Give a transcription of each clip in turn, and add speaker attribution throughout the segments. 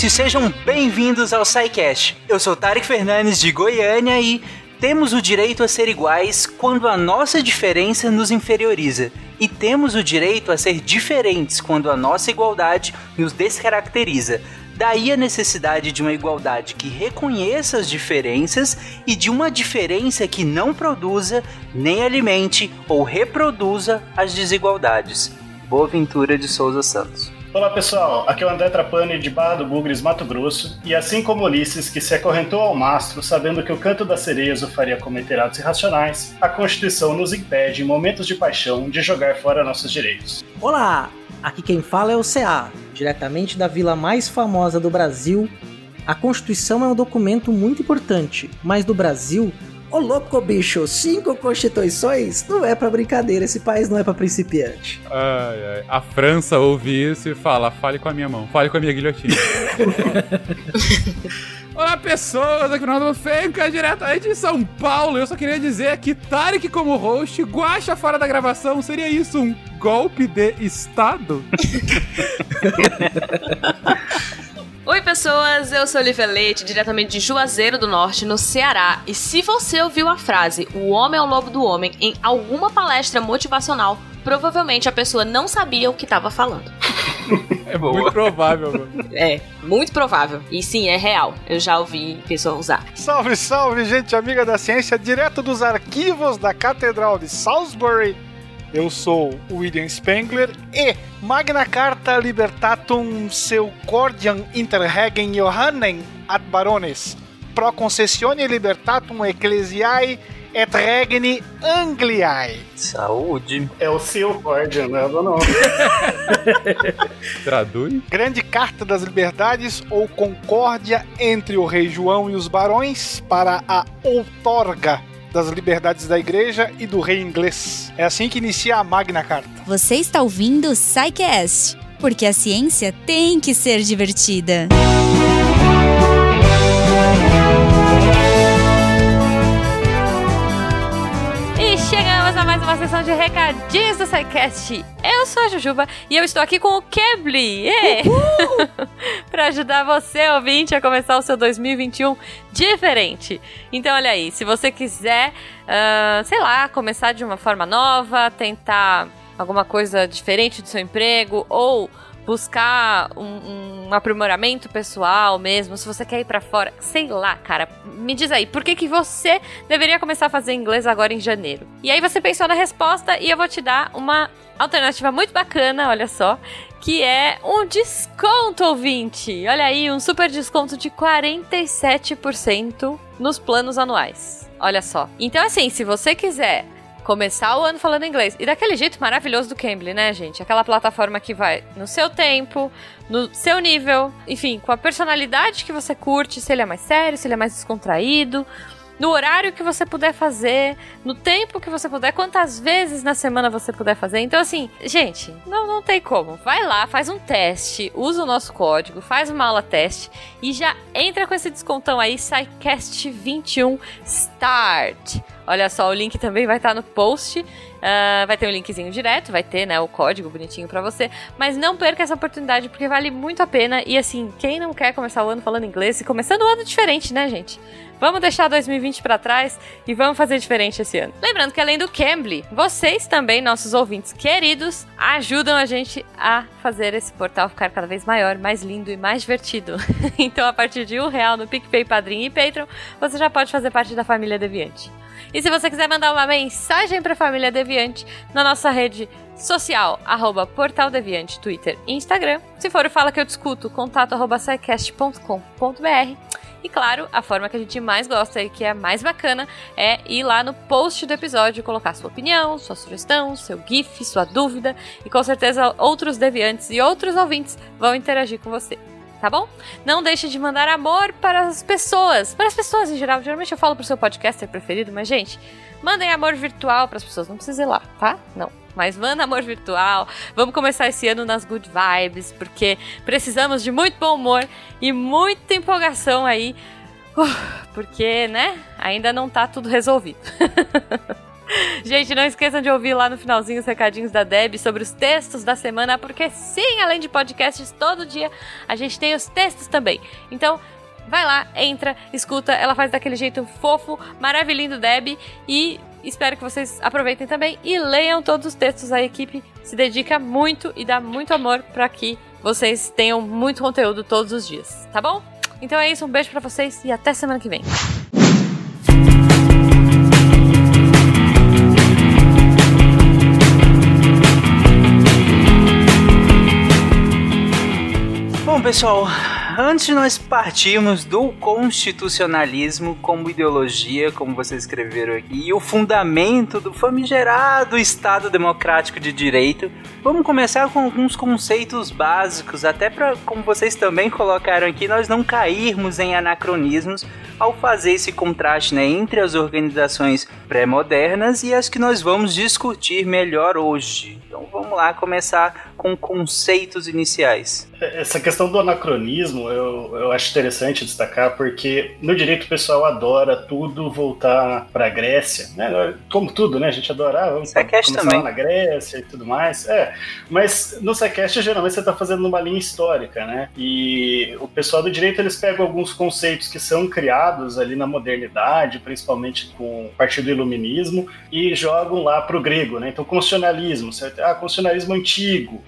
Speaker 1: ouvintes, sejam bem-vindos ao SciCast. Eu sou Tarek Fernandes de Goiânia e temos o direito a ser iguais quando a nossa diferença nos inferioriza, e temos o direito a ser diferentes quando a nossa igualdade nos descaracteriza. Daí a necessidade de uma igualdade que reconheça as diferenças e de uma diferença que não produza, nem alimente ou reproduza as desigualdades. Boa Ventura de Souza Santos.
Speaker 2: Olá pessoal, aqui é o André Trapani de Barra do Bugres, Mato Grosso, e assim como Ulisses, que se acorrentou ao mastro sabendo que o canto das sereias o faria cometer atos irracionais, a Constituição nos impede, em momentos de paixão, de jogar fora nossos direitos.
Speaker 3: Olá, aqui quem fala é o CA, diretamente da vila mais famosa do Brasil. A Constituição é um documento muito importante, mas do Brasil Ô louco, bicho, cinco constituições? Não é pra brincadeira, esse país não é pra principiante.
Speaker 4: Ai, ai. A França ouve isso e fala: fale com a minha mão, fale com a minha guilhotina. Olá, pessoas, aqui no Ronaldo Fenca, diretamente de São Paulo. Eu só queria dizer que Tarek como host, Guacha fora da gravação, seria isso um golpe de Estado?
Speaker 5: Oi, pessoas, eu sou Olivia Leite, diretamente de Juazeiro do Norte, no Ceará. E se você ouviu a frase O homem é o lobo do homem em alguma palestra motivacional, provavelmente a pessoa não sabia o que estava falando.
Speaker 4: É muito provável, mano.
Speaker 5: É, muito provável. E sim, é real. Eu já ouvi pessoa usar.
Speaker 6: Salve, salve, gente amiga da ciência, direto dos arquivos da Catedral de Salisbury eu sou o William Spengler e Magna Carta Libertatum seu cordiam interregen Johannem ad barones pro concessione libertatum ecclesiae et regni Angliae.
Speaker 1: Saúde.
Speaker 2: É o seu cordian, não é do nome.
Speaker 4: Traduz.
Speaker 6: Grande Carta das Liberdades ou Concórdia entre o Rei João e os Barões para a outorga das liberdades da igreja e do rei inglês. É assim que inicia a Magna Carta.
Speaker 7: Você está ouvindo o porque a ciência tem que ser divertida.
Speaker 5: E uma sessão de recadinhos do SciCast. Eu sou a Jujuba e eu estou aqui com o Kebli para ajudar você, ouvinte, a começar o seu 2021 diferente. Então, olha aí, se você quiser, uh, sei lá, começar de uma forma nova, tentar alguma coisa diferente do seu emprego ou buscar um, um, aprimoramento pessoal mesmo, se você quer ir para fora, sei lá, cara, me diz aí, por que, que você deveria começar a fazer inglês agora em janeiro? E aí você pensou na resposta e eu vou te dar uma alternativa muito bacana, olha só, que é um desconto ouvinte. Olha aí, um super desconto de 47% nos planos anuais. Olha só. Então assim, se você quiser começar o ano falando inglês. E daquele jeito maravilhoso do Cambly, né, gente? Aquela plataforma que vai no seu tempo, no seu nível, enfim, com a personalidade que você curte, se ele é mais sério, se ele é mais descontraído, no horário que você puder fazer, no tempo que você puder, quantas vezes na semana você puder fazer. Então, assim, gente, não, não tem como. Vai lá, faz um teste, usa o nosso código, faz uma aula teste e já entra com esse descontão aí, SciCast21 Start. Olha só, o link também vai estar no post. Uh, vai ter um linkzinho direto, vai ter né, o código bonitinho para você. Mas não perca essa oportunidade, porque vale muito a pena. E assim, quem não quer começar o ano falando inglês e começando o ano diferente, né, gente? Vamos deixar 2020 para trás e vamos fazer diferente esse ano. Lembrando que além do Cambly, vocês também, nossos ouvintes queridos, ajudam a gente a fazer esse portal ficar cada vez maior, mais lindo e mais divertido. então, a partir de um real no PicPay, Padrinho e Patreon, você já pode fazer parte da família Deviante. E se você quiser mandar uma mensagem para a família Deviante na nossa rede social, arroba Portal Deviante, Twitter e Instagram. Se for o Fala Que Eu Discuto, contato arroba e claro, a forma que a gente mais gosta e que é mais bacana é ir lá no post do episódio, colocar sua opinião, sua sugestão, seu GIF, sua dúvida, e com certeza outros deviantes e outros ouvintes vão interagir com você tá bom? Não deixe de mandar amor para as pessoas, para as pessoas em geral. Geralmente eu falo pro seu podcaster preferido, mas gente, mandem amor virtual para as pessoas, não precisa ir lá, tá? Não. Mas manda amor virtual. Vamos começar esse ano nas good vibes, porque precisamos de muito bom humor e muita empolgação aí. Porque, né? Ainda não tá tudo resolvido.
Speaker 8: Gente, não esqueçam de ouvir lá no finalzinho os recadinhos da Deb sobre os textos da semana, porque sim, além de podcasts, todo dia a gente tem os textos também. Então, vai lá, entra, escuta, ela faz daquele jeito fofo, maravilhoso Deb e espero que vocês aproveitem também e leiam todos os textos. A equipe se dedica muito e dá muito amor para que vocês tenham muito conteúdo todos os dias, tá bom? Então é isso, um beijo para vocês e até semana que vem.
Speaker 1: Bom, pessoal, antes de nós partirmos do constitucionalismo como ideologia, como vocês escreveram aqui, e o fundamento do famigerado Estado Democrático de Direito, vamos começar com alguns conceitos básicos, até para, como vocês também colocaram aqui, nós não cairmos em anacronismos ao fazer esse contraste né, entre as organizações pré-modernas e as que nós vamos discutir melhor hoje. Então vamos lá começar com conceitos iniciais.
Speaker 2: Essa questão do anacronismo eu, eu acho interessante destacar porque no direito o pessoal adora tudo voltar para a Grécia, né? Como tudo, né? A gente adora, ah, vamos começar
Speaker 1: também.
Speaker 2: na Grécia e tudo mais. É, mas no Sequest geralmente você está fazendo uma linha histórica, né? E o pessoal do direito eles pegam alguns conceitos que são criados ali na modernidade, principalmente com o Partido Iluminismo, e jogam lá para o grego, né? Então constitucionalismo, certo? Ah, constitucionalismo antigo.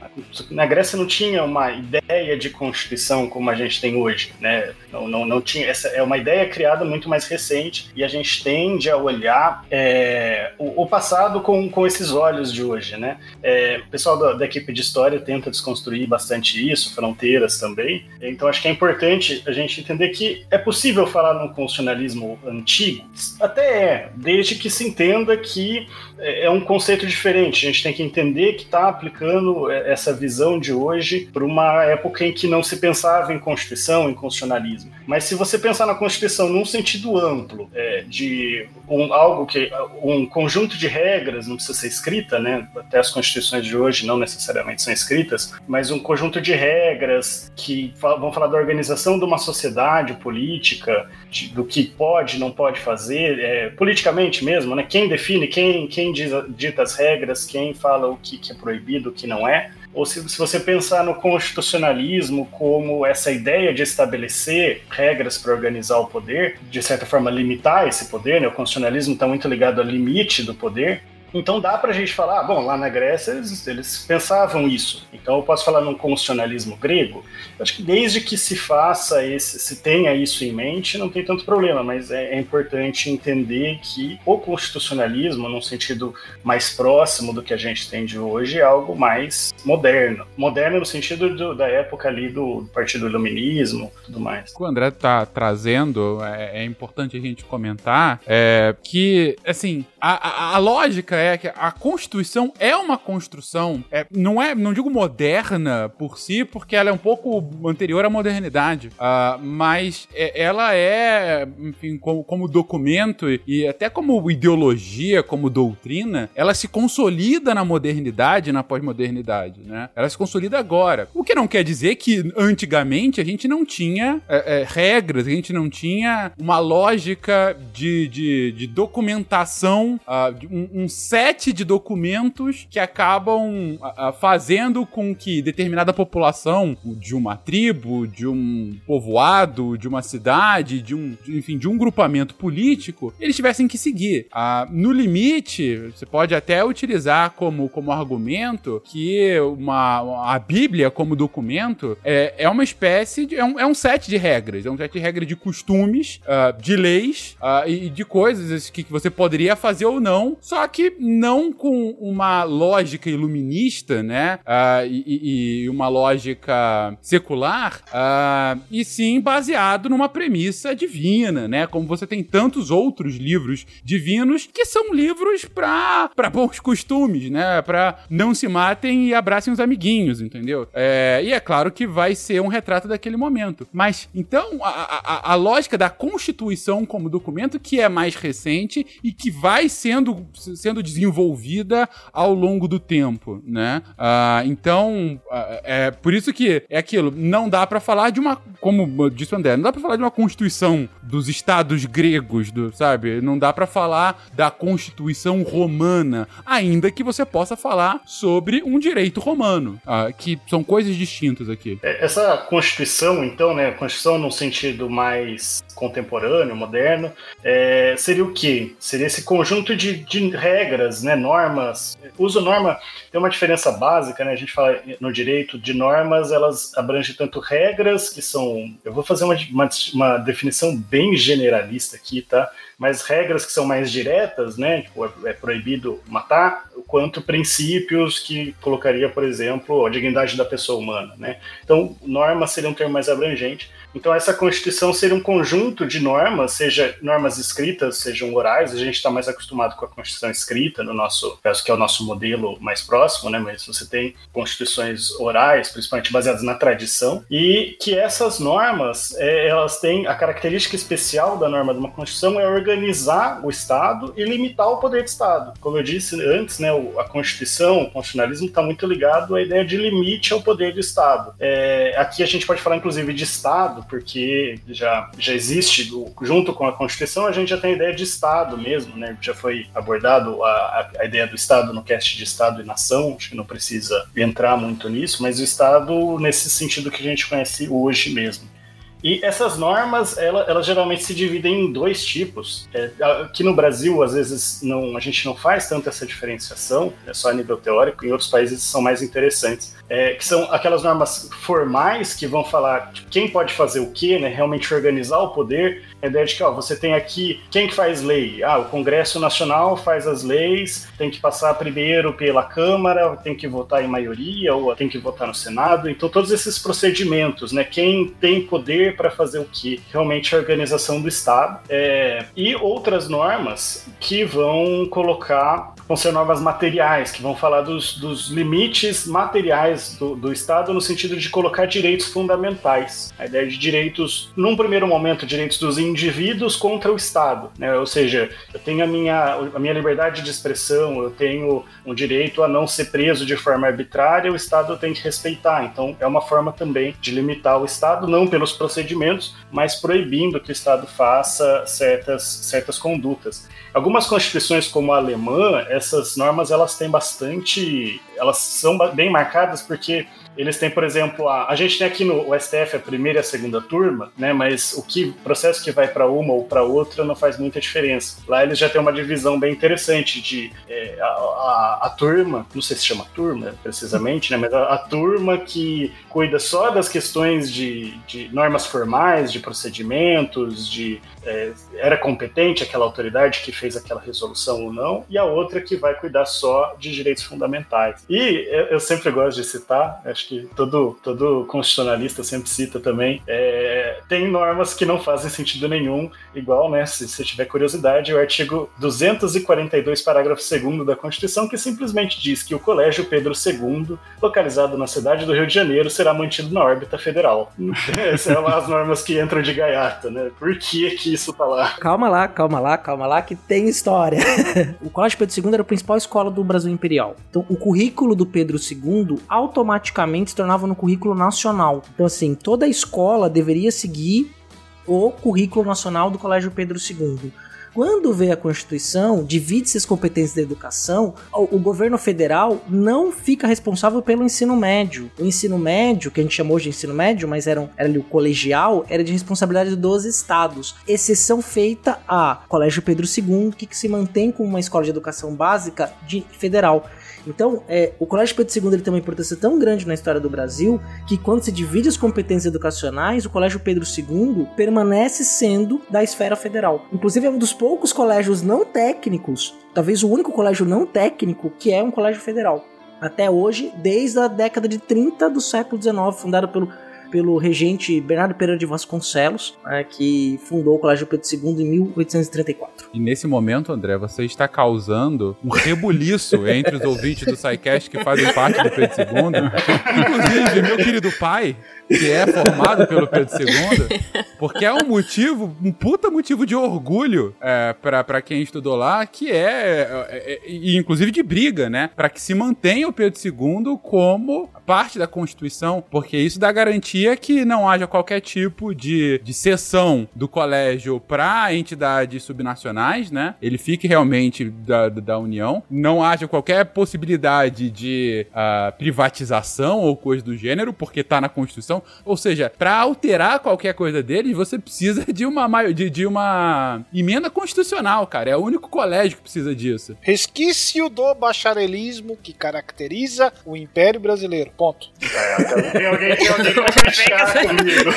Speaker 2: Na Grécia não tinha uma ideia de constituição como a gente tem hoje, né? Não, não, não tinha. Essa é uma ideia criada muito mais recente e a gente tende a olhar é, o, o, passado com, com esses olhos de hoje, né? É, o pessoal da, da, equipe de história tenta desconstruir bastante isso, fronteiras também. Então acho que é importante a gente entender que é possível falar num constitucionalismo antigo, até é, desde que se entenda que é um conceito diferente. A gente tem que entender que está aplicando essa visão de hoje para uma época em que não se pensava em Constituição, em constitucionalismo. Mas se você pensar na Constituição num sentido amplo, é, de um, algo que um conjunto de regras, não precisa ser escrita, né? Até as constituições de hoje não necessariamente são escritas, mas um conjunto de regras que vão falar da organização de uma sociedade política, de, do que pode, não pode fazer, é, politicamente mesmo, né? Quem define, quem, quem diz, dita as regras, quem fala o que, que é proibido, o que não é ou se, se, você pensar no constitucionalismo como essa ideia de estabelecer regras para organizar o poder, de certa forma limitar esse poder, né? o constitucionalismo está muito ligado ao limite do poder, então dá para a gente falar, ah, bom, lá na Grécia eles, eles, pensavam isso. Então eu posso falar num constitucionalismo grego. Eu acho que desde que se faça esse, se tenha isso em mente, não tem tanto problema. Mas é, é importante entender que o constitucionalismo, num sentido mais próximo do que a gente tem de hoje, é algo mais moderno. Moderno no sentido do, da época ali do, Partido Iluminismo, tudo mais.
Speaker 4: O que o André está trazendo é, é, importante a gente comentar é, que, assim, a, a, a lógica é que a Constituição é uma construção, é, não é, não digo moderna por si, porque ela é um pouco anterior à modernidade, uh, mas é, ela é, enfim, como, como documento e, até como ideologia, como doutrina, ela se consolida na modernidade, na pós-modernidade, né? Ela se consolida agora. O que não quer dizer que antigamente a gente não tinha é, é, regras, a gente não tinha uma lógica de, de, de documentação, uh, de um, um set de documentos que acabam uh, fazendo com que determinada população de uma tribo, de um povoado, de uma cidade, de um, enfim, de um grupamento político, eles tivessem que seguir. Uh, no limite, você pode até utilizar como, como argumento que uma, a Bíblia como documento é, é uma espécie de. É um, é um set de regras. É um set de regras de costumes, uh, de leis uh, e de coisas que, que você poderia fazer ou não, só que não com uma lógica iluminista, né? Uh, e, e, uma lógica secular, uh, e sim baseado numa premissa divina, né? Como você tem tantos outros livros divinos que são livros para bons costumes, né? Para não se matem e abracem os amiguinhos, entendeu? É, e é claro que vai ser um retrato daquele momento. Mas então a, a, a lógica da Constituição como documento que é mais recente e que vai sendo, sendo desenvolvida ao longo do tempo, né? Ah, então, ah, é por isso que é aquilo, não dá para falar de uma, como disse o André, não dá para falar de uma constituição dos estados gregos, do, sabe? Não dá para falar da constituição romana, ainda que você possa falar sobre um direito romano, ah, que são coisas distintas aqui.
Speaker 2: É, essa constituição, então, né, constituição no sentido mais contemporâneo, moderno, é, seria o quê? Seria esse conjunto de, de regras, né, normas. Uso norma tem uma diferença básica, né? A gente fala no direito de normas, elas abrangem tanto regras que são. Eu vou fazer uma, uma, uma definição bem generalista aqui, tá? Mas regras que são mais diretas, né? Tipo, é proibido matar, quanto princípios que colocaria, por exemplo, a dignidade da pessoa humana, né? Então, norma seria um termo mais abrangente. Então, essa Constituição seria um conjunto de normas, seja normas escritas, sejam orais. A gente está mais acostumado com a Constituição escrita, no nosso caso, que é o nosso modelo mais próximo, né? Mas você tem constituições orais, principalmente baseadas na tradição, e que essas normas, é, elas têm a característica especial da norma de uma Constituição é organizar o Estado e limitar o poder do Estado. Como eu disse antes, né? A Constituição, o constitucionalismo está muito ligado à ideia de limite ao poder do Estado. É, aqui a gente pode falar, inclusive, de Estado porque já, já existe, junto com a Constituição, a gente já tem a ideia de Estado mesmo, né? Já foi abordado a, a ideia do Estado no cast de Estado e Nação, acho que não precisa entrar muito nisso, mas o Estado nesse sentido que a gente conhece hoje mesmo. E essas normas, elas ela geralmente se dividem em dois tipos. É, aqui no Brasil, às vezes, não, a gente não faz tanto essa diferenciação, é só a nível teórico, em outros países são mais interessantes. É, que são aquelas normas formais que vão falar tipo, quem pode fazer o quê, né, realmente organizar o poder. A ideia de que ó, você tem aqui quem que faz lei? Ah, o Congresso Nacional faz as leis, tem que passar primeiro pela Câmara, tem que votar em maioria, ou tem que votar no Senado. Então, todos esses procedimentos, né, quem tem poder para fazer o que? Realmente a organização do Estado. É, e outras normas que vão colocar, vão ser normas materiais, que vão falar dos, dos limites materiais do, do Estado no sentido de colocar direitos fundamentais. A ideia de direitos, num primeiro momento, direitos dos indivíduos contra o Estado. Né? Ou seja, eu tenho a minha, a minha liberdade de expressão, eu tenho um direito a não ser preso de forma arbitrária, o Estado tem que respeitar. Então, é uma forma também de limitar o Estado, não pelos procedimentos procedimentos, mas proibindo que o Estado faça certas, certas condutas. Algumas constituições, como a alemã, essas normas elas têm bastante, elas são bem marcadas porque eles têm, por exemplo, a, a gente tem aqui no STF a primeira e a segunda turma, né? Mas o que processo que vai para uma ou para outra não faz muita diferença. Lá eles já têm uma divisão bem interessante de é, a, a, a, turma, não sei se chama turma precisamente, né? Mas a, a turma que cuida só das questões de, de normas formais, de procedimentos, de é, era competente aquela autoridade que fez aquela resolução ou não, e a outra que vai cuidar só de direitos fundamentais. E eu, eu sempre gosto de citar, que todo, todo constitucionalista sempre cita também, é, tem normas que não fazem sentido nenhum, igual, né, se você tiver curiosidade, o artigo 242, parágrafo 2 da Constituição, que simplesmente diz que o Colégio Pedro II, localizado na cidade do Rio de Janeiro, será mantido na órbita federal. Essas são as normas que entram de gaiata, né? Por que que isso tá lá.
Speaker 3: Calma lá, calma lá, calma lá, que tem história. o Colégio Pedro II era a principal escola do Brasil Imperial. Então, o currículo do Pedro II automaticamente se tornava no currículo nacional. Então, assim, toda escola deveria seguir o currículo nacional do Colégio Pedro II. Quando vem a Constituição, divide-se as competências da educação, o, o, governo federal não fica responsável pelo ensino médio. O ensino médio, que a gente chamou de ensino médio, mas era, era ali o colegial, era de responsabilidade dos estados. Exceção feita a Colégio Pedro II, que, que se mantém como uma escola de educação básica de federal. Então, é, o Colégio Pedro II ele tem uma importância tão grande na história do Brasil que quando se divide as competências educacionais, o Colégio Pedro II permanece sendo da esfera federal. Inclusive, é um dos poucos colégios não técnicos, talvez o único colégio não técnico que é um colégio federal. Até hoje, desde a década de 30 do século XIX, fundado pelo pelo regente Bernardo Pereira de Vasconcelos, né, que fundou o Colégio Pedro II em 1834.
Speaker 4: E nesse momento, André, você está causando um rebuliço entre os ouvintes do SciCast que fazem parte do Pedro II. Inclusive, meu querido pai, que é formado pelo Pedro II, porque é um motivo, um puta motivo de orgulho é, para quem estudou lá, que é, é, é, e inclusive de briga, né? Para que se mantenha o Pedro II como parte da Constituição, porque isso dá garantia que não haja qualquer tipo de, de cessão do colégio para entidades subnacionais, né? Ele fique realmente da, da União, não haja qualquer possibilidade de uh, privatização ou coisa do gênero, porque tá na Constituição. Ou seja, para alterar qualquer coisa deles, você precisa de uma, de, de uma emenda constitucional, cara. É o único colégio que precisa disso.
Speaker 6: Resquício do bacharelismo que caracteriza o Império Brasileiro. Ponto.
Speaker 2: É, tem alguém, tem alguém que vai fechar comigo.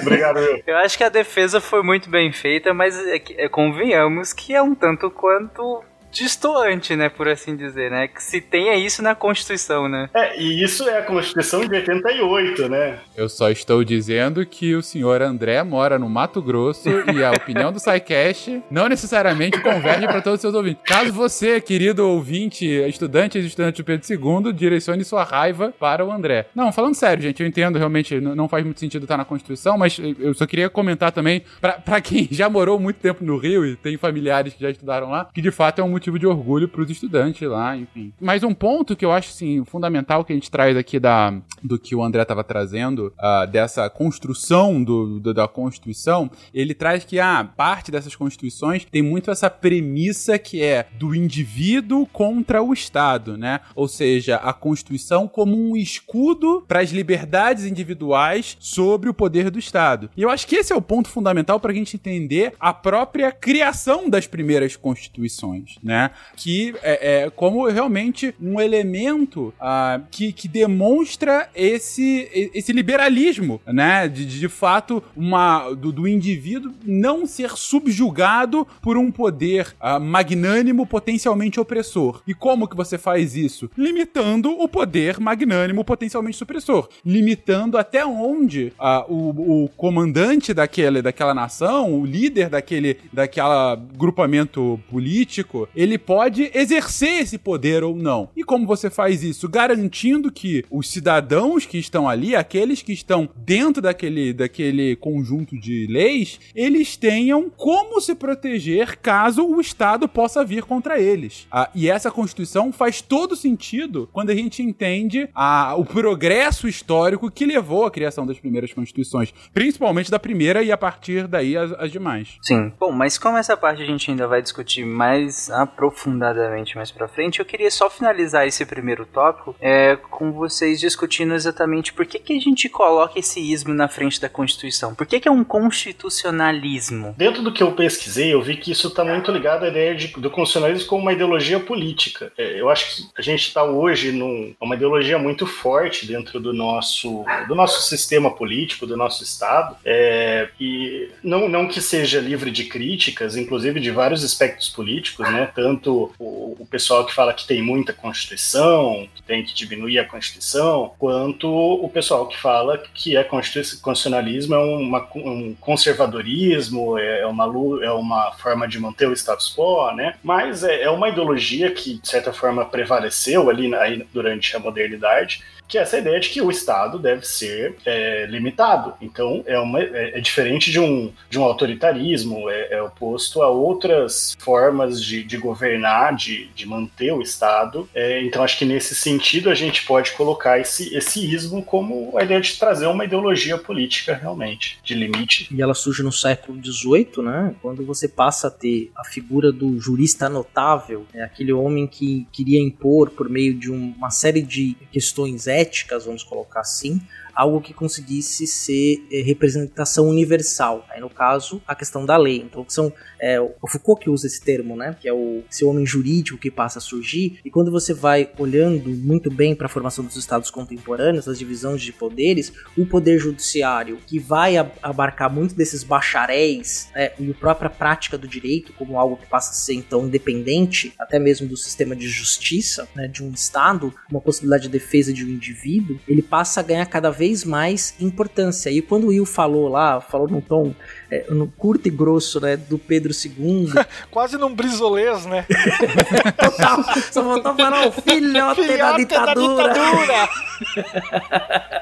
Speaker 2: Obrigado, meu.
Speaker 1: Eu acho que a defesa foi muito bem feita, mas é, é, convenhamos que é um tanto quanto distoante, né, por assim dizer, né? Que se tenha isso na Constituição, né?
Speaker 2: É, e isso é a Constituição de 88, né?
Speaker 4: Eu só estou dizendo que o senhor André mora no Mato Grosso e a opinião do SciCast não necessariamente converge para todos os seus ouvintes. Caso você, querido ouvinte, estudante e estudante do Pedro II, direcione sua raiva para o André. Não, falando sério, gente, eu entendo, realmente não faz muito sentido estar na Constituição, mas eu só queria comentar também, para quem já morou muito tempo no Rio e tem familiares que já estudaram lá, que de fato é um motivo de orgulho para os estudantes lá, enfim. Mas um ponto que eu acho, assim, fundamental que a gente traz aqui da, do que o André estava trazendo, uh, dessa construção do, do, da Constituição, ele traz que, ah, parte dessas constituições tem muito essa premissa que é do indivíduo contra o Estado, né? Ou seja, a Constituição como um escudo para as liberdades individuais sobre o poder do Estado. E eu acho que esse é o ponto fundamental para a gente entender a própria criação das primeiras constituições, né? Que é, é como realmente um elemento uh, que, que demonstra esse, esse liberalismo, né? De, de fato, uma, do, do indivíduo não ser subjugado por um poder uh, magnânimo potencialmente opressor. E como que você faz isso? Limitando o poder magnânimo potencialmente supressor. Limitando até onde uh, o, o comandante daquele, daquela nação, o líder daquele daquela grupamento político, ele pode exercer esse poder ou não. E como você faz isso? Garantindo que os cidadãos que estão ali, aqueles que estão dentro daquele, daquele conjunto de leis, eles tenham como se proteger caso o Estado possa vir contra eles. Ah, e essa Constituição faz todo sentido quando a gente entende a, o progresso histórico que levou à criação das primeiras Constituições, principalmente da primeira e a partir daí as, as demais.
Speaker 1: Sim. Bom, mas como essa parte a gente ainda vai discutir mais aprofundadamente mais para frente, eu queria só finalizar esse primeiro tópico é, com vocês discutindo exatamente por que, que a gente coloca esse ismo na frente da Constituição. Por que, que é um constitucionalismo?
Speaker 2: Dentro do que eu pesquisei, eu vi que isso está muito ligado à ideia de, do constitucionalismo como uma ideologia política. É, eu acho que a gente está hoje numa ideologia muito forte dentro do nosso, do nosso sistema político, do nosso Estado, é, e não, não que seja livre de críticas, inclusive de vários aspectos políticos, né? Tanto o, o, pessoal que fala que tem muita Constituição, que tem que diminuir a Constituição, quanto o pessoal que fala que é constitucionalismo é uma, um conservadorismo, é uma, é uma forma de manter o status quo, né? Mas é, é uma ideologia que, de certa forma, prevaleceu ali aí, durante a modernidade que é essa ideia de que o Estado deve ser é, limitado. Então, é, uma, é, é, diferente de um, de um autoritarismo, é, é oposto a outras formas de, de governar, de, de manter o Estado. É, então, acho que nesse sentido a gente pode colocar esse, esse ismo como a ideia de trazer uma ideologia política realmente, de limite.
Speaker 3: E ela surge no século XVIII, né? Quando você passa a ter a figura do jurista notável, é aquele homem que queria impor por meio de um, uma série de questões éticas éticas, vamos colocar assim, algo que conseguisse ser é, representação universal. Aí, no caso, a questão da lei. Então, são é, o Foucault que usa esse termo, né? Que é o esse homem jurídico que passa a surgir. E quando você vai olhando muito bem para a formação dos estados contemporâneos, as divisões de poderes, o poder judiciário, que vai abarcar muito desses bacharéis né, e a própria prática do direito como algo que passa a ser então independente, até mesmo do sistema de justiça né, de um estado, uma possibilidade de defesa de um indivíduo, ele passa a ganhar cada vez vez mais importância. E quando o Will falou lá, falou num tom é, no curto e grosso, né, do Pedro II.
Speaker 6: Quase num brisolês, né?
Speaker 3: Total, só faltou falar o filhote,
Speaker 6: Filhote
Speaker 3: da ditadura.
Speaker 6: da ditadura.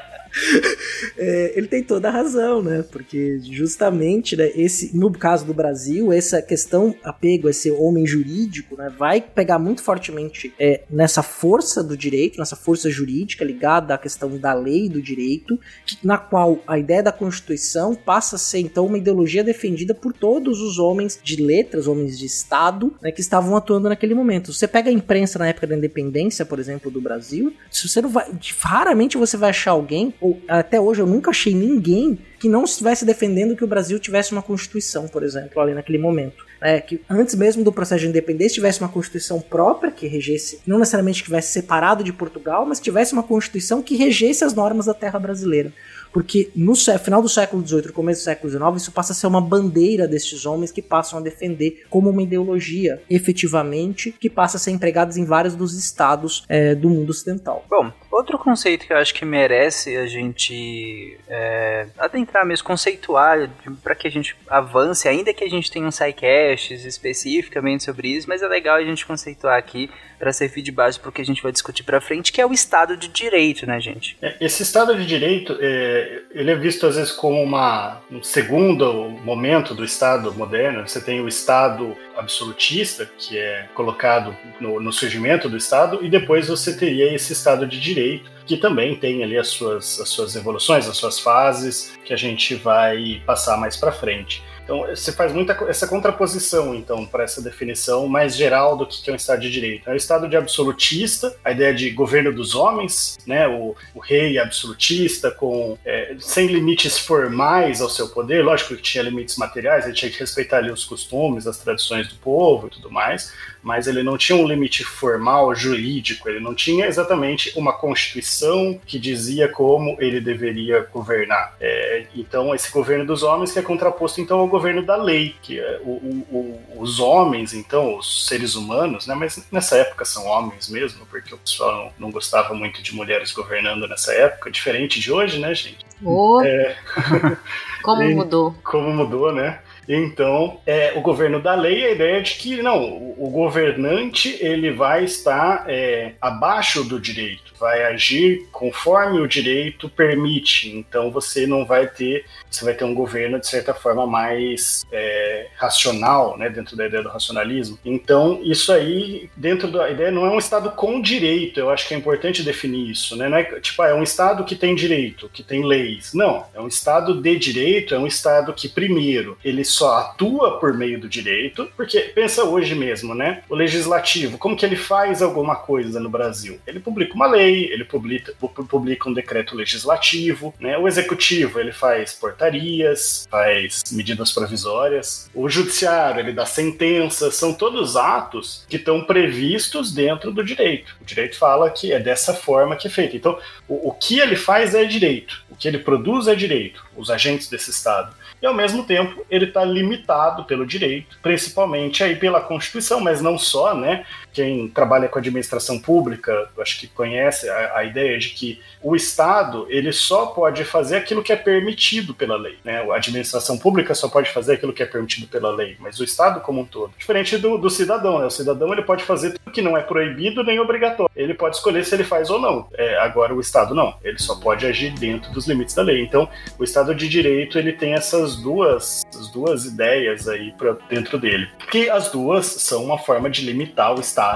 Speaker 3: É, ele tem toda a razão, né? Porque justamente, né, esse, no caso do Brasil, essa questão apego a esse homem jurídico, né, vai pegar muito fortemente é, nessa força do direito, nessa força jurídica ligada à questão da lei do direito, na qual a ideia da Constituição passa a ser então uma ideologia defendida por todos os homens de letras, homens de Estado, né, que estavam atuando naquele momento. Você pega a imprensa na época da independência, por exemplo, do Brasil, se você não vai, raramente você vai achar alguém, ou até hoje eu nunca achei ninguém que não estivesse defendendo que o Brasil tivesse uma constituição, por exemplo, ali naquele momento. É, que antes mesmo do processo de independência tivesse uma constituição própria que regesse, não necessariamente que tivesse separado de Portugal, mas tivesse uma constituição que regesse as normas da terra brasileira. Porque no final do século XVIII e começo do século XIX, isso passa a ser uma bandeira destes homens que passam a defender como uma ideologia, efetivamente, que passa a ser empregada em vários dos estados é, do mundo ocidental.
Speaker 1: Bom, outro conceito que eu acho que merece a gente é, adentrar mesmo, conceituar, para que a gente avance, ainda que a gente tenha um sidecasts especificamente sobre isso, mas é legal a gente conceituar aqui para servir de base para o que a gente vai discutir para frente, que é o Estado de Direito, né, gente?
Speaker 2: É, Esse Estado de Direito, é, ele é visto às vezes como uma, um segundo momento do Estado moderno. Você tem o Estado absolutista, que é colocado no, no surgimento do Estado, e depois você teria esse Estado de Direito, que também tem ali as suas, as suas evoluções, as suas fases, que a gente vai passar mais para frente. Então, você faz muita essa contraposição, então, para essa definição mais geral do que é um Estado de Direito. É um Estado de absolutista, a ideia de governo dos homens, né, o, o rei absolutista, com é, sem limites formais ao seu poder, lógico que tinha limites materiais, ele tinha que respeitar ali os costumes, as tradições do povo e tudo mais, mas ele não tinha um limite formal jurídico, ele não tinha exatamente uma constituição que dizia como ele deveria governar. É, então, esse governo dos homens que é contraposto então ao governo da lei, que é o, o- os homens, então, os seres humanos, né, mas nessa época são homens mesmo, porque o pessoal não, não gostava muito de mulheres governando nessa época, diferente de hoje, né, gente?
Speaker 8: Ô,
Speaker 2: É,
Speaker 8: como
Speaker 2: E-
Speaker 8: mudou.
Speaker 2: como mudou, né? Então, é, o governo da lei, a ideia é de que não, o, o governante ele vai estar é, abaixo do direito, vai agir conforme o direito permite. Então, você não vai ter, você vai ter um governo de certa forma mais é, racional, né, dentro da ideia do racionalismo. Então, isso aí, dentro da ideia, não é um estado com direito. Eu acho que é importante definir isso, né? Não é tipo, é um estado que tem direito, que tem leis. Não, é um estado de direito, é um estado que primeiro ele só atua por meio do direito, porque pensa hoje mesmo, né? O legislativo, como que ele faz alguma coisa no Brasil? Ele publica uma lei, ele publica, pu- publica um decreto legislativo, né? O executivo, ele faz portarias, faz medidas provisórias. O judiciário, ele dá sentenças, são todos atos que estão previstos dentro do direito. O direito fala que é dessa forma que é feito. Então, o, o que ele faz é direito, o que ele produz é direito, os agentes desse Estado. E ao mesmo tempo, ele está limitado pelo direito, principalmente aí pela Constituição, mas não só, né? Quem trabalha com administração pública, acho que conhece a, a ideia de que o Estado ele só pode fazer aquilo que é permitido pela lei. Né? A administração pública só pode fazer aquilo que é permitido pela lei, mas o Estado como um todo. Diferente do, do cidadão, né? O cidadão ele pode fazer tudo que não é proibido nem obrigatório. Ele pode escolher se ele faz ou não. É, agora o Estado não. Ele só pode agir dentro dos limites da lei. Então, o Estado de Direito ele tem essas duas, essas duas ideias aí para dentro dele. Que as duas são uma forma de limitar o Estado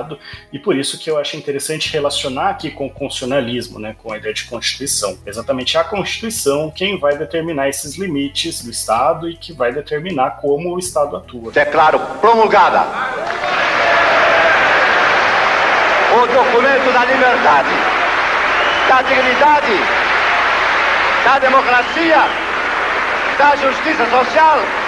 Speaker 2: e por isso que eu acho interessante relacionar aqui com o constitucionalismo, né, com a ideia de Constituição. Exatamente a Constituição quem vai determinar esses limites do Estado e que vai determinar como o Estado atua.
Speaker 9: Declaro promulgada o documento da liberdade, da dignidade, da democracia, da justiça social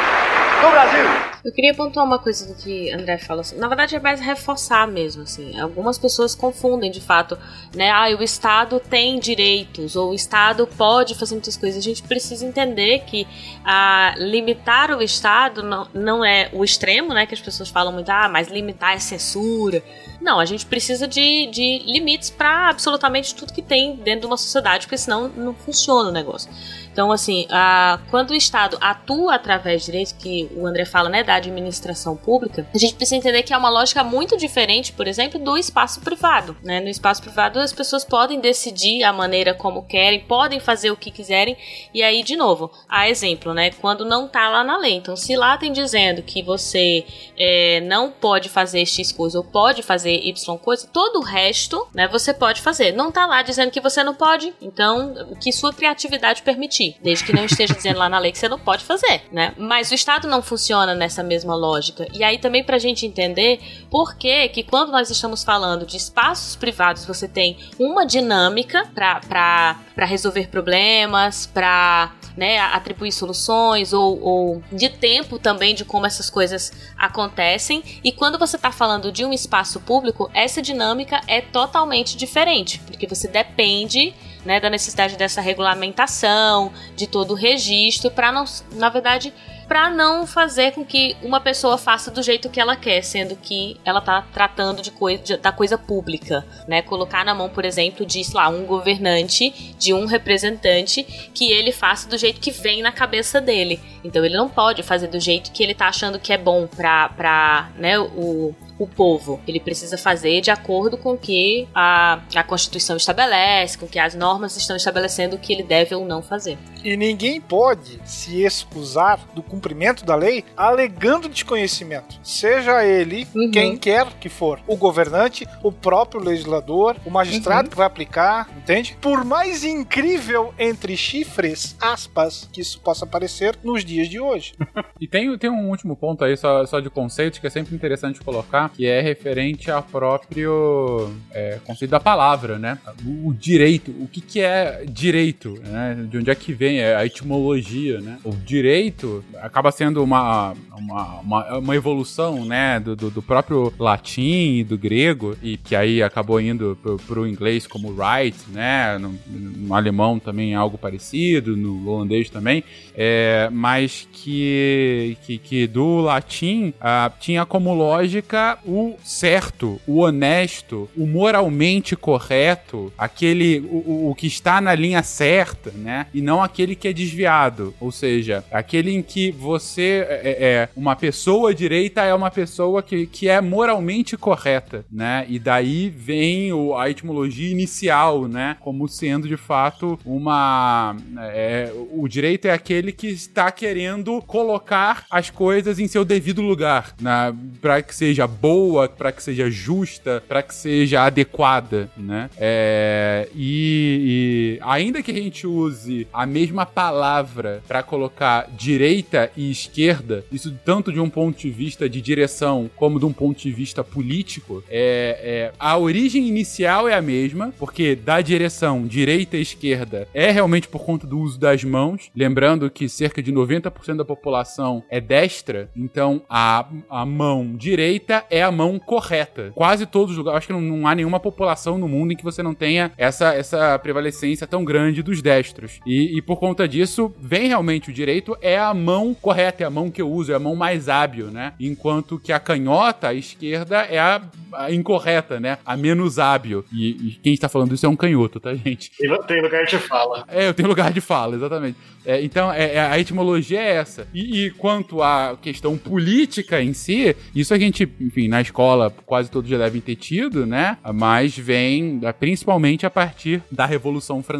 Speaker 9: Brasil.
Speaker 8: Eu queria pontuar uma coisa do que André fala. Assim. Na verdade, é mais reforçar mesmo. Assim. Algumas pessoas confundem, de fato, né? Ah, o Estado tem direitos, ou o Estado pode fazer muitas coisas. A gente precisa entender que ah, limitar o Estado não, não é o extremo, né? Que as pessoas falam muito, ah, mas limitar é censura. Não, a gente precisa de, de limites para absolutamente tudo que tem dentro de uma sociedade, porque senão não funciona o negócio. Então, assim, a, quando o Estado atua através de direitos, que o André fala, né, da administração pública, a gente precisa entender que é uma lógica muito diferente, por exemplo, do espaço privado. Né? No espaço privado, as pessoas podem decidir a maneira como querem, podem fazer o que quiserem, e aí, de novo, a exemplo, né, quando não tá lá na lei. Então, se lá tem dizendo que você é, não pode fazer X coisa ou pode fazer Y coisa, todo o resto, né, você pode fazer. Não tá lá dizendo que você não pode, então, que sua criatividade permitir desde que não esteja dizendo lá na lei que você não pode fazer, né? Mas o Estado não funciona nessa mesma lógica. E aí também pra gente entender por que que quando nós estamos falando de espaços privados, você tem uma dinâmica para resolver problemas, para né, atribuir soluções ou, ou, de tempo também de como essas coisas acontecem. E quando você está falando de um espaço público, essa dinâmica é totalmente diferente, porque você depende né, da necessidade dessa regulamentação, de todo o registro, para na verdade, para não fazer com que uma pessoa faça do jeito que ela quer, sendo que ela está tratando de coisa, da coisa pública, né? Colocar na mão, por exemplo, de lá um governante, de um representante, que ele faça do jeito que vem na cabeça dele. Então ele não pode fazer do jeito que ele está achando que é bom para né, o, o povo. Ele precisa fazer de acordo com o que a, a Constituição estabelece, com que as normas estão estabelecendo o que ele deve ou não fazer.
Speaker 6: E ninguém pode se excusar do cumprimento da lei alegando desconhecimento. Seja ele uhum. quem quer que for. O governante, o próprio legislador, o magistrado uhum. que vai aplicar, entende? Por mais incrível entre chifres, aspas, que isso possa parecer nos dias de hoje.
Speaker 4: e tem, tem um último ponto aí, só, só de conceito, que é sempre interessante colocar que é referente ao próprio é, conceito da palavra, né? O, o direito, o que, que é direito, né? De onde é que vem é a etimologia, né? O direito acaba sendo uma, uma, uma, uma evolução, né? Do, do, do, próprio latim e do grego, e que aí acabou indo pro, pro inglês como right, né? No, no, alemão também é algo parecido, no holandês também, é, mas que, que, que do latim ah, tinha como lógica o certo, o honesto, o moralmente correto, aquele o, o que está na linha certa, né? E não aquele que é desviado. Ou seja, aquele em que você é, é, é uma pessoa direita é uma pessoa que, que é moralmente correta, né? E daí vem o, a etimologia inicial, né? Como sendo de fato uma. É, o direito é aquele que está querendo colocar as coisas em seu devido lugar, né? Para que seja boa, para que seja justa, para que seja adequada, né? É, e, e, ainda que a gente use a mesma palavra para colocar direita e esquerda, isso tanto de um ponto de vista de direção como de um ponto de vista político, é, é a origem inicial é a mesma, porque da direção direita e esquerda é realmente por conta do uso das mãos, lembrando que cerca de 90% da população é destra, então a, a mão direita é a mão correta. Quase todos os lugares, acho que não, não, há nenhuma população no mundo em que você não tenha essa, essa prevalecência tão grande dos destros. E, e por conta disso, vem realmente o direito é a mão correta, é a mão que eu uso, é a mão mais hábil, né? Enquanto que a canhota, a esquerda, é a, a incorreta, né? A menos hábil. E, e, quem está falando isso é um canhoto, tá, gente?
Speaker 2: Tem lugar de fala.
Speaker 4: É, eu tenho lugar de fala, exatamente. É, então, é, é, a etimologia é essa. E, e, quanto à questão política em si, isso a gente, enfim, na escola quase todos já devem ter tido, né? Mas vem é, principalmente a partir da Revolução Francesa,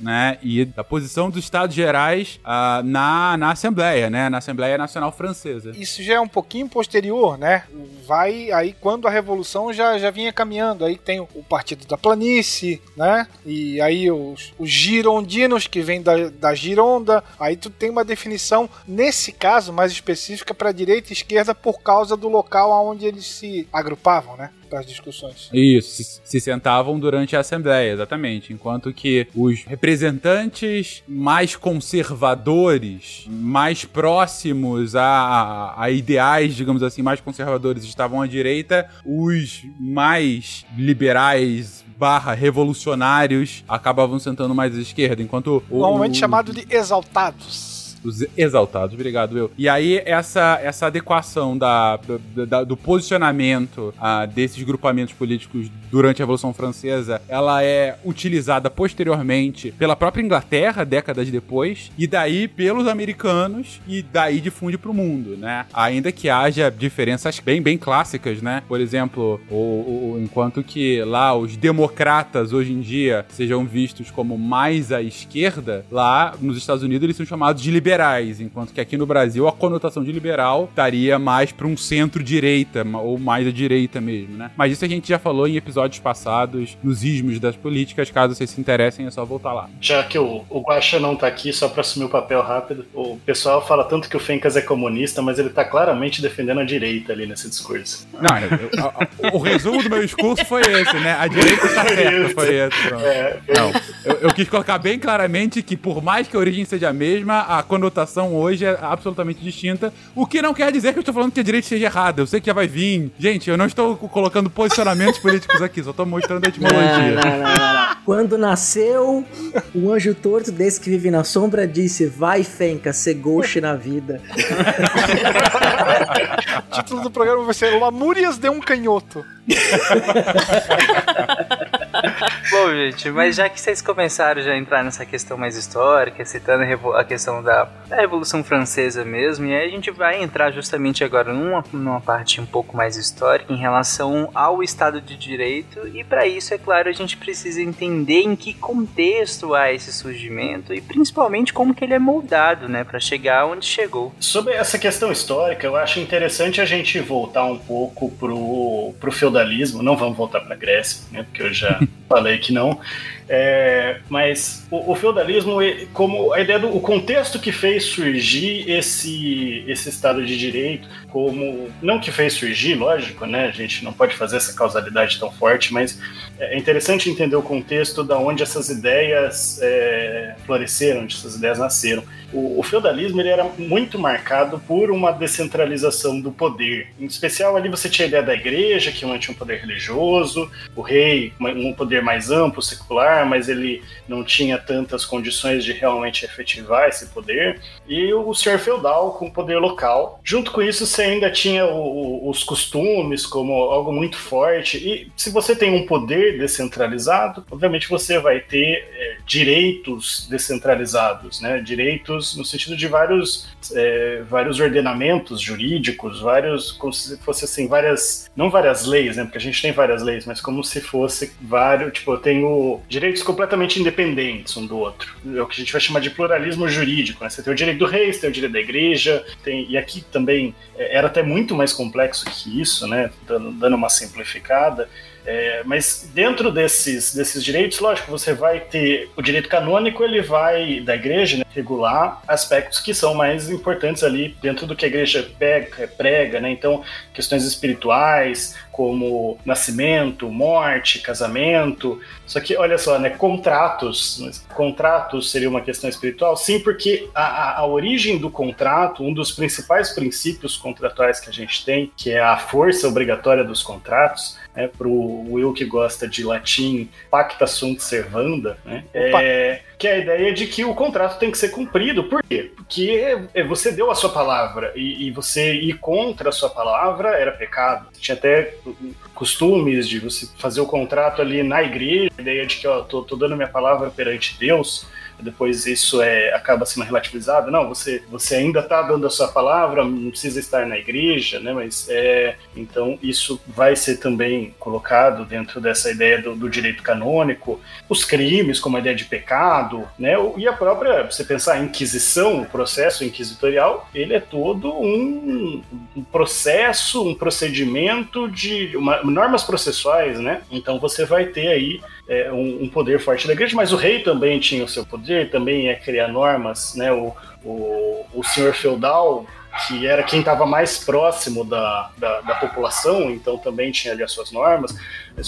Speaker 4: né? E da posição dos Estados Gerais uh, na, na Assembleia, né? Na Assembleia Nacional Francesa.
Speaker 6: Isso já é um pouquinho posterior, né? Vai aí quando a Revolução já, já vinha caminhando. Aí tem o Partido da Planície, né? E aí os, os girondinos que vêm da, da Gironda. Aí tu tem uma definição, nesse caso, mais específica para direita e esquerda por causa do local onde eles se agrupavam, né? Para as discussões.
Speaker 4: Isso, se, se sentavam durante a Assembleia, exatamente. Enquanto que os representantes mais conservadores, mais próximos a, a, a ideais, digamos assim, mais conservadores estavam à direita, os mais liberais barra revolucionários acabavam sentando mais à esquerda, enquanto o,
Speaker 6: Normalmente
Speaker 4: o-
Speaker 6: chamado de exaltados.
Speaker 4: Os exaltados, obrigado, eu. E aí, essa, essa adequação da, do, da- do posicionamento ah, desses grupamentos políticos durante a Revolução Francesa, ela é utilizada posteriormente pela própria Inglaterra, décadas depois, e daí pelos americanos, e daí difunde pro mundo, né? Ainda que haja diferenças bem, bem clássicas, né? Por exemplo, o, o- enquanto que lá os democratas hoje em dia sejam vistos como mais à esquerda, lá nos Estados Unidos eles são chamados de liberais, enquanto que aqui no Brasil a conotação de liberal estaria mais para um centro-direita, ou mais à direita mesmo, né? Mas isso a gente já falou em episódios passados, nos ismos das políticas, caso vocês se interessem, é só voltar lá.
Speaker 2: Já que o, o Guaxa não tá aqui, só pra assumir o papel rápido, o pessoal fala tanto que o Fencas é comunista, mas ele tá claramente defendendo a direita ali nesse discurso.
Speaker 4: Não, eu- eu- a- o resumo do meu discurso foi esse, né? A direita está certa, foi esse.
Speaker 2: É,
Speaker 4: Não, eu, eu quis colocar bem claramente que, por mais que a origem seja a mesma, a conotação hoje é absolutamente distinta. O que não quer dizer que eu estou falando que a direita esteja errada. Eu sei que já vai vir. Gente, eu não estou co- colocando posicionamentos políticos aqui, só estou mostrando a etimologia.
Speaker 3: Não, não, não, não. Quando nasceu, o anjo torto desse que vive na sombra disse: Vai, Fenca, ser gauche na vida.
Speaker 6: O título do programa vai ser Lamúrias de um canhoto.
Speaker 1: Bom, gente, mas já que vocês começaram já a entrar nessa questão mais histórica, citando a questão da, da Revolução Francesa mesmo, e aí a gente vai entrar justamente agora numa, numa parte um pouco mais histórica em relação ao Estado de Direito, e para isso, é claro, a gente precisa entender em que contexto há esse surgimento e principalmente como que ele é moldado, né, para chegar onde chegou.
Speaker 2: Sobre essa questão histórica, eu acho interessante a gente voltar um pouco pro, pro feudalismo. Não vamos voltar pra Grécia, né? Porque eu já falei que não. É, mas o, o feudalismo, como a ideia do o contexto que fez surgir esse, esse Estado de Direito, como. Não que fez surgir, lógico, né? A gente não pode fazer essa causalidade tão forte, mas é interessante entender o contexto da onde essas ideias é, floresceram, onde essas ideias nasceram. O, o feudalismo ele era muito marcado por uma descentralização do poder. Em especial, ali você tinha a ideia da igreja, que mantinha um poder religioso, o rei, um poder mais amplo, secular, mas ele não tinha tantas condições de realmente efetivar esse poder. E o senhor feudal com poder local. Junto com isso, você ainda tinha o- os costumes como algo muito forte. E se você tem um poder descentralizado, obviamente você vai ter é, direitos descentralizados, né? Direitos no sentido de vários, é, vários ordenamentos jurídicos, vários, como se fosse assim, várias, não várias leis, né? Porque a gente tem várias leis, mas como se fosse vários, tipo, eu tenho direitos completamente independentes um do outro. É o que a gente vai chamar de pluralismo jurídico, né? Você tem o direito do rei, você tem o direito da igreja, tem, e aqui também é, era até muito mais complexo que isso, né? Dando, dando uma simplificada. É, mas dentro desses, desses direitos, lógico, você vai ter o direito canônico, ele vai da igreja né, regular aspectos que são mais importantes ali dentro do que a igreja pega, prega, né? Então, questões espirituais, como nascimento, morte, casamento. Só que, olha só, né? Contratos. Contratos seria uma questão espiritual? Sim, porque a, a, a origem do contrato, um dos principais princípios contratuais que a gente tem, que é a força obrigatória dos contratos, né, para o Will que gosta de latim, pacta sunt servanda, né, é, que é a ideia de que o contrato tem que ser cumprido. Por quê? Porque é, você deu a sua palavra e, e você ir contra a sua palavra era pecado. Tinha até costumes de você fazer o contrato ali na igreja, a ideia de que ó, tô, tô dando minha palavra perante Deus, depois isso é, acaba sendo relativizado. Não, você, você ainda está dando a sua palavra, não precisa estar na igreja, né? Mas é, então isso vai ser também colocado dentro dessa ideia do, do direito canônico, os crimes como a ideia de pecado, né? E a própria, você pensar a Inquisição, o processo inquisitorial, ele é todo um, um processo, um procedimento de uma, normas processuais, né? Então você vai ter aí é, um, um, poder forte da igreja, mas o rei também tinha o seu poder, também ia criar normas, né? O, o, o senhor feudal que era quem estava mais próximo da, da, da, população, então também tinha ali as suas normas.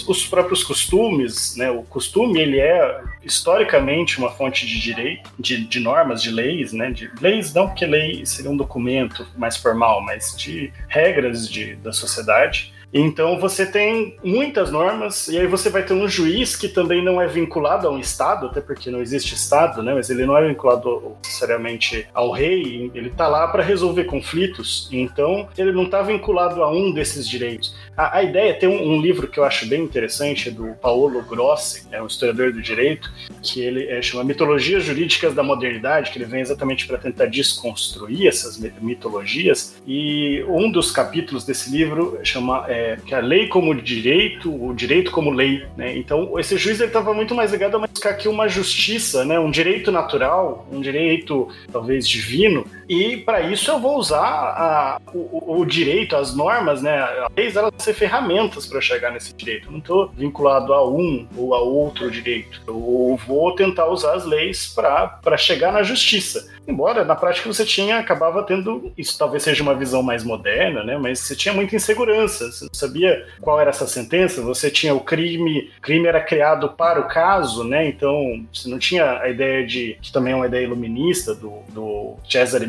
Speaker 2: Os próprios costumes, né, o costume ele é historicamente uma fonte de direito, de, de normas, de leis, né, de leis não porque lei seria um documento mais formal, mas de regras de, da sociedade. Então você tem muitas normas, e aí você vai ter um juiz que também não é vinculado a um Estado, até porque não existe Estado, né? Mas ele não é vinculado necessariamente ao rei, ele está lá para resolver conflitos, então ele não está vinculado a um desses direitos. A, a ideia tem um, um, livro que eu acho bem interessante, do Paolo Grossi, é um historiador do direito, que ele é, chama Mitologias Jurídicas da Modernidade, que ele vem exatamente para tentar desconstruir essas mitologias, e um dos capítulos desse livro chama. É, que a lei como direito, o direito como lei, né? Então, esse juiz estava muito mais ligado a buscar aqui uma justiça, né? Um direito natural, um direito talvez divino, e para isso eu vou usar a, o, o, direito, as normas, né? As leis elas ser ferramentas para chegar nesse direito. Eu não estou vinculado a um ou a outro direito. Eu vou tentar usar as leis para chegar na justiça. Embora na prática você tinha acabava tendo isso talvez seja uma visão mais moderna, né? Mas você tinha muita insegurança. Você não sabia qual era essa sentença. Você tinha o crime, crime era criado para o caso, né? Então você não tinha a ideia de que também é uma ideia iluminista do, do Cesare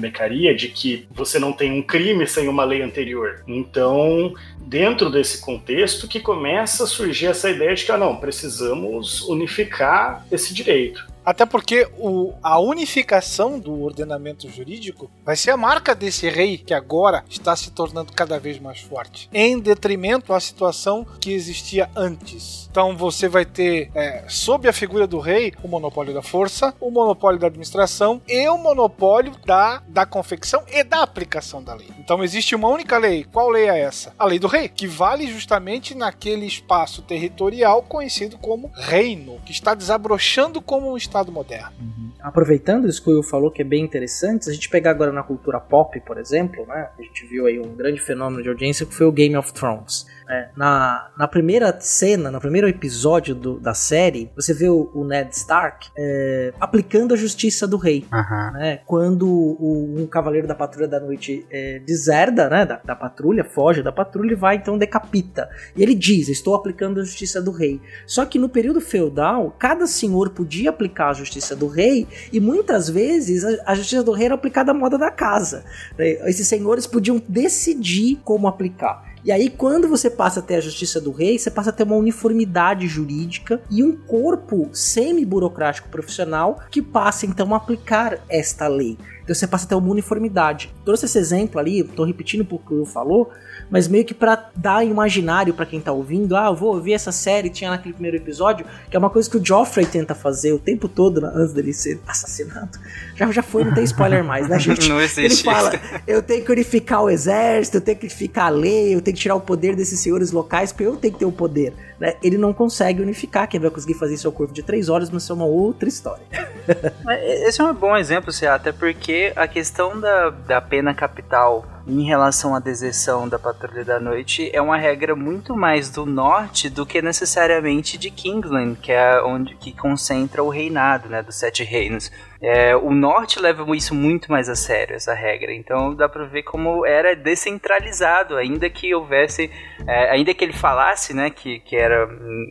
Speaker 2: De que você não tem um crime sem uma lei anterior. Então dentro desse contexto que começa a surgir essa ideia de que ah, não precisamos unificar esse direito.
Speaker 6: Até porque o, a unificação do ordenamento jurídico vai ser a marca desse rei que agora está se tornando cada vez mais forte, em detrimento à situação que existia antes. Então você vai ter, é, sob a figura do rei, o monopólio da força, o monopólio da administração e o monopólio da, da confecção e da aplicação da lei. Então existe uma única lei. Qual lei é essa? A lei do rei, que vale justamente naquele espaço territorial conhecido como reino, que está desabrochando como um Estado moderno.
Speaker 3: Uhum. Aproveitando isso que o Will falou, que é bem interessante, se a gente pegar agora na cultura pop, por exemplo, né, a gente viu aí um grande fenômeno de audiência que foi o Game of Thrones. É, na, na primeira cena, no primeiro episódio do, da série, você vê o, o Ned Stark é, aplicando a justiça do rei.
Speaker 1: Uhum.
Speaker 3: Né? Quando o, um cavaleiro da patrulha da noite é, deserda né, da, da, patrulha, foge da patrulha e vai então decapita. E ele diz: Estou aplicando a justiça do rei. Só que no período feudal, cada senhor podia aplicar a justiça do rei e muitas vezes a, a justiça do rei era aplicada à moda da casa. Né? Esses senhores podiam decidir como aplicar. E aí, quando você passa a ter a justiça do rei, você passa a ter uma uniformidade jurídica e um corpo semi-burocrático profissional que passa então a aplicar esta lei. Então você passa a ter uma uniformidade. Trouxe esse exemplo ali, estou repetindo porque o falou, mas meio que para dar imaginário para quem tá ouvindo, ah, eu vou ouvir essa série, tinha naquele primeiro episódio, que é uma coisa que o Joffrey tenta fazer o tempo todo né, antes dele ser assassinado. Já, já foi, não tem spoiler mais, né, gente?
Speaker 1: Não existe.
Speaker 3: Ele fala, eu tenho que unificar o exército, eu tenho que unificar a lei, eu tenho que tirar o poder desses senhores locais, porque eu tenho que ter o poder. Né? Ele não consegue unificar, quem vai conseguir fazer isso é o corpo de três horas, mas isso é uma outra história.
Speaker 1: Esse é um bom exemplo, até porque a questão da, da pena capital em relação à deserção da Patrulha da Noite é uma regra muito mais do norte do que necessariamente de Kingsland, que é onde que concentra o reinado, né, dos Sete Reinos. É, o norte leva isso muito mais a sério, essa regra. Então dá pra ver como era descentralizado, ainda que houvesse. É, ainda que ele falasse né, que, que era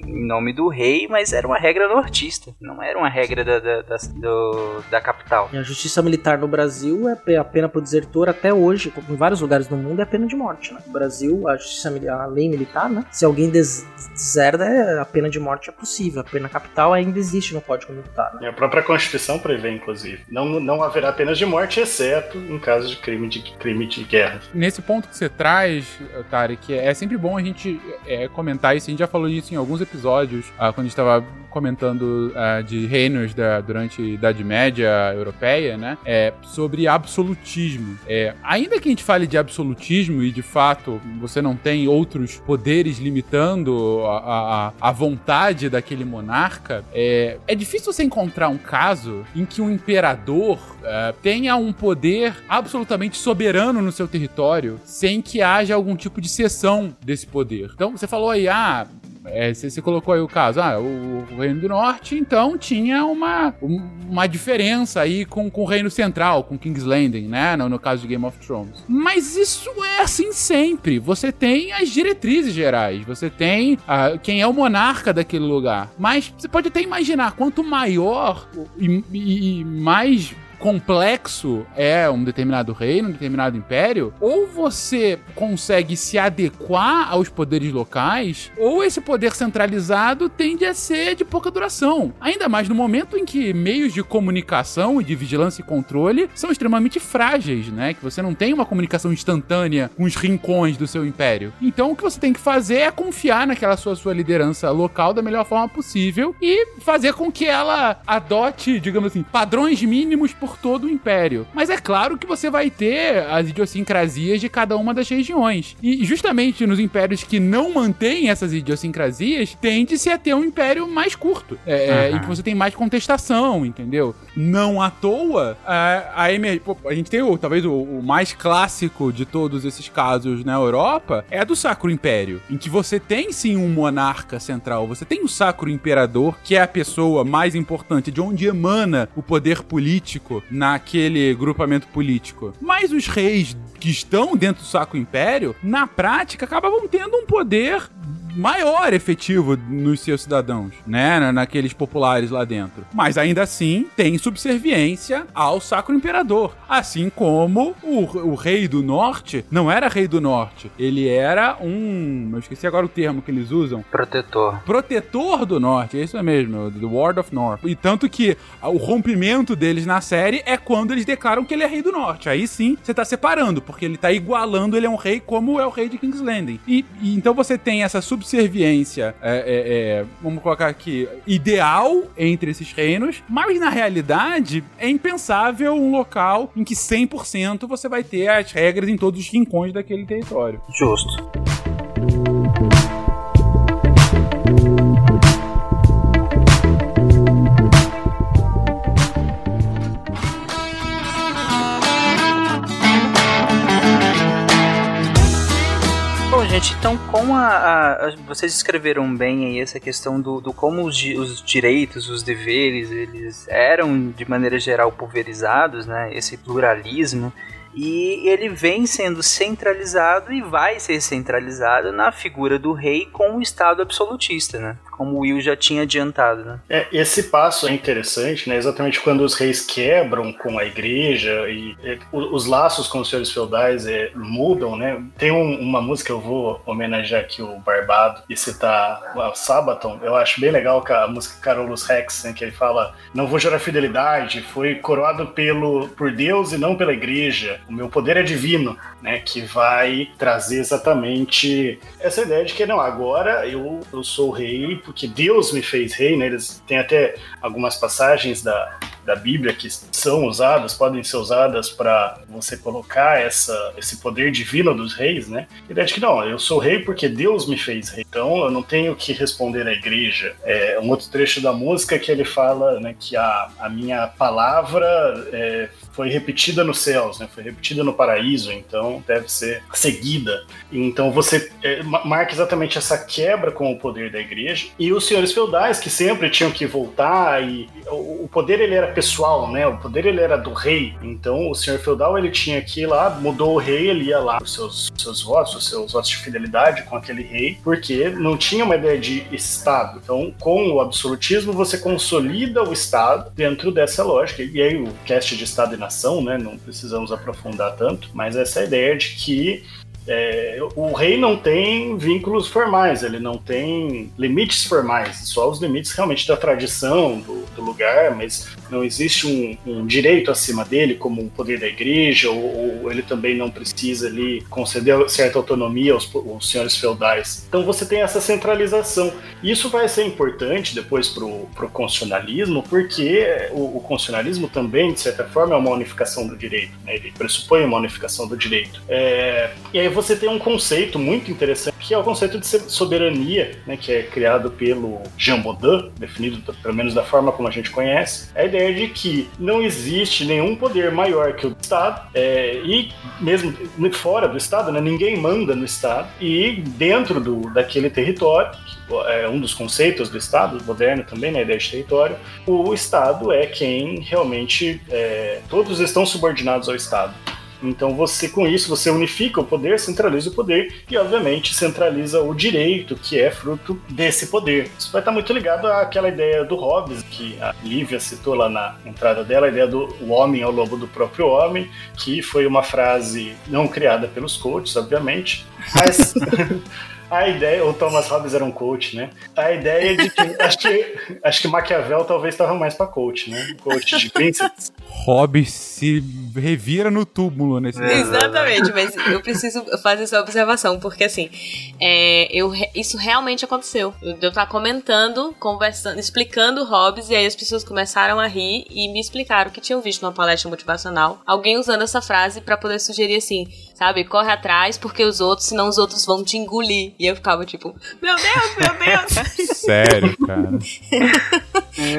Speaker 1: em nome do rei, mas era uma regra nortista, não era uma regra da, da, da, do, da capital.
Speaker 3: E a justiça militar no Brasil é a pena por desertor até hoje, em vários lugares do mundo é pena de morte. Né? No Brasil, a, justiça, a lei militar, né? se alguém des deserda, é, a pena de morte é possível. A pena capital ainda existe no Código Militar. Né?
Speaker 2: a própria Constituição prevê inclusive. Não, não haverá penas de morte, exceto em caso de crime de, crime de guerra.
Speaker 4: Nesse ponto que você traz, Tarek, é sempre bom a gente é, comentar isso. A gente já falou isso em alguns episódios, ah, quando a gente estava comentando uh, de reinos da, durante a Idade Média Europeia, né? É, sobre absolutismo. É, ainda que a gente fale de absolutismo e de fato você não tem outros poderes limitando a, a, a vontade daquele monarca, é, é difícil você encontrar um caso em que um imperador uh, tenha um poder absolutamente soberano no seu território sem que haja algum tipo de cessão desse poder. Então você falou aí, ah, é, você, colocou aí o caso, ah, o, o Reino do Norte, então tinha uma, uma diferença aí com, com o Reino Central, com King's Landing, né? No, no caso de Game of Thrones. Mas isso é assim sempre. Você tem as diretrizes gerais, você tem ah, quem é o monarca daquele lugar. Mas você pode até imaginar, quanto maior e, e, e mais complexo é um determinado reino, um determinado império, ou você consegue se adequar aos poderes locais, ou esse poder centralizado tende a ser de pouca duração. Ainda mais no momento em que meios de comunicação e de vigilância e controle são extremamente frágeis, né? Que você não tem uma comunicação instantânea com os rincões do seu império. Então o que você tem que fazer é confiar naquela sua, sua liderança local da melhor forma possível e fazer com que ela adote, digamos assim, padrões mínimos por todo o império. Mas é claro que você vai ter as idiosincrasias de cada uma das regiões. E justamente nos impérios que não mantêm essas idiosincrasias, tende-se a ter um império mais curto. É, uhum. E que você tem mais contestação, entendeu? Não à toa, a, a, a gente tem o, talvez o, o, mais clássico de todos esses casos na Europa é do Sacro Império, em que você tem sim um monarca central, você tem o Sacro Imperador, que é a pessoa mais importante, de onde emana o poder político naquele grupamento político. Mas os reis que estão dentro do Sacro Império, na prática, acabavam tendo um poder maior efetivo nos seus cidadãos, né? Naqueles populares lá dentro. Mas ainda assim tem subserviência ao Sacro Imperador. Assim como o, o rei do norte não era rei do norte, ele era um. Eu esqueci agora o termo que eles usam.
Speaker 1: Protetor.
Speaker 4: Protetor do norte, é isso mesmo, The Ward of North. E tanto que o rompimento deles na série é quando eles declaram que ele é rei do norte. Aí sim você tá separando, porque ele tá igualando, ele é um rei como é o rei de King's Landing. E, e então você tem essa subserviência subserviência, é, é, é, vamos colocar aqui, ideal entre esses reinos, mas na realidade é impensável um local em que 100% você vai ter as regras em todos os rincões daquele território.
Speaker 1: Justo. Gente, então com a, a, a, vocês escreveram bem aí essa questão do, do como os, os, direitos, os deveres, eles eram de maneira geral pulverizados, né? Esse pluralismo e ele vem sendo centralizado e vai ser centralizado na figura do rei com o Estado absolutista, né? Como o Will já tinha adiantado, né?
Speaker 2: É, esse passo é interessante, né? Exatamente quando os reis quebram com a igreja e, e os laços com os senhores feudais é, mudam, né? Tem um, uma música, eu vou homenagear aqui o Barbado e citar o Sabaton, eu acho bem legal a música Carolus Rex, né? Que ele fala, não vou jurar fidelidade, foi coroado pelo, por Deus e não pela igreja, o meu poder é divino, né? Que vai trazer exatamente essa ideia de que, não, agora eu, eu sou rei porque Deus me fez rei, né? Eles têm até algumas passagens da, da Bíblia que são usadas, podem ser usadas para você colocar essa, esse poder divino dos reis, né? A ideia de que não, eu sou rei porque Deus me fez rei, então eu não tenho que responder à igreja. É um outro trecho da música que ele fala né, que a, a minha palavra é, foi repetida nos céus, né? Foi repetida no paraíso, então deve ser seguida. Então você é, marca exatamente essa quebra com o poder da igreja e os senhores feudais que sempre tinham que voltar e o, o poder ele era pessoal, né? O poder ele era do rei. Então o senhor feudal ele tinha que ir lá, mudou o rei, ele ia lá os seus seus votos, os seus votos de fidelidade com aquele rei, porque não tinha uma ideia de estado. Então, com o absolutismo você consolida o estado dentro dessa lógica. E aí o cast de estado e nação, né? Não precisamos aprofundar tanto, mas essa é ideia de que é, o rei não tem vínculos formais, ele não tem limites formais, só os limites realmente da tradição, do, do lugar, mas não existe um, um, direito acima dele, como o poder da igreja, ou, ou, ele também não precisa ali conceder certa autonomia aos, aos, senhores feudais. Então você tem essa centralização. Isso vai ser importante depois para o constitucionalismo, porque o, o constitucionalismo também, de certa forma, é uma unificação do direito, né? ele pressupõe uma unificação do direito. É, e aí você tem um conceito muito interessante que é o conceito de soberania, né, que é criado pelo Jean Baudin, definido pelo menos da forma como a gente conhece, a ideia de que não existe nenhum poder maior que o do Estado, é, e mesmo fora do Estado, né, ninguém manda no Estado, e dentro do, daquele território, que é um dos conceitos do Estado, moderno também, né, ideia de território, o Estado é quem realmente, é, todos estão subordinados ao Estado. Então você com isso você unifica o poder, centraliza o poder e obviamente centraliza o direito que é fruto desse poder. Isso vai estar muito ligado àquela ideia do Hobbes que a Lívia citou lá na entrada dela, a ideia do o homem ao lobo do próprio homem, que foi uma frase não criada pelos coaches, obviamente, mas a ideia, o Thomas Hobbes era um coach, né? A ideia de que acho que, acho que Maquiavel talvez estava mais para coach, né? Coach de príncipes.
Speaker 4: Hobbes se revira no túmulo nesse
Speaker 8: é, Exatamente, mas eu preciso fazer essa observação, porque assim, é, eu, isso realmente aconteceu. Eu tava comentando, conversando, explicando Hobbes, e aí as pessoas começaram a rir e me explicaram que tinham visto numa palestra motivacional alguém usando essa frase para poder sugerir assim: sabe? Corre atrás porque os outros, senão os outros vão te engolir. E eu ficava tipo, meu Deus, meu Deus.
Speaker 4: Sério, cara.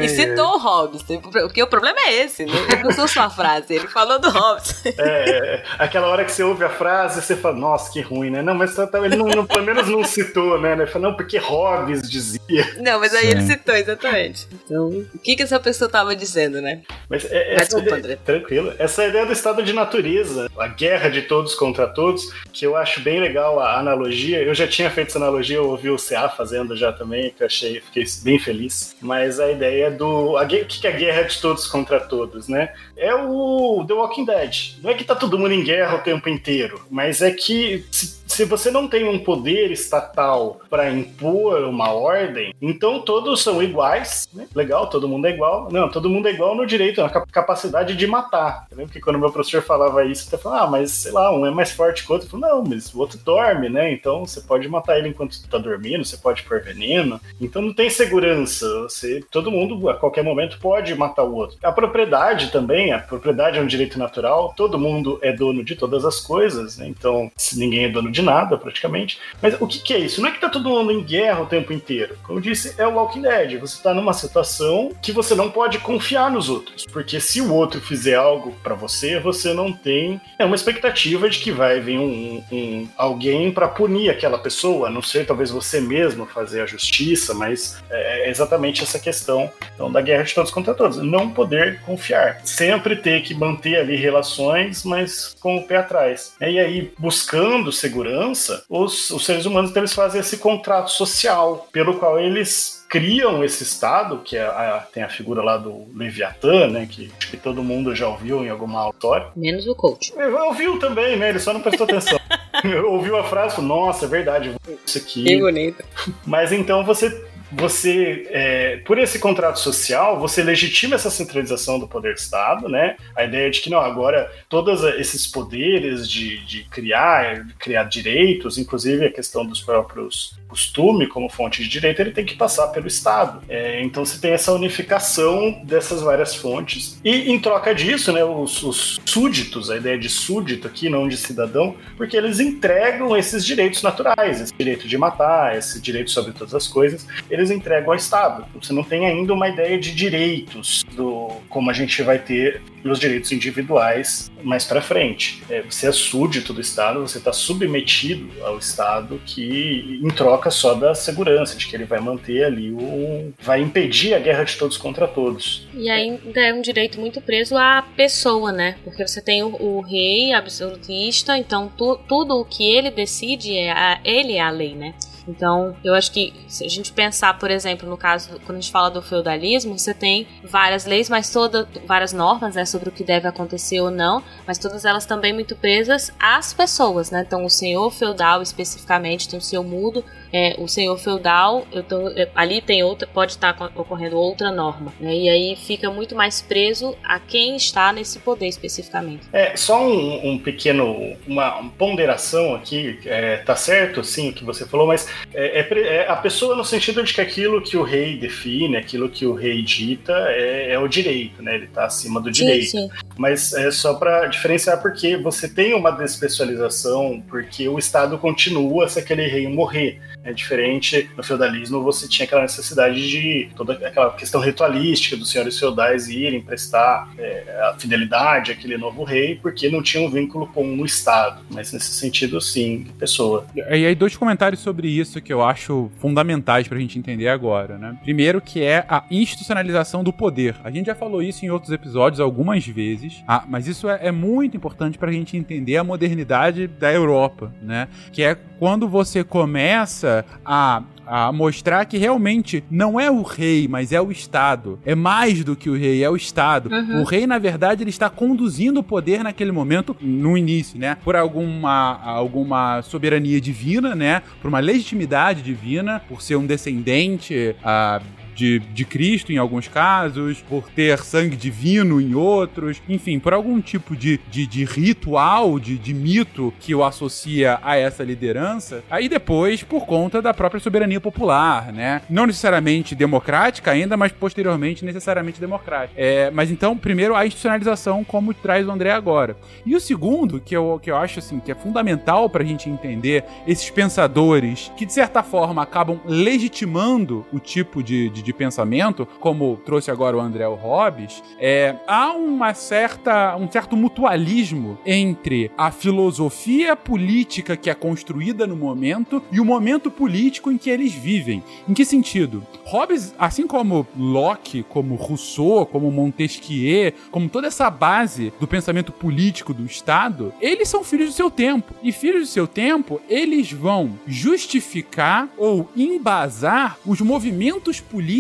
Speaker 8: e citou o Hobbes, porque o problema é esse, né? não usou sua frase, ele falou do Hobbes.
Speaker 2: É, aquela hora que você ouve a frase, você fala, nossa, que ruim, né? Não, mas tá, tá, ele não, não, pelo menos não citou, né? Ele falou, não, porque Hobbes dizia.
Speaker 8: Não, mas aí Sim. ele citou, exatamente. Então, o que que essa pessoa tava dizendo, né?
Speaker 2: Mas é, essa Desculpa, ideia, tranquilo. Essa ideia do estado de natureza, a guerra de todos contra todos, que eu acho bem legal a analogia. Eu já tinha feito essa analogia, eu ouvi o CA fazendo já também, que eu achei, fiquei bem feliz. Mas a ideia do. A, o que é a guerra de todos contra todos, né? É o The Walking Dead. Não é que tá todo mundo em guerra o tempo inteiro, mas é que se se você não tem um poder estatal para impor uma ordem, então todos são iguais, né? legal, todo mundo é igual. Não, todo mundo é igual no direito, na capacidade de matar. Eu lembro que quando meu professor falava isso, você falava, ah, mas sei lá, um é mais forte que o outro. Eu falei, não, mas o outro dorme, né? Então você pode matar ele enquanto está dormindo, você pode pôr veneno. Então não tem segurança. Você, todo mundo, a qualquer momento, pode matar o outro. A propriedade também, a propriedade é um direito natural, todo mundo é dono de todas as coisas, né? Então, se ninguém é dono de nada, praticamente. Mas o que, que, é isso? Não é que tá todo mundo em guerra o tempo inteiro. Como eu disse, é o Walking Dead. Você tá numa situação que você não pode confiar nos outros. Porque se o outro fizer algo para você, você não tem é uma expectativa de que vai vir um, um alguém para punir aquela pessoa. Não ser talvez você mesmo fazer a justiça, mas é, é exatamente essa questão então, da guerra de todos contra todos. Não poder confiar. Sempre ter que manter ali relações, mas com o pé atrás. E aí, buscando segurança segurança, os, os seres humanos então, eles fazem esse contrato social pelo qual eles criam esse estado, que é a, tem a figura lá do Leviatã, né, que acho que todo mundo já ouviu em alguma autória.
Speaker 8: Menos o coach.
Speaker 2: Ouviu também, né, ele só não prestou atenção. ouviu a frase nossa, é verdade, isso aqui.
Speaker 8: Que bonito.
Speaker 2: Mas então você você, é, por esse contrato social, você legitima essa centralização do poder do Estado, né? A ideia de que não, agora todos esses poderes de, de criar, criar direitos, inclusive a questão dos próprios costume como fonte de direito, ele tem que passar pelo Estado. É, então você tem essa unificação dessas várias fontes. E em troca disso, né, os, os súditos, a ideia de súdito aqui, não de cidadão, porque eles entregam esses direitos naturais, esse direito de matar, esse direito sobre todas as coisas, eles entregam ao Estado. Você não tem ainda uma ideia de direitos, do como a gente vai ter nos direitos individuais mais para frente. É, você é súdito do Estado, você está submetido ao Estado que em troca só da segurança, de que ele vai manter ali o. vai impedir a guerra de todos contra todos.
Speaker 8: E ainda é um direito muito preso à pessoa, né? Porque você tem o, o rei absolutista, então tu, tudo o que ele decide, é a, ele é a lei, né? Então, eu acho que se a gente pensar, por exemplo, no caso, quando a gente fala do feudalismo, você tem várias leis, mas todas, várias normas, né, sobre o que deve acontecer ou não, mas todas elas também muito presas às pessoas, né? Então, o senhor feudal especificamente tem o seu mudo, é, o senhor feudal, eu tô, ali tem outra, pode estar ocorrendo outra norma, né? E aí fica muito mais preso a quem está nesse poder especificamente.
Speaker 2: É, só um, um pequeno, uma ponderação aqui, é, tá certo, sim, o que você falou, mas é, é, é, a pessoa no sentido de que aquilo que o rei define, aquilo que o rei dita é, é o direito, né? Ele está acima do direito. Sim, sim. Mas é só para diferenciar porque você tem uma despessoalização, porque o Estado continua se aquele rei morrer. É diferente no feudalismo, você tinha aquela necessidade de toda aquela questão ritualística dos senhores feudais irem prestar é, a fidelidade àquele novo rei, porque não tinha um vínculo com o Estado. Mas nesse sentido, sim, pessoa.
Speaker 4: E aí, dois comentários sobre isso que eu acho fundamentais pra gente entender agora, né? Primeiro, que é a institucionalização do poder. A gente já falou isso em outros episódios algumas vezes, ah, mas isso é, é muito importante pra gente entender a modernidade da Europa, né? Que é quando você começa a a mostrar que realmente não é o rei, mas é o Estado. É mais do que o rei, é o Estado.
Speaker 8: Uhum.
Speaker 4: O rei, na verdade, ele está conduzindo o poder naquele momento, no início, né? Por alguma, alguma soberania divina, né? Por uma legitimidade divina, por ser um descendente. ah, de, de Cristo em alguns casos, por ter sangue divino em outros, enfim, por algum tipo de, de, de ritual, de, de mito que o associa a essa liderança. Aí depois, por conta da própria soberania popular, né? Não necessariamente democrática ainda, mas posteriormente necessariamente democrática. É, mas então, primeiro, a institucionalização, como traz o André agora. E o segundo, que eu, que eu acho assim, que é fundamental pra gente entender esses pensadores que, de certa forma, acabam legitimando o tipo de, de, de pensamento, como trouxe agora o André Hobbes, é, há uma certa, um certo mutualismo entre a filosofia política que é construída no momento e o momento político em que eles vivem. Em que sentido? Hobbes, assim como Locke, como Rousseau, como Montesquieu, como toda essa base do pensamento político do Estado, eles são filhos do seu tempo. E filhos do seu tempo, eles vão justificar ou embasar os movimentos políticos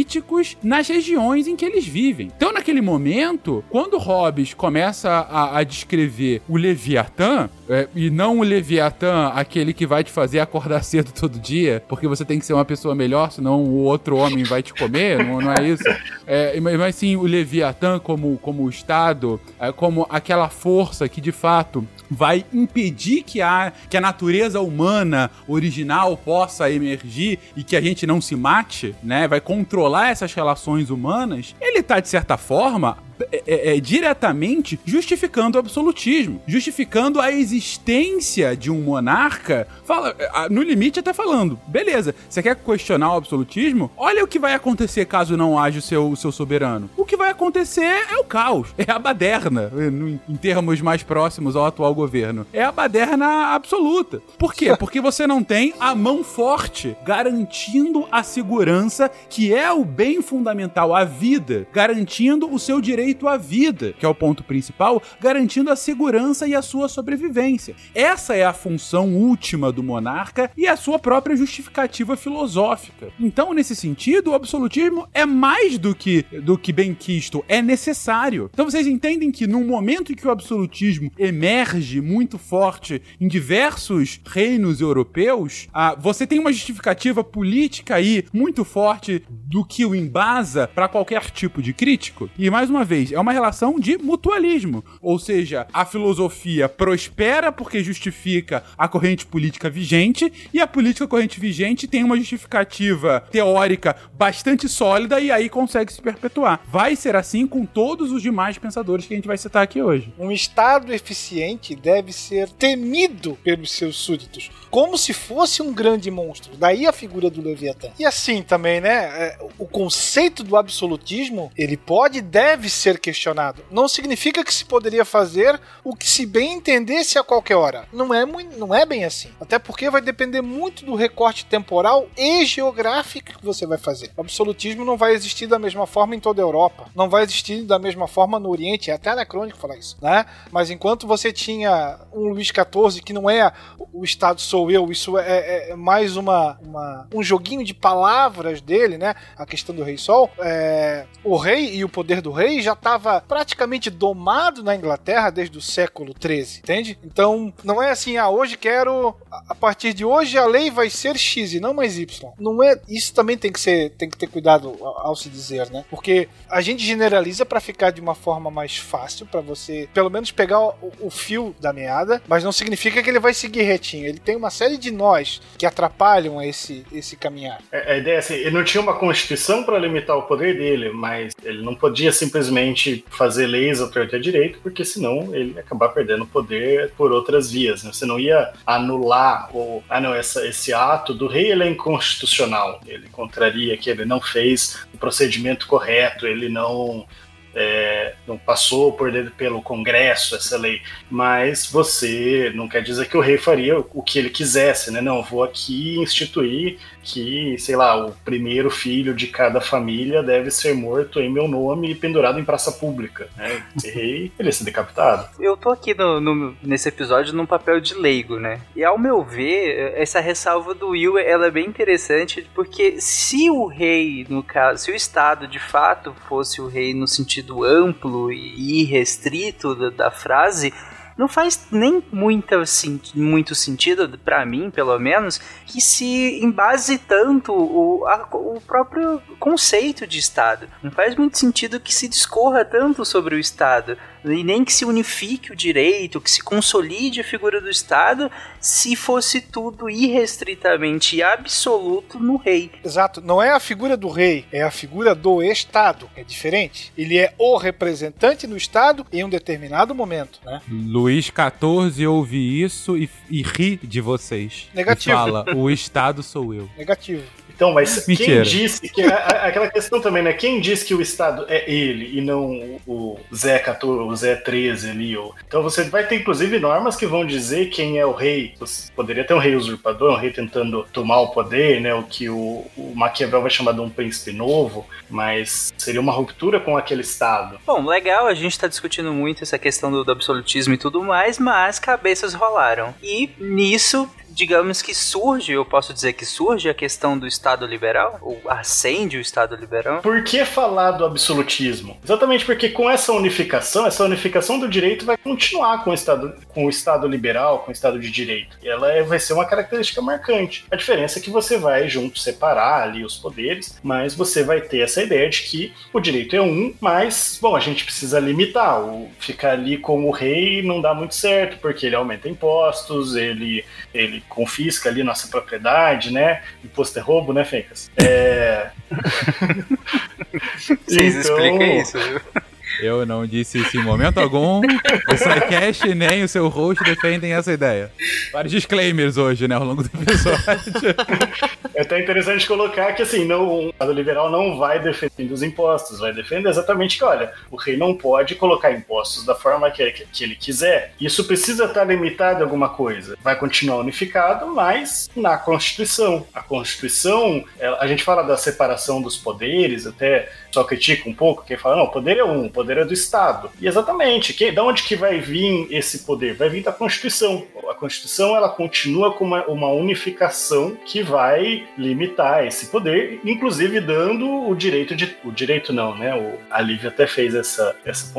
Speaker 4: nas regiões em que eles vivem. Então, naquele momento, quando Hobbes começa a, a descrever o Leviatã, é, e não o Leviatã, aquele que vai te fazer acordar cedo todo dia, porque você tem que ser uma pessoa melhor, senão o outro homem vai te comer, não, não é isso? É, mas sim o Leviatã como, como o Estado, é, como aquela força que de fato vai impedir que a, que a natureza humana original possa emergir e que a gente não se mate, né? Vai controlar essas relações humanas. Ele tá, de certa forma, é, é, é, diretamente justificando o absolutismo, justificando a existência de um monarca. Fala, a- no limite até falando, beleza, você quer questionar o absolutismo? Olha o que vai acontecer caso não haja o seu, o seu soberano. O que vai acontecer é o caos, é a baderna, em, em termos mais próximos ao atual governo. É a baderna absoluta. Por quê? Porque você não tem a mão forte garantindo a segurança, que é o bem fundamental, a vida, garantindo o seu direito à vida, que é o ponto principal, garantindo a segurança e a sua sobrevivência. Essa é a função última do monarca e a sua própria justificativa filosófica. Então, nesse sentido, o absolutismo é mais do que do que benquisto, é necessário. Então vocês entendem que num momento em que o absolutismo emerge muito forte em diversos reinos europeus, ah, você tem uma justificativa política aí muito forte do que o embasa para qualquer tipo de crítico. E mais uma vez, é uma relação de mutualismo, ou seja, a filosofia prospera porque justifica a corrente política vigente e a política corrente vigente tem uma justificativa teórica bastante sólida e aí consegue se perpetuar. Vai ser assim com todos os demais pensadores que a gente vai citar aqui hoje.
Speaker 6: Um Estado eficiente deve ser temido pelos seus súditos, como se fosse um grande monstro. Daí a figura do Leviatã. E assim também, né? é, O conceito do absolutismo, ele pode e deve ser questionado. Não significa que se poderia fazer o que se bem entendesse a qualquer hora. Não é, não é bem assim. Até porque vai depender muito do recorte temporal e geográfico que você vai fazer. O absolutismo não vai existir da mesma forma em toda a Europa. Não vai existir da mesma forma no Oriente. É até anacrônico falar isso, né? Mas enquanto você tinha um Luís XIV que não é o Estado sou eu, isso é, é- é mais uma, uma- um joguinho de palavras dele, né? A questão do Rei Sol. É, o rei e o poder do rei já estava praticamente domado na Inglaterra desde o século XIII, entende? Então não é assim, ah, hoje quero, a partir de hoje a lei vai ser X e não mais Y. Não é, isso também tem que ser, tem que ter cuidado ao, ao se dizer, né? Porque a gente generaliza para ficar de uma forma mais fácil para você, pelo menos pegar o, o fio da meada, mas não significa que ele vai seguir retinho. Ele tem uma série de nós que atrapalham esse esse caminhar.
Speaker 2: É, A ideia é assim, ele não tinha uma constituição para limitar o poder dele, mas ele não podia simplesmente fazer leis ao torto e à direito, porque senão ele ia acabar perdendo poder por outras vias. Né? Você não ia anular o. Ah, não, essa, esse ato do rei ele é inconstitucional. Ele contraria que ele não fez o procedimento correto, ele não é, não passou por pelo Congresso essa lei, mas você não quer dizer que o rei faria o que ele quisesse, né? Não, vou aqui instituir que, sei lá, o primeiro filho de cada família deve ser morto em meu nome e pendurado em praça pública. Né? Errei, ele ia ser decapitado.
Speaker 1: Eu tô aqui no, no, nesse episódio num papel de leigo, né? E ao meu ver, essa ressalva do Will ela é bem interessante, porque se o rei, no caso, se o Estado de fato fosse o rei no sentido amplo e irrestrito da, da frase, não faz nem muita, muito sentido, para mim, pelo menos, que se embase tanto o, a, o próprio conceito de Estado. Não faz muito sentido que se discorra tanto sobre o Estado e nem que se unifique o direito, que se consolide a figura do Estado, se fosse tudo irrestritamente e absoluto no rei.
Speaker 6: Exato, não é a figura do rei, é a figura do Estado. É diferente. Ele é o representante do Estado em um determinado momento, né?
Speaker 4: Luís XIV ouve isso e, e ri de vocês.
Speaker 6: Negativo.
Speaker 4: E fala, o Estado sou eu.
Speaker 6: Negativo.
Speaker 2: Então, mas Mentira. quem disse que. A, aquela questão também, né? Quem disse que o Estado é ele e não o Zé 14, o Zé 13 ali? Ou... Então você vai ter, inclusive, normas que vão dizer quem é o rei. Você poderia ter um rei usurpador, um rei tentando tomar o poder, né? O que o, o Maquiavel vai chamar de um príncipe novo, mas seria uma ruptura com aquele Estado.
Speaker 1: Bom, legal, a gente está discutindo muito essa questão do, do absolutismo e tudo mais, mas cabeças rolaram. E nisso digamos que surge, eu posso dizer que surge a questão do Estado liberal? Ou acende o Estado liberal?
Speaker 2: Por que falar do absolutismo? Exatamente porque com essa unificação, essa unificação do direito vai continuar com o Estado, com o Estado liberal, com o Estado de direito. E ela é, vai ser uma característica marcante. A diferença é que você vai junto separar ali os poderes, mas você vai ter essa ideia de que o direito é um, mas, bom, a gente precisa limitar. O, ficar ali como rei não dá muito certo, porque ele aumenta impostos, ele, ele confisca ali nossa propriedade, né? Imposto é roubo, né, Fencas? É.
Speaker 1: Vocês então... explicam isso, viu?
Speaker 4: Eu não disse isso em momento algum. O SciCast nem o seu host defendem essa ideia. Vários disclaimers hoje, né, ao longo do episódio.
Speaker 2: É até interessante colocar que, assim, não, o Estado liberal não vai defender os impostos, vai defender exatamente que, olha, o rei não pode colocar impostos da forma que, que ele quiser. Isso precisa estar limitado em alguma coisa. Vai continuar unificado, mas na Constituição. A Constituição, a gente fala da separação dos poderes, até só critica um pouco, quem fala, não, o poder é um, o poder é do Estado. E exatamente, que, da onde que vai vir esse poder? Vai vir da Constituição. A Constituição, ela continua com uma, uma unificação que vai limitar esse poder, inclusive dando o direito de... O direito não, né? O, a Lívia até fez essa, essa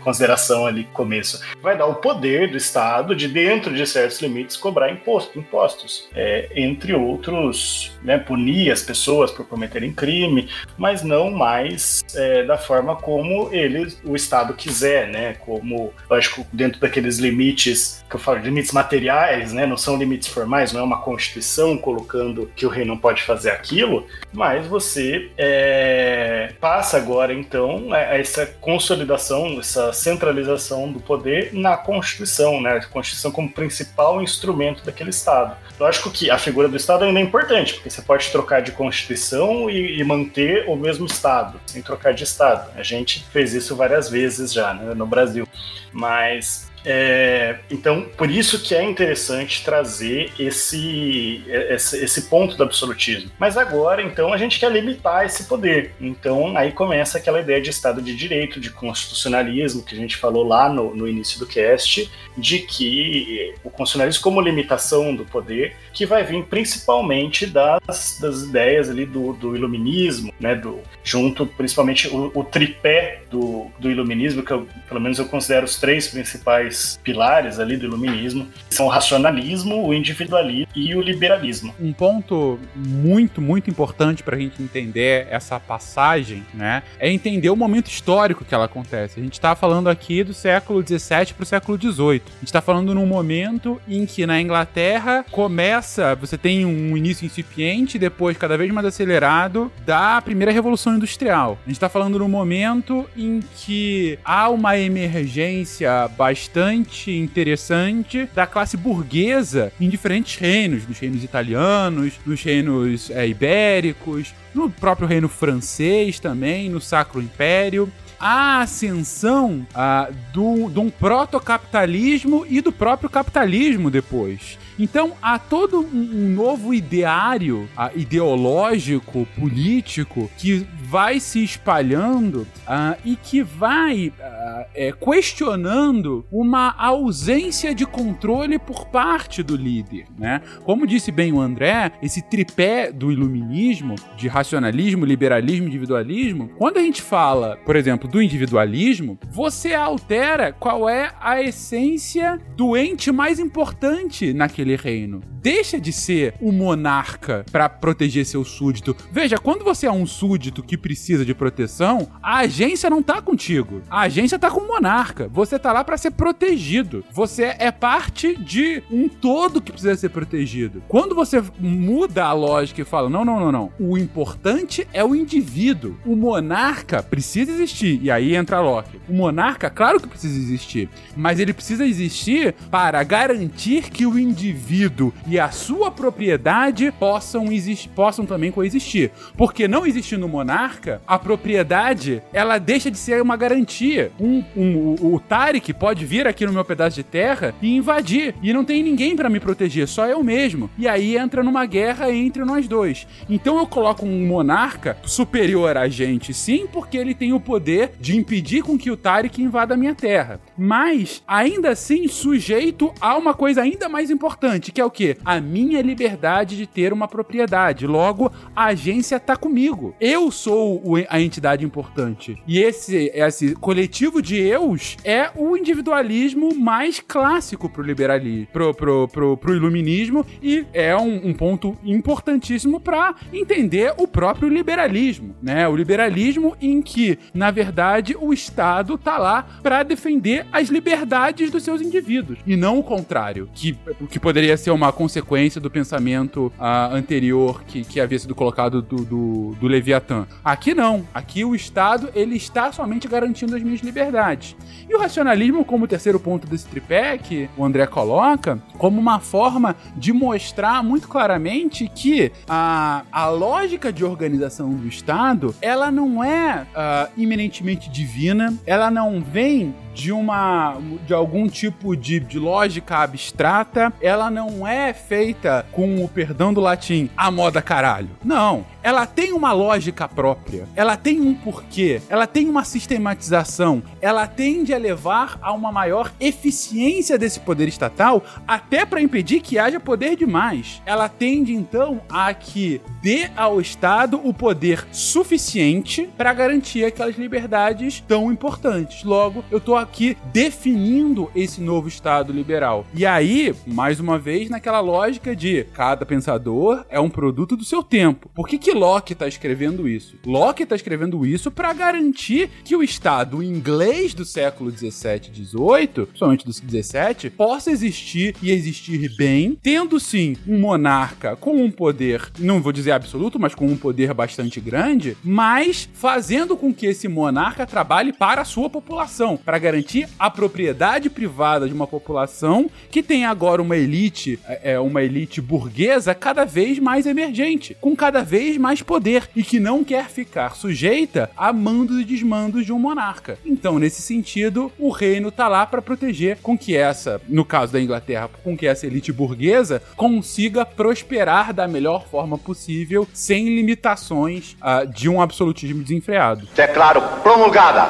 Speaker 2: consideração ali no começo. Vai dar o poder do Estado de, dentro de certos limites, cobrar imposto, impostos. É, entre outros, né, punir as pessoas por cometerem crime, mas não mais é, da forma como ele, o Estado quiser, né? Como, lógico, dentro daqueles limites que eu falo, limites materiais, né? Não são limites formais, não é uma constituição colocando que o rei não pode fazer aquilo, mas você é, passa agora então a essa consolidação, essa centralização do poder na Constituição, né? A Constituição como principal instrumento daquele Estado. Lógico que a figura do Estado ainda é importante, porque você pode trocar de Constituição e, e manter o mesmo Estado sem trocar de estado. A gente fez isso várias vezes já né, no Brasil. Mas é, então, por isso que é interessante trazer esse, esse, esse, ponto do absolutismo. Mas agora, então, a gente quer limitar esse poder. Então, aí começa aquela ideia de Estado de Direito, de constitucionalismo, que a gente falou lá no, no início do cast, de que o constitucionalismo como limitação do poder, que vai vir principalmente das, das ideias ali do, do iluminismo, né, do, junto principalmente o, o tripé do, do iluminismo, que eu, pelo menos eu considero os três principais pilares ali do iluminismo, são o racionalismo, o individualismo e o liberalismo.
Speaker 4: Um ponto muito, muito importante para a gente entender essa passagem, né, é entender o momento histórico que ela acontece. A gente está falando aqui do século 17 para o século 18. A gente está falando num momento em que na Inglaterra começa, você tem um início incipiente, depois cada vez mais acelerado da primeira revolução industrial. A gente está falando num momento em que há uma emergência bastante interessante da classe burguesa em diferentes reinos, nos reinos italianos, nos reinos é, ibéricos, no próprio reino francês também, no Sacro Império a ascensão ah, do, de um proto-capitalismo e do próprio capitalismo depois. Então há todo um, novo ideário uh, ideológico, político, que vai se espalhando uh, e que vai uh, é, questionando uma ausência de controle por parte do líder. Né? Como disse bem o André, esse tripé do iluminismo, de racionalismo, liberalismo, individualismo, quando a gente fala, por exemplo, do individualismo, você altera qual é a essência do ente mais importante naquele naquele reino. Deixa de ser o monarca para proteger seu súdito. Veja, quando você é um súdito que precisa de proteção, a agência não tá contigo. A agência tá com o monarca. Você tá lá para ser protegido. Você é parte de um todo que precisa ser protegido. Quando você muda a lógica e fala: "Não, não, não, não. O importante é o indivíduo. O monarca precisa existir". E aí entra Loki. O monarca, claro que precisa existir, mas ele precisa existir para garantir que o indivíduo indivíduo e a sua propriedade possam, possam também coexistir. Porque não existindo monarca, a propriedade ela deixa de ser uma garantia. Um, um, o, o Tarek pode vir aqui no meu pedaço de terra e invadir. E não tem ninguém para me proteger, só eu mesmo. E aí entra numa guerra entre nós dois. Então eu coloco um monarca superior a gente, sim, porque ele tem o poder de impedir com que o Tarek invada a minha terra. Mas, ainda assim, sujeito a uma coisa ainda mais importante importante, que é o quê? A minha liberdade de ter uma propriedade. Logo, a agência tá comigo. Eu sou a entidade importante. E esse, esse coletivo de eus é o individualismo mais clássico pro liberalismo, pro, pro, pro, pro iluminismo e é um, um ponto importantíssimo para entender o próprio liberalismo, né? O liberalismo em que, na verdade, o Estado tá lá para defender as liberdades dos seus indivíduos e não o contrário, que, que poderia ser uma consequência do pensamento uh, anterior que, que havia sido colocado do, do, do Leviatã. Aqui não. Aqui o Estado ele está somente garantindo as minhas liberdades. E o racionalismo, como terceiro ponto desse tripé que o André coloca, como uma forma de mostrar muito claramente que a, a lógica de organização do Estado ela não é uh, iminentemente divina, ela não vem de uma de algum tipo de, de lógica abstrata, ela não é feita com o perdão do latim a moda caralho. Não, ela tem uma lógica própria, ela tem um porquê, ela tem uma sistematização, ela tende a levar a uma maior eficiência desse poder estatal, até para impedir que haja poder demais. Ela tende então a que dê ao Estado o poder suficiente para garantir aquelas liberdades tão importantes. Logo, eu tô aqui definindo esse novo Estado liberal. E aí, mais uma vez, naquela lógica de cada pensador é um produto do seu tempo. Por que, que Locke tá escrevendo isso? Locke tá escrevendo isso para garantir que o Estado inglês do século 17 e 18, principalmente do 17, possa existir e existir bem, tendo sim um monarca com um poder, não vou dizer absoluto, mas com um poder bastante grande, mas fazendo com que esse monarca trabalhe para a sua população, para garantir a propriedade privada de uma população que tem agora uma elite, é, é uma elite burguesa cada vez mais emergente, com cada vez mais poder e que não quer ficar sujeita a mandos e desmandos de um monarca. Então, nesse sentido, o reino tá lá para proteger com que essa, no caso da Inglaterra, com que essa elite burguesa consiga prosperar da melhor forma possível, sem limitações uh, de um absolutismo desenfreado.
Speaker 9: É claro, promulgada.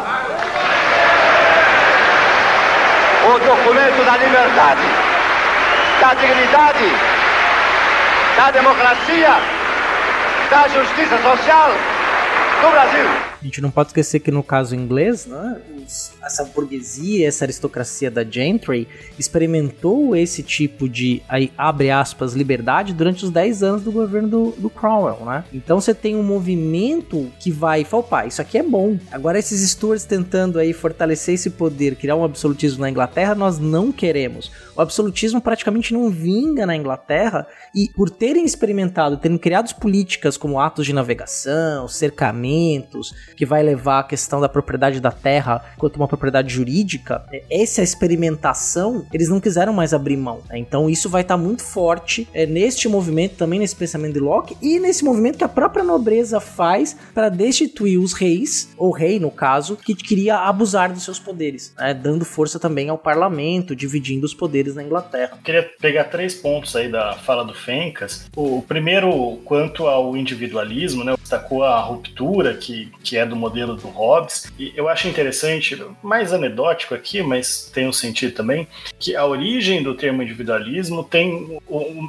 Speaker 9: Documento da liberdade, da dignidade, da democracia da justiça social do Brasil.
Speaker 3: A gente não pode esquecer que no caso inglês, né, essa burguesia, essa aristocracia da gentry experimentou esse tipo de, aí, abre aspas, liberdade durante os 10 anos do governo do, do Cromwell, né? Então você tem um movimento que vai falar, opa, isso aqui é bom. Agora esses Stuarts tentando aí fortalecer esse poder, criar um absolutismo na Inglaterra, nós não queremos. O absolutismo praticamente não vinga na Inglaterra e por terem experimentado, terem criado políticas como atos de navegação, cercamentos, que vai levar a questão da propriedade da terra quanto uma propriedade jurídica, é, essa experimentação eles não quiseram mais abrir mão. né? Então isso vai estar muito forte é, neste movimento, também nesse pensamento de Locke e nesse movimento que a própria nobreza faz para destituir os reis, ou rei no caso, que queria abusar dos seus poderes, né? dando força também ao parlamento, dividindo os poderes na Inglaterra.
Speaker 2: Queria pegar três pontos aí da fala do Fencas. O primeiro, quanto ao individualismo, né? Destacou a ruptura que, que é do modelo do Hobbes. E eu acho interessante, mais anedótico aqui, mas tem um sentido também, que a origem do termo individualismo tem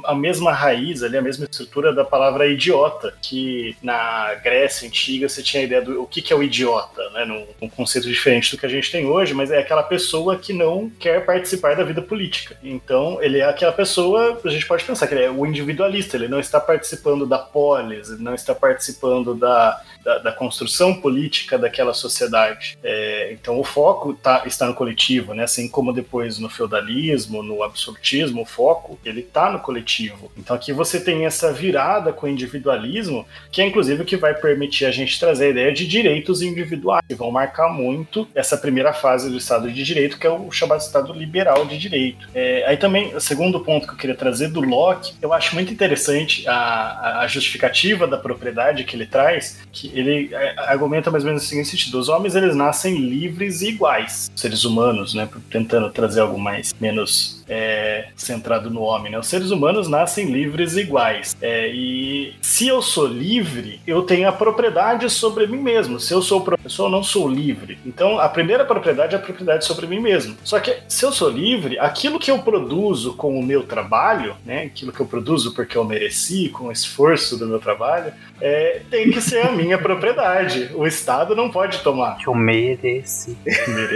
Speaker 2: a mesma raiz ali, a mesma estrutura da palavra idiota, que na Grécia antiga você tinha a ideia do o que, que é o idiota, né? Num, num conceito diferente do que a gente tem hoje, mas é aquela pessoa que não quer participar da vida política. Então, ele é aquela pessoa, a gente pode pensar que ele é o individualista, ele não está participando da polis, ele não está participando da, da, da construção política daquela sociedade. É, então, o foco tá, está no coletivo, né? Assim como depois no feudalismo, no absolutismo, o foco ele está no coletivo. Então, aqui você tem essa virada com o individualismo, que é inclusive o que vai permitir a gente trazer a ideia de direitos individuais, que vão marcar muito essa primeira fase do Estado de Direito, que é o chamado Estado liberal de direito. É, aí também, o segundo ponto que eu queria trazer do Locke, eu acho muito interessante a, a justificativa da propriedade que ele traz, que ele é, argumenta mais ou menos no seguinte sentido: os homens eles nascem livres e iguais, seres humanos, né? Tentando trazer algo mais menos é, centrado no homem, né? Os seres humanos nascem livres e iguais. É, e se eu sou livre, eu tenho a propriedade sobre mim mesmo. Se eu sou professor, eu não sou livre. Então, a primeira propriedade é a propriedade sobre mim mesmo. Só que se eu sou livre, aquilo que eu produzo com o meu trabalho, né? Aquilo que eu produzo porque eu mereci, com o esforço do meu trabalho, é, tem que ser a minha propriedade. O Estado não pode tomar.
Speaker 1: Que eu mereci.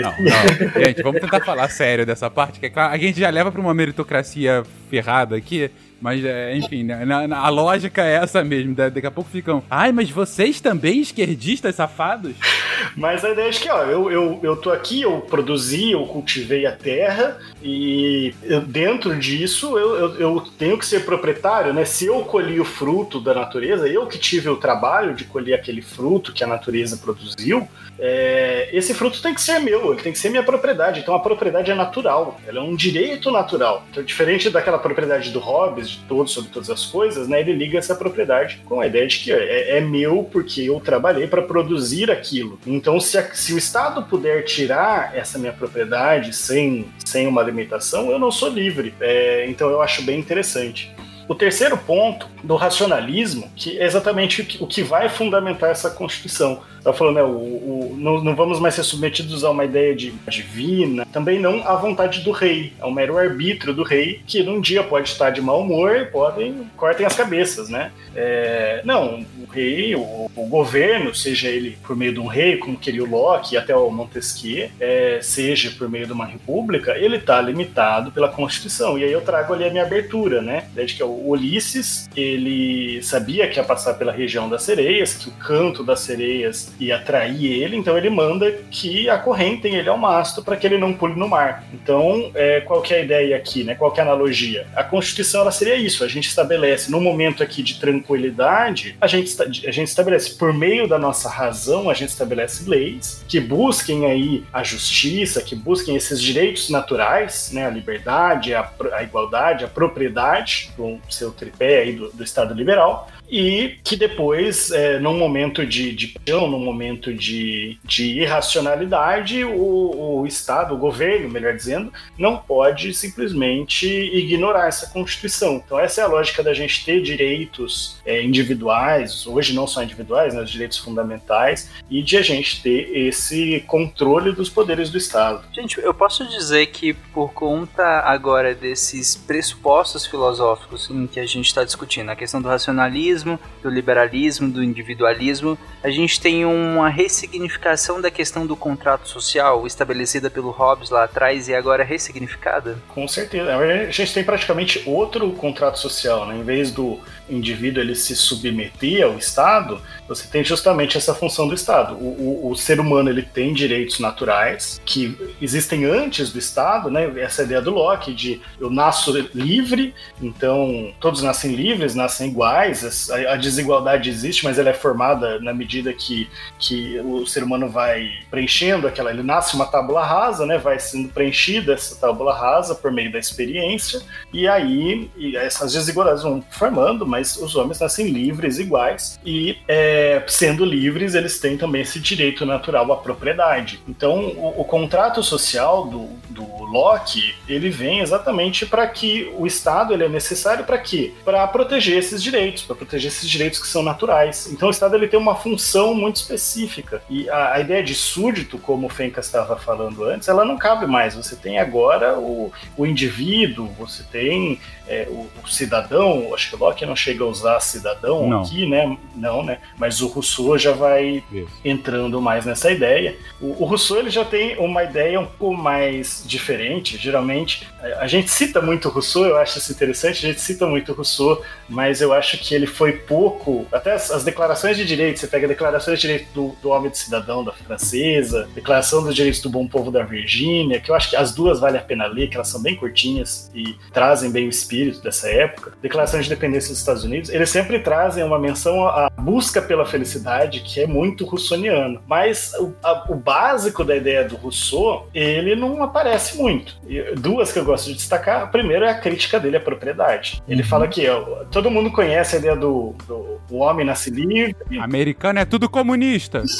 Speaker 4: Não, não. Gente, vamos tentar falar sério dessa parte, que é claro, a gente já leva pra uma meritocracia ferrada aqui, mas, é, enfim, né, na- na- a lógica é essa mesmo. da- Daqui a pouco ficam, ai, mas vocês também esquerdistas safados?
Speaker 2: Mas a ideia é que, ó, eu, eu, eu tô aqui, eu produzi, eu cultivei a terra e eu- dentro disso eu, eu, eu tenho que ser proprietário, né? Se eu colhi o fruto da natureza, eu que tive o trabalho de colher aquele fruto que a natureza produziu, é, esse fruto tem que ser meu, ele tem que ser minha propriedade. Então a propriedade é natural, ela é um direito natural. Então, diferente daquela propriedade do Hobbes, de todos sobre todas as coisas, né? Ele liga essa propriedade com a ideia de que é, é meu porque eu trabalhei para produzir aquilo. Então, se, a- se o Estado puder tirar essa minha propriedade sem, sem uma limitação, eu não sou livre. É, então, eu acho bem interessante. O terceiro ponto do racionalismo, que é exatamente o que, o que vai fundamentar essa Constituição. Está falando, né, o, o- não, não vamos mais ser submetidos a uma ideia de divina, também não à vontade do rei, ao mero arbítrio do rei, que num dia pode estar de mau humor e podem cortem as cabeças, né? É, não, o rei, o, o governo, seja ele por meio de um rei, como queria o Locke e até o Montesquieu, é, seja por meio de uma república, ele está limitado pela Constituição. E aí eu trago ali a minha abertura, né? Desde que o Ulisses, ele sabia que ia passar pela região das sereias, que o canto das sereias ia atrair ele, então ele manda que acorrentem ele ao mastro para que ele não pule no mar. Então, é, qual que é a ideia aqui, né? Qual que é a analogia? A Constituição ela seria isso, a gente estabelece, no momento aqui de tranquilidade, a gente, a gente estabelece, por meio da nossa razão, a gente estabelece leis que busquem aí a justiça, que busquem esses direitos naturais, né? A liberdade, a, a igualdade, a propriedade, com seu tripé aí do, do Estado liberal, e que depois, é, num momento de, de paixão, num momento de, de irracionalidade, o, o Estado, o governo, melhor dizendo, não pode simplesmente ignorar essa Constituição. Então, essa é a lógica da gente ter direitos é, individuais, hoje não só individuais, né, os direitos fundamentais, e de a gente ter esse controle dos poderes do Estado.
Speaker 1: Gente, eu posso dizer que por conta agora desses pressupostos filosóficos em que a gente está discutindo, a questão do racionalismo, do liberalismo, do individualismo, a gente tem uma ressignificação da questão do contrato social estabelecida pelo Hobbes lá atrás e agora ressignificada?
Speaker 2: Com certeza. A gente tem praticamente outro contrato social, né? Em vez do indivíduo ele se submeter ao Estado, você tem justamente essa função do Estado. O, o, o, ser humano ele tem direitos naturais que existem antes do Estado, né? Essa ideia do Locke de eu nasço livre, então todos nascem livres, nascem iguais. A, a desigualdade existe, mas ela é formada na medida que, que o ser humano vai preenchendo aquela. Ele nasce uma tábula rasa, né? Vai sendo preenchida essa tábula rasa por meio da experiência e aí e essas desigualdades vão formando, mas os homens nascem livres, iguais e é, sendo livres, eles têm também esse direito natural à propriedade. Então, o, o contrato social do, do Locke, ele vem exatamente para que o Estado ele é necessário para quê? Para proteger esses direitos, para proteger esses direitos que são naturais. Então, o Estado ele tem uma função muito específica. E a, a ideia de súdito, como o Fencas estava falando antes, ela não cabe mais. Você tem agora o, o indivíduo, você tem é, o, o, cidadão, acho que Locke não chega a usar cidadão não. aqui, né? Não, né? Mas mas o Rousseau já vai Isso. entrando mais nessa ideia. O, o, Rousseau ele já tem uma ideia um pouco mais diferente. Geralmente, a, a gente cita muito o Rousseau, eu acho isso interessante, a gente cita muito o Rousseau, mas eu acho que ele foi pouco. Até as, as declarações de direitos, você pega declarações de direitos do, do homem de cidadão da francesa, declaração dos direitos do bom povo da Virgínia, que eu acho que as duas vale a pena ler, que elas são bem curtinhas e trazem bem o espírito dessa época. Declaração de independência dos Estados Unidos, eles sempre trazem uma menção à busca pela pela felicidade, que é muito russoniano. Mas o, a, o básico da ideia do Rousseau, ele não aparece muito. E duas que eu gosto de destacar. A primeira é a crítica dele à propriedade. Ele uhum. fala que ó, todo mundo conhece a ideia do, do o homem nasce livre.
Speaker 4: Americano é tudo comunista.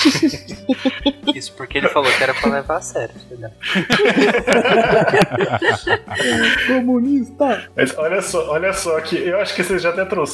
Speaker 1: Isso porque ele falou que era pra levar a sério.
Speaker 3: comunista!
Speaker 2: Mas olha só, olha só que eu acho que vocês já até trouxeram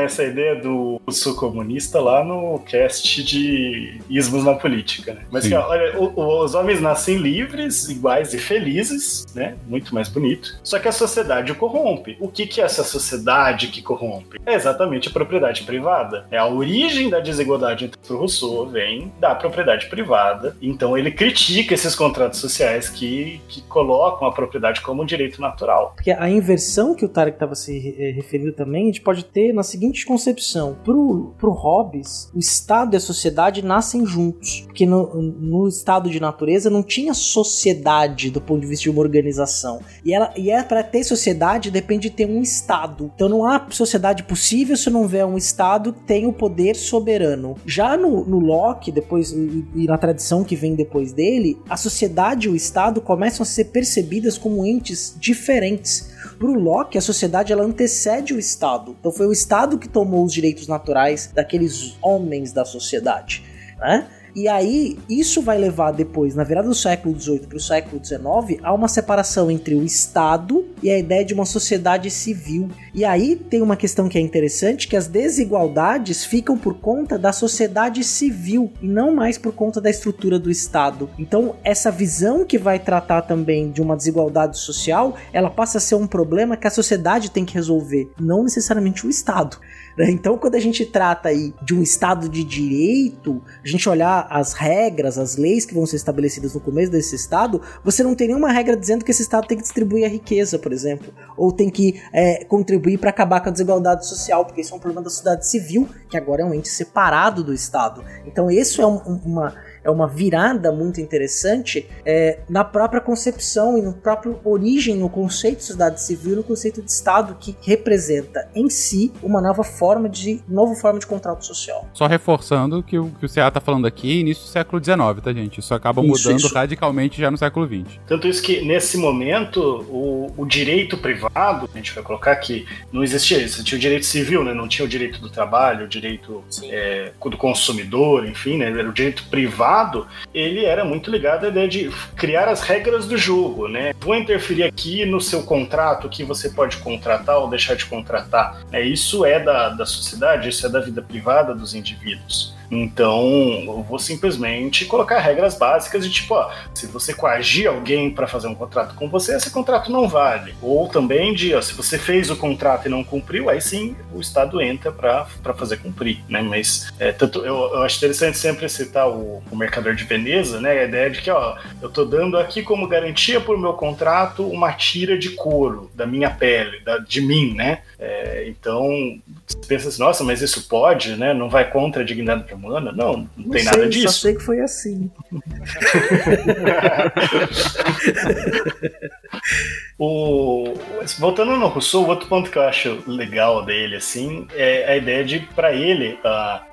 Speaker 2: essa ideia do sul comunista lá no cast de ismos na política, né? Mas olha, o, os homens nascem livres, iguais e felizes, né? Muito mais bonito. Só que a sociedade o corrompe. O que, que é essa sociedade que corrompe? É exatamente a propriedade privada. É a origem da desigualdade entre o Rousseau vem da propriedade privada. Então ele critica esses contratos sociais que, que colocam a propriedade como um direito natural.
Speaker 3: Porque a inversão que o Tarek estava se eh, referindo também, a gente pode ter na seguinte concepção: pro, pro Hobbes, o Estado e a sociedade nascem juntos. Porque no, no estado de natureza não tinha sociedade do ponto de vista de uma organização. E, ela, e é para ter sociedade depende de ter um Estado. Então não há sociedade possível se não houver um Estado que tenha o poder soberano. Já no, no Locke, depois, e, e na tradição que vem depois dele, a sociedade e o Estado começam a ser percebidas como entes diferentes para o Locke, a sociedade ela antecede o Estado. Então foi o Estado que tomou os direitos naturais daqueles homens da sociedade. Né? E aí, isso vai levar depois, na virada do século XVIII para o século XIX, a uma separação entre o Estado e a ideia de uma sociedade civil. E aí tem uma questão que é interessante, que as desigualdades ficam por conta da sociedade civil e não mais por conta da estrutura do Estado. Então, essa visão que vai tratar também de uma desigualdade social, ela passa a ser um problema que a sociedade tem que resolver, não necessariamente o Estado. Né? Então, quando a gente trata aí de um Estado de direito, a gente olhar as regras, as leis que vão ser estabelecidas no começo desse Estado, você não tem nenhuma regra dizendo que esse Estado tem que distribuir a riqueza, por exemplo, ou tem que é, contribuir para acabar com a desigualdade social, porque isso é um problema da sociedade civil, que agora é um ente separado do Estado. Então, isso é um, uma é uma virada muito interessante é, na própria concepção e no próprio origem, no conceito de sociedade civil, no conceito de Estado que representa em si uma nova forma de nova forma de contrato social.
Speaker 4: Só reforçando que o que o CA está falando aqui, início do século XIX, tá gente? Isso acaba isso, mudando isso. radicalmente já no século XX.
Speaker 2: Tanto isso que nesse momento o, o direito privado, a gente vai colocar que não existia isso, tinha o direito civil, né? Não tinha o direito do trabalho, o direito é, do consumidor, enfim, né? Era o direito privado ele era muito ligado à ideia de criar as regras do jogo, né? Vou interferir aqui no seu contrato, que você pode contratar ou deixar de contratar. É, isso é da, da sociedade, isso é da vida privada dos indivíduos. Então, eu vou simplesmente colocar regras básicas de tipo, ó, se você coagir alguém para fazer um contrato com você, esse contrato não vale. Ou também de, ó, se você fez o contrato e não cumpriu, aí sim o Estado entra para fazer cumprir, né? Mas é, tanto, eu, eu, acho interessante sempre citar o, o Mercador de Veneza, né? A ideia de que, ó, eu tô dando aqui como garantia por meu contrato uma tira de couro da minha pele, da, de mim, né? É, então, pensa assim, nossa, mas isso pode, né? Não vai contra a dignidade humana? Não, não, não tem
Speaker 3: sei,
Speaker 2: nada disso.
Speaker 3: Só sei que foi assim.
Speaker 2: o, voltando no Rousseau, outro ponto que eu acho legal dele, assim, é a ideia de, para ele,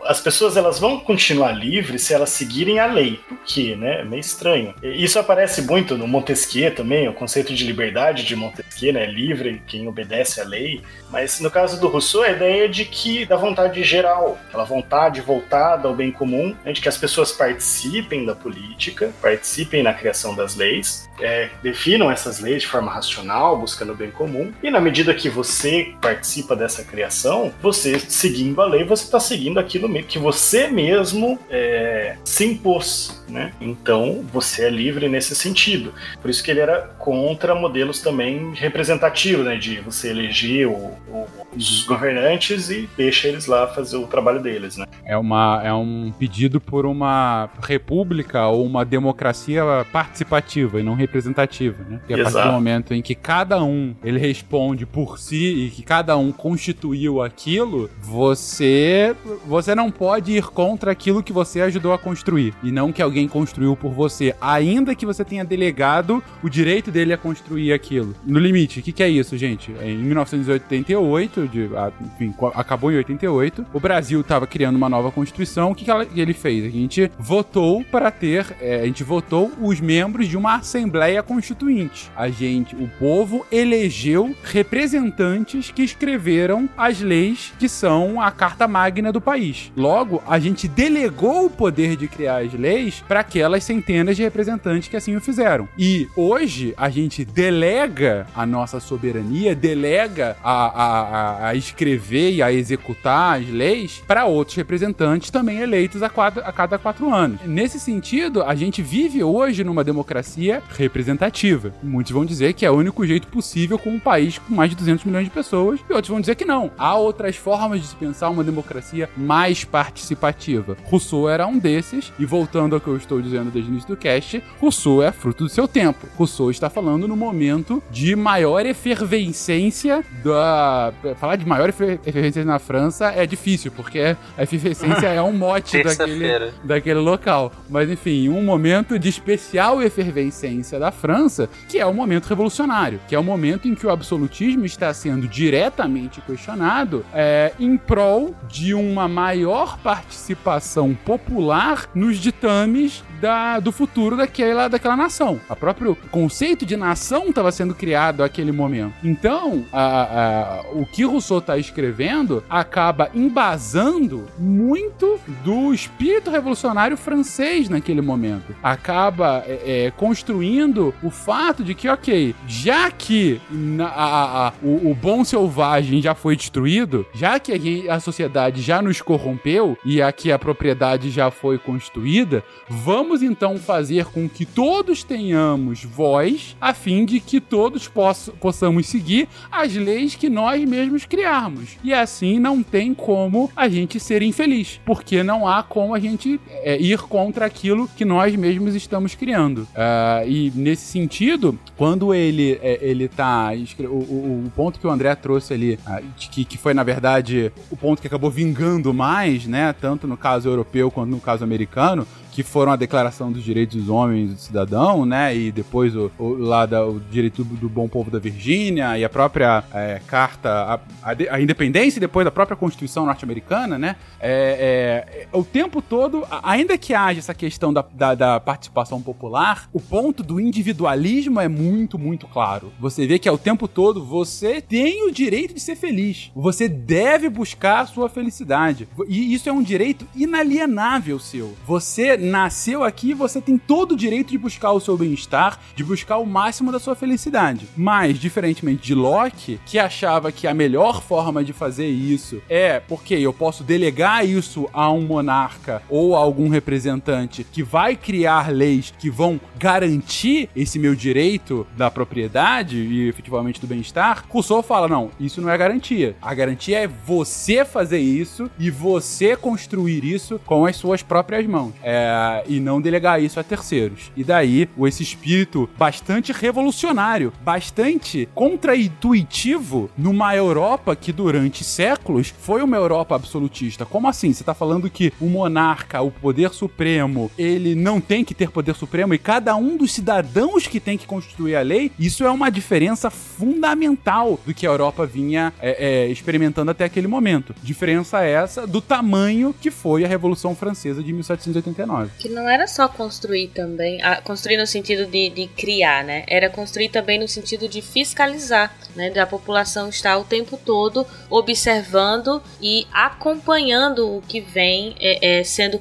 Speaker 2: as pessoas elas vão continuar livres se elas seguirem a lei. Por quê, né? É meio estranho. Isso aparece muito no Montesquieu também, o conceito de liberdade de Montesquieu, né? Livre quem obedece à lei. Mas no caso do Rousseau, a ideia de que da vontade geral, aquela vontade voltada ao bem comum, né, de que as pessoas participem da política, participem na criação das leis, é, definam essas leis de forma racional, buscando o bem comum, e na medida que você participa dessa criação, você seguindo a lei, você está seguindo aquilo que você mesmo é, se impôs, né? Então você é livre nesse sentido. Por isso que ele era contra modelos também representativos, né? De você eleger o, o, os governantes e deixa eles lá fazer o trabalho deles, né?
Speaker 4: É, uma, é um pedido por uma república ou uma democracia participativa e não representativa, né? Porque a partir do momento em que cada um ele responde por si e que cada um constituiu aquilo, você você não pode ir contra aquilo que você ajudou a construir e não que alguém construiu por você, ainda que você tenha delegado o direito dele a construir aquilo. No limite, o que, que, é isso, gente? Em 1988, de, enfim, acabou em 88, o Brasil estava criando uma nova constituição. O que, que, ele fez? A gente votou para ter, é, a gente votou os membros de uma assembleia constituinte. A gente, o povo elegeu representantes que escreveram as leis que são a carta magna do país. Logo, a gente delegou o poder de criar as leis para aquelas centenas de representantes que assim o fizeram. E hoje a gente delega a nossa soberania, delega a, a, a escrever e a executar as leis para outros representantes também eleitos a, quatro, a cada quatro anos. Nesse sentido, a gente vive hoje numa democracia representativa. Muitos vão dizer que é o único jeito possível com um país com mais de 200 milhões de pessoas, e outros vão dizer que não. Há outras formas de se pensar uma democracia mais participativa. Rousseau era um desses, e voltando ao que eu estou dizendo desde o início do cast, Rousseau é fruto do seu tempo. Rousseau está falando no momento de maior efervescência da. Falar de maior efervescência na França é difícil, porque a efervescência é um mote daquele, daquele local. Mas enfim, um momento de especial efervescência da França, que é o momento revolucionário, que é o momento em que o absolutismo está sendo diretamente questionado é, em prol de uma maior participação popular nos ditames da, do futuro daquela, daquela nação. O próprio conceito de nação estava sendo criado naquele momento. Então, a, a, o que Rousseau está escrevendo acaba embasando muito do espírito revolucionário francês naquele momento. Acaba é, é, construindo o fato de que, ok, já que na, a, o, o, bom selvagem já foi destruído, já que a sociedade já nos corrompeu e aqui a propriedade já foi construída, vamos Vamos então fazer com que todos tenhamos voz, a fim de que todos poss possamos seguir as leis que nós mesmos criarmos. E assim não tem como a gente ser infeliz, porque não há como a gente é, ir contra aquilo que nós mesmos estamos criando. Uh, e nesse sentido, quando ele é, ele tá o, o, o, ponto que o André trouxe ali, uh, que, que foi na verdade o ponto que acabou vingando mais, né, tanto no caso europeu quanto no caso americano, que foram a Declaração dos Direitos dos Homens e do Cidadão, né? E depois o, o lá da, o Direito do Bom Povo da Virgínia e a própria é, Carta, a, a, a, Independência e depois a própria Constituição norte-americana, né? É, é, o tempo todo, ainda que haja essa questão da, da, da, participação popular, o ponto do individualismo é muito, muito claro. Você vê que é o tempo todo você tem o direito de ser feliz. Você deve buscar a sua felicidade. E isso é um direito inalienável seu. Você nasceu aqui, você tem todo o direito de buscar o seu bem-estar, de buscar o máximo da sua felicidade. Mas, diferentemente de Locke, que achava que a melhor forma de fazer isso é porque eu posso delegar isso a um monarca ou a algum representante que vai criar leis que vão garantir esse meu direito da propriedade e efetivamente do bem-estar, Rousseau fala: não, isso não é garantia. A garantia é você fazer isso e você construir isso com as suas próprias mãos. É, e não delegar isso a terceiros. E daí, esse espírito bastante revolucionário, bastante contraintuitivo numa Europa que durante séculos foi uma Europa absolutista. Como assim? Você tá falando que o monarca, o poder supremo, ele não tem que ter poder supremo e cada um dos cidadãos que tem que constituir a lei, isso é uma diferença fundamental do que a Europa vinha é, é, experimentando até aquele momento. Diferença essa do tamanho que foi a Revolução Francesa de 1789.
Speaker 8: Que não era só construir também, construir no sentido de, de criar, né? Era construir também no sentido de fiscalizar, né? Da população estar o tempo todo observando e acompanhando o que vem é, é, sendo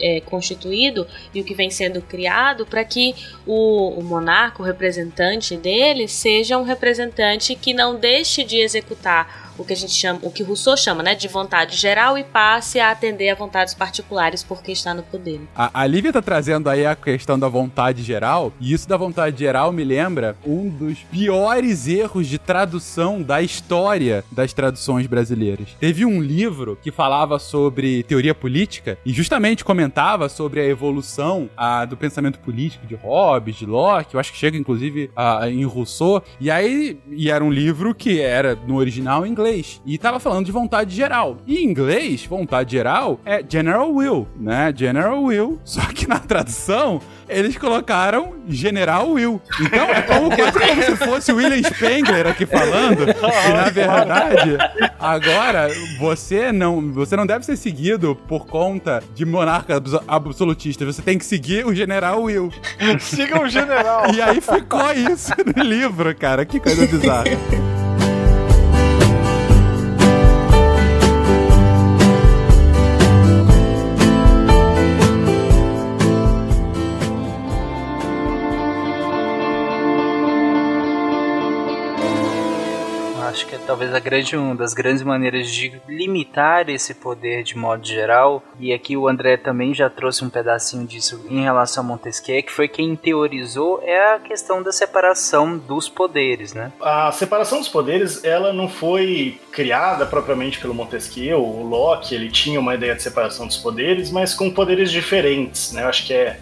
Speaker 8: é, constituído e o que vem sendo criado para que o, o monarca, o representante dele, seja um representante que não deixe de executar o que a gente chama, o que Rousseau chama, né, de vontade geral e passe a atender a vontades particulares porque está no poder.
Speaker 4: A, a Lívia tá trazendo aí a questão da vontade geral, e isso da vontade geral me lembra um dos piores erros de tradução da história das traduções brasileiras. Teve um livro que falava sobre teoria política e justamente comentava sobre a evolução a, do pensamento político de Hobbes, de Locke, eu acho que chega inclusive a, em Rousseau, e aí e era um livro que era no original em inglês inglês. E tava falando de vontade geral. E em inglês, vontade geral é general will, né? General will. Só que na tradução, eles colocaram General Will. Então é como, quase como se fosse William Spengler aqui falando. E na verdade, agora você não, você não deve ser seguido por conta de monarca absolutista. Você tem que seguir o General Will.
Speaker 6: Siga o General.
Speaker 4: E aí ficou isso no livro, cara. Que coisa bizarra.
Speaker 1: acho que é talvez a grande, uma das grandes maneiras de limitar esse poder de modo geral, e aqui o André também já trouxe um pedacinho disso em relação a Montesquieu, que foi quem teorizou, é a questão da separação dos poderes, né?
Speaker 2: A separação dos poderes, ela não foi criada propriamente pelo Montesquieu, o Locke, ele tinha uma ideia de separação dos poderes, mas com poderes diferentes, né? Eu acho que é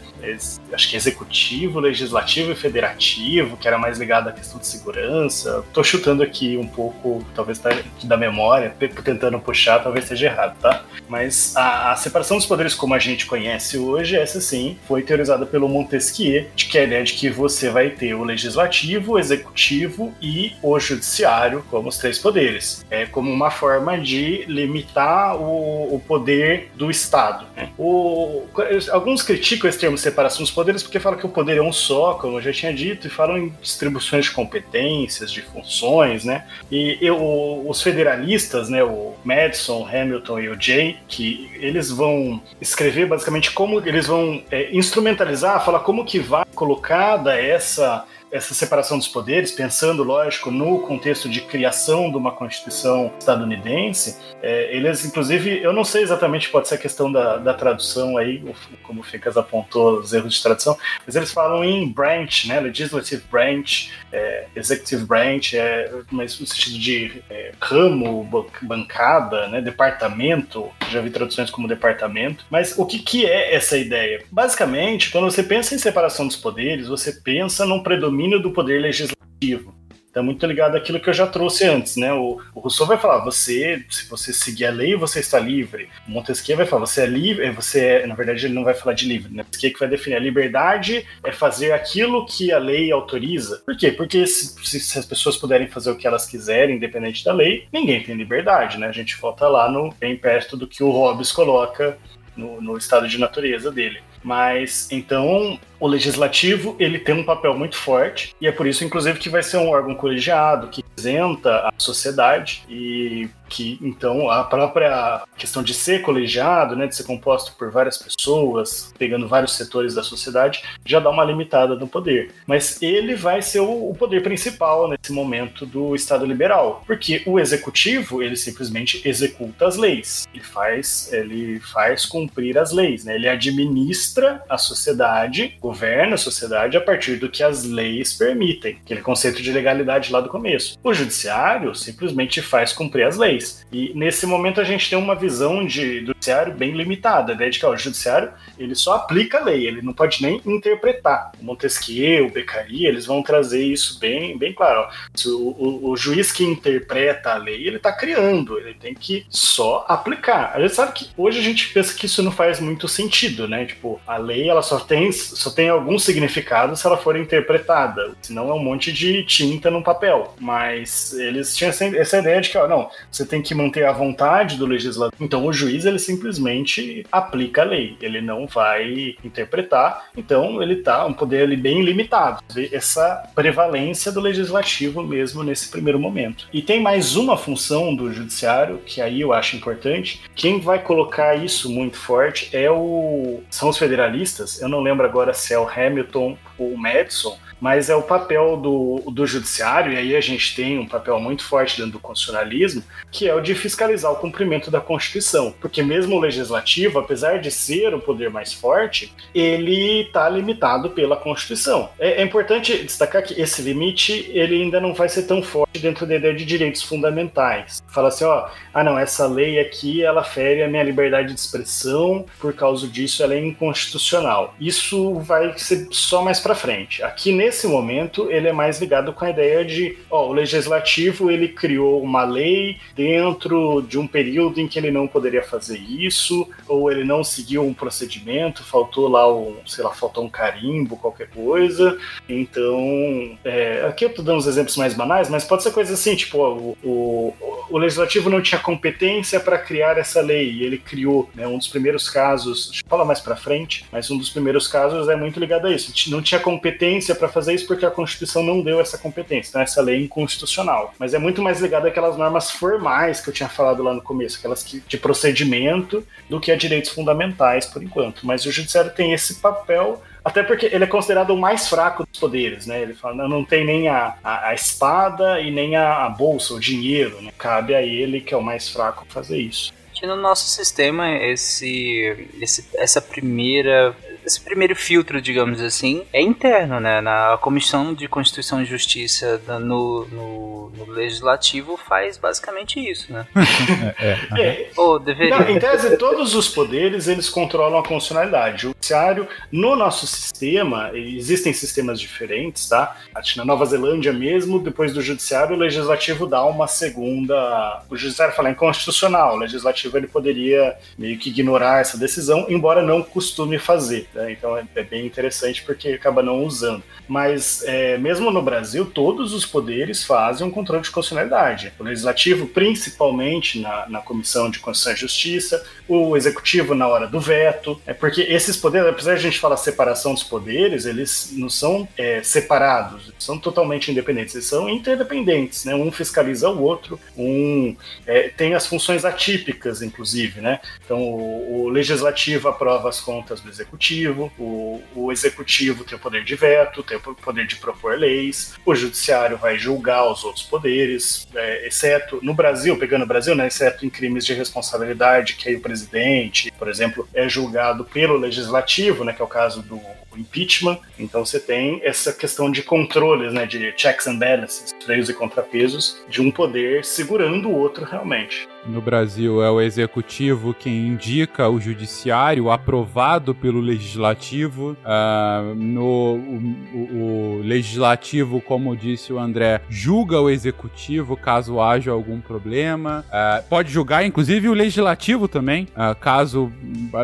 Speaker 2: acho que executivo, legislativo e federativo, que era mais ligado à questão de segurança. Tô chutando aqui um pouco, talvez tá da memória, tentando puxar, talvez seja errado, tá? Mas a, a, separação dos poderes como a gente conhece hoje, essa sim, foi teorizada pelo Montesquieu, de que é a ideia de que você vai ter o legislativo, o executivo e o judiciário como os três poderes. É como uma forma de limitar o, o poder do Estado. Né? O, alguns criticam esse termo separação dos poderes porque falam que o poder é um só, como eu já tinha dito, e falam em distribuições de competências, de funções, né? E eu, os federalistas, né, o Madison, Hamilton e o Jay, que eles vão escrever basicamente como eles vão é, instrumentalizar, falar como que vai colocada essa essa separação dos poderes, pensando, lógico, no contexto de criação de uma Constituição estadunidense, é, eles, inclusive, eu não sei exatamente, pode ser a questão da, da tradução aí, como o Ficas apontou, os erros de tradução, mas eles falam em branch, né, legislative branch, é, executive branch, é, mas no sentido de é, ramo, bancada, né, departamento, já vi traduções como departamento, mas o que, que é essa ideia? Basicamente, quando você pensa em separação dos poderes, você pensa num predomínio do poder legislativo. Está muito ligado àquilo que eu já trouxe antes, né? O, o Rousseau vai falar, você, se você seguir a lei, você está livre. Montesquieu vai falar, você é livre, é, você é, na verdade ele não vai falar de livre, né? Montesquieu que vai definir a liberdade é fazer aquilo que a lei autoriza. Por quê? Porque se, se, as pessoas puderem fazer o que elas quiserem, independente da lei, ninguém tem liberdade, né? A gente volta lá no bem perto do que o Hobbes coloca no, no estado de natureza dele. Mas então o legislativo ele tem um papel muito forte e é por isso, inclusive, que vai ser um órgão colegiado que isenta a sociedade e que então a própria questão de ser colegiado, né, de ser composto por várias pessoas, pegando vários setores da sociedade, já dá uma limitada no poder. Mas ele vai ser o, poder principal nesse momento do Estado liberal, porque o executivo ele simplesmente executa as leis, ele faz ele faz cumprir as leis, né? Ele administra a sociedade, governa a sociedade a partir do que as leis permitem, aquele conceito de legalidade lá do começo. O judiciário simplesmente faz cumprir as leis. E nesse momento a gente tem uma visão de, do judiciário bem limitada, né? De que ó, o judiciário ele só aplica a lei, ele não pode nem interpretar. O Montesquieu, o Beccaria, eles vão trazer isso bem, bem claro. Ó. O, o, o, juiz que interpreta a lei, ele está criando, ele tem que só aplicar. A gente sabe que hoje a gente pensa que isso não faz muito sentido, né? Tipo, a lei ela só tem, só tem algum significado se ela for interpretada, senão é um monte de tinta no papel. Mas eles tinham essa, essa ideia de que, ó, não, você tem que manter a vontade do legislador. Então o juiz ele simplesmente aplica a lei, ele não vai interpretar. Então ele tá um poder ali bem limitado. Essa prevalência do legislativo mesmo nesse primeiro momento. E tem mais uma função do judiciário que aí eu acho importante. Quem vai colocar isso muito forte é o são os federalistas. Eu não lembro agora se é o Hamilton ou o Madison mas é o papel do, do judiciário, e aí a gente tem um papel muito forte dentro do constitucionalismo, que é o de fiscalizar o cumprimento da Constituição. Porque mesmo o legislativo, apesar de ser o poder mais forte, ele está limitado pela Constituição. É, é, importante destacar que esse limite ele ainda não vai ser tão forte dentro da ideia de direitos fundamentais. Fala assim, ó, ah não, essa lei aqui ela fere a minha liberdade de expressão, por causa disso ela é inconstitucional. Isso vai ser só mais para frente. Aqui nesse nesse momento ele é mais ligado com a ideia de, ó, o legislativo ele criou uma lei dentro de um período em que ele não poderia fazer isso, ou ele não seguiu um procedimento, faltou lá um, sei lá, faltou um carimbo, qualquer coisa. Então, é, aqui eu tô dando uns exemplos mais banais, mas pode ser coisa assim, tipo, ó, o, o, o legislativo não tinha competência para criar essa lei, e ele criou, né, um dos primeiros casos, deixa eu falar mais para frente, mas um dos primeiros casos é muito ligado a isso. Não tinha competência para fazer isso porque a Constituição não deu essa competência, então essa lei é inconstitucional. Mas é muito mais ligado àquelas normas formais que eu tinha falado lá no começo, aquelas que, de procedimento, do que a direitos fundamentais, por enquanto. Mas o Judiciário tem esse papel até porque ele é considerado o mais fraco dos poderes, né? Ele fala, não, tem nem a, a, a espada e nem a, a, bolsa, o dinheiro, né? Cabe a ele, que é o mais fraco, fazer isso.
Speaker 1: No nosso sistema, esse, esse, essa primeira esse primeiro filtro, digamos assim, é interno, né? Na Comissão de Constituição e Justiça no, no, no Legislativo faz basicamente isso, né?
Speaker 2: é, é. é. Ou deveria. Não, em tese, todos os poderes eles controlam a constitucionalidade. O judiciário, no nosso sistema, existem sistemas diferentes, tá? Na Nova Zelândia mesmo, depois do judiciário, o legislativo dá uma segunda. O judiciário fala inconstitucional, o legislativo ele poderia meio que ignorar essa decisão, embora não costume fazer. Né? Então é, é, bem interessante porque acaba não usando. Mas é, mesmo no Brasil, todos os poderes fazem um controle de constitucionalidade. O legislativo, principalmente na, na Comissão de Constituição e Justiça, o executivo na hora do veto, é porque esses poderes, apesar de a gente falar separação dos poderes, eles não são é, separados, são totalmente independentes, eles são interdependentes, né? Um fiscaliza o outro, um é, tem as funções atípicas, inclusive, né? Então o, o legislativo aprova as contas do executivo executivo, o, o executivo tem o poder de veto, tem o poder de propor leis, o judiciário vai julgar os outros poderes, é, exceto no Brasil, pegando o Brasil, né, exceto em crimes de responsabilidade, que aí o presidente, por exemplo, é julgado pelo legislativo, né, que é o caso do impeachment. Então você tem essa questão de controles, né, de checks and balances, freios e contrapesos, de um poder segurando o outro realmente.
Speaker 4: No Brasil é o executivo quem indica o judiciário aprovado pelo legislativo. Uh, no o, o, o, legislativo, como disse o André, julga o executivo caso haja algum problema. Uh, pode julgar, inclusive, o legislativo também, uh, caso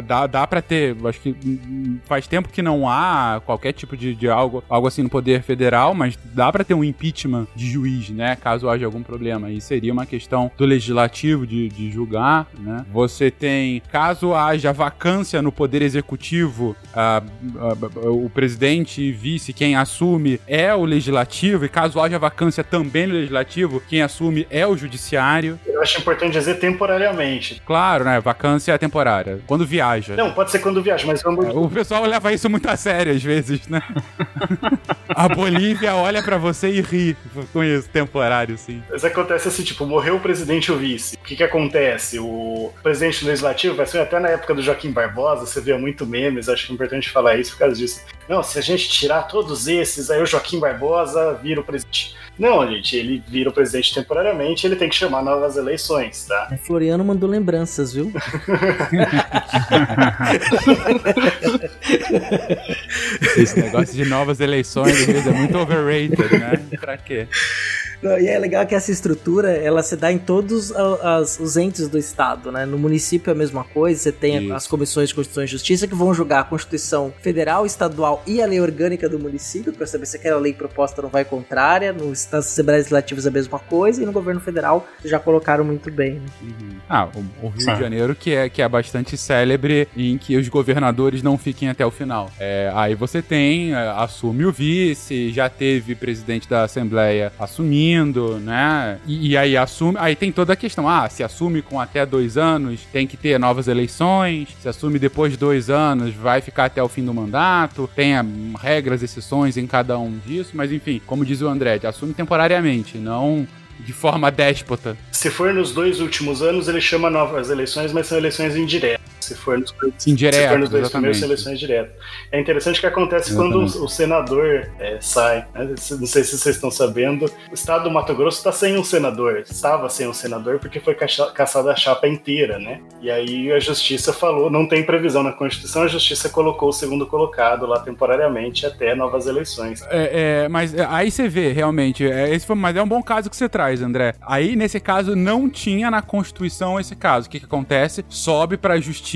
Speaker 4: dá, dá pra ter, acho que hum, faz tempo que não há qualquer tipo de, de algo, algo assim no poder federal, mas dá pra ter um impeachment de juiz, né? Caso haja algum problema. E seria uma questão do legislativo de, de julgar, né? Você tem, caso haja vacância no poder executivo, ah, ah, o presidente e vice, quem assume é o legislativo, e caso haja vacância também no legislativo, quem assume é o judiciário.
Speaker 2: Eu acho importante dizer temporariamente.
Speaker 4: Claro, né? Vacância é temporária. Quando viaja.
Speaker 2: Não, pode ser quando viaja, mas quando.
Speaker 4: O pessoal leva isso muito a sério às vezes, né? a Bolívia olha pra você e ri com isso, temporário, sim.
Speaker 2: Mas acontece assim, tipo, morreu o presidente e o vice. O que que acontece? O presidente legislativo, vai ser até na época do Joaquim Barbosa, você via muito memes, acho que é importante falar isso por causa disso. Não, se a gente tirar todos esses, aí o Joaquim Barbosa vira o presidente. Não, gente, ele vira o presidente temporariamente, ele tem que chamar novas eleições, tá?
Speaker 3: O Floriano mandou lembranças, viu?
Speaker 4: Esse negócio de novas eleições é muito overrated, né? Pra quê?
Speaker 3: Não, e é legal que essa estrutura, ela se dá em todos as- os entes do Estado, né? No município é a mesma coisa, você tem
Speaker 4: Isso.
Speaker 3: as comissões de Constituição e Justiça que vão julgar a Constituição Federal, Estadual e a lei orgânica do município, para saber se aquela lei proposta não vai contrária, nos nas Assembleias Legislativas é a mesma coisa, e no governo federal já colocaram muito bem, né?
Speaker 4: Ah, o, o Rio
Speaker 2: Sim.
Speaker 4: de Janeiro que é, que é bastante célebre em que os governadores não fiquem até o final. É, aí você tem, é, assume o vice, já teve presidente da Assembleia assumindo, né? E, e aí assume, aí tem toda a questão, ah, se assume com até dois anos, tem que ter novas eleições, se assume depois de dois anos, vai ficar até o fim do mandato, tem ah, regras, exceções em cada um disso, mas enfim, como diz o André, assume temporariamente, não de forma déspota.
Speaker 2: Se for nos dois últimos anos, ele chama novas eleições, mas são eleições indiretas. Se for nos, se for nos dois primeiros, eleições diretas. É interessante que acontece quando
Speaker 4: Exatamente.
Speaker 2: o, o senador é, sai. né? Não sei se vocês estão sabendo. O estado do Mato Grosso está sem um senador. Estava sem um senador porque foi caça- caçada a chapa inteira, né? E aí a justiça falou, não tem previsão na Constituição, a justiça colocou o segundo colocado lá temporariamente até novas eleições.
Speaker 4: É, é, mas é, aí você vê, realmente, é, esse foi, mas é um bom caso que você traz, André. Aí, nesse caso, não tinha na Constituição esse caso. O que, que acontece? Sobe pra Justiça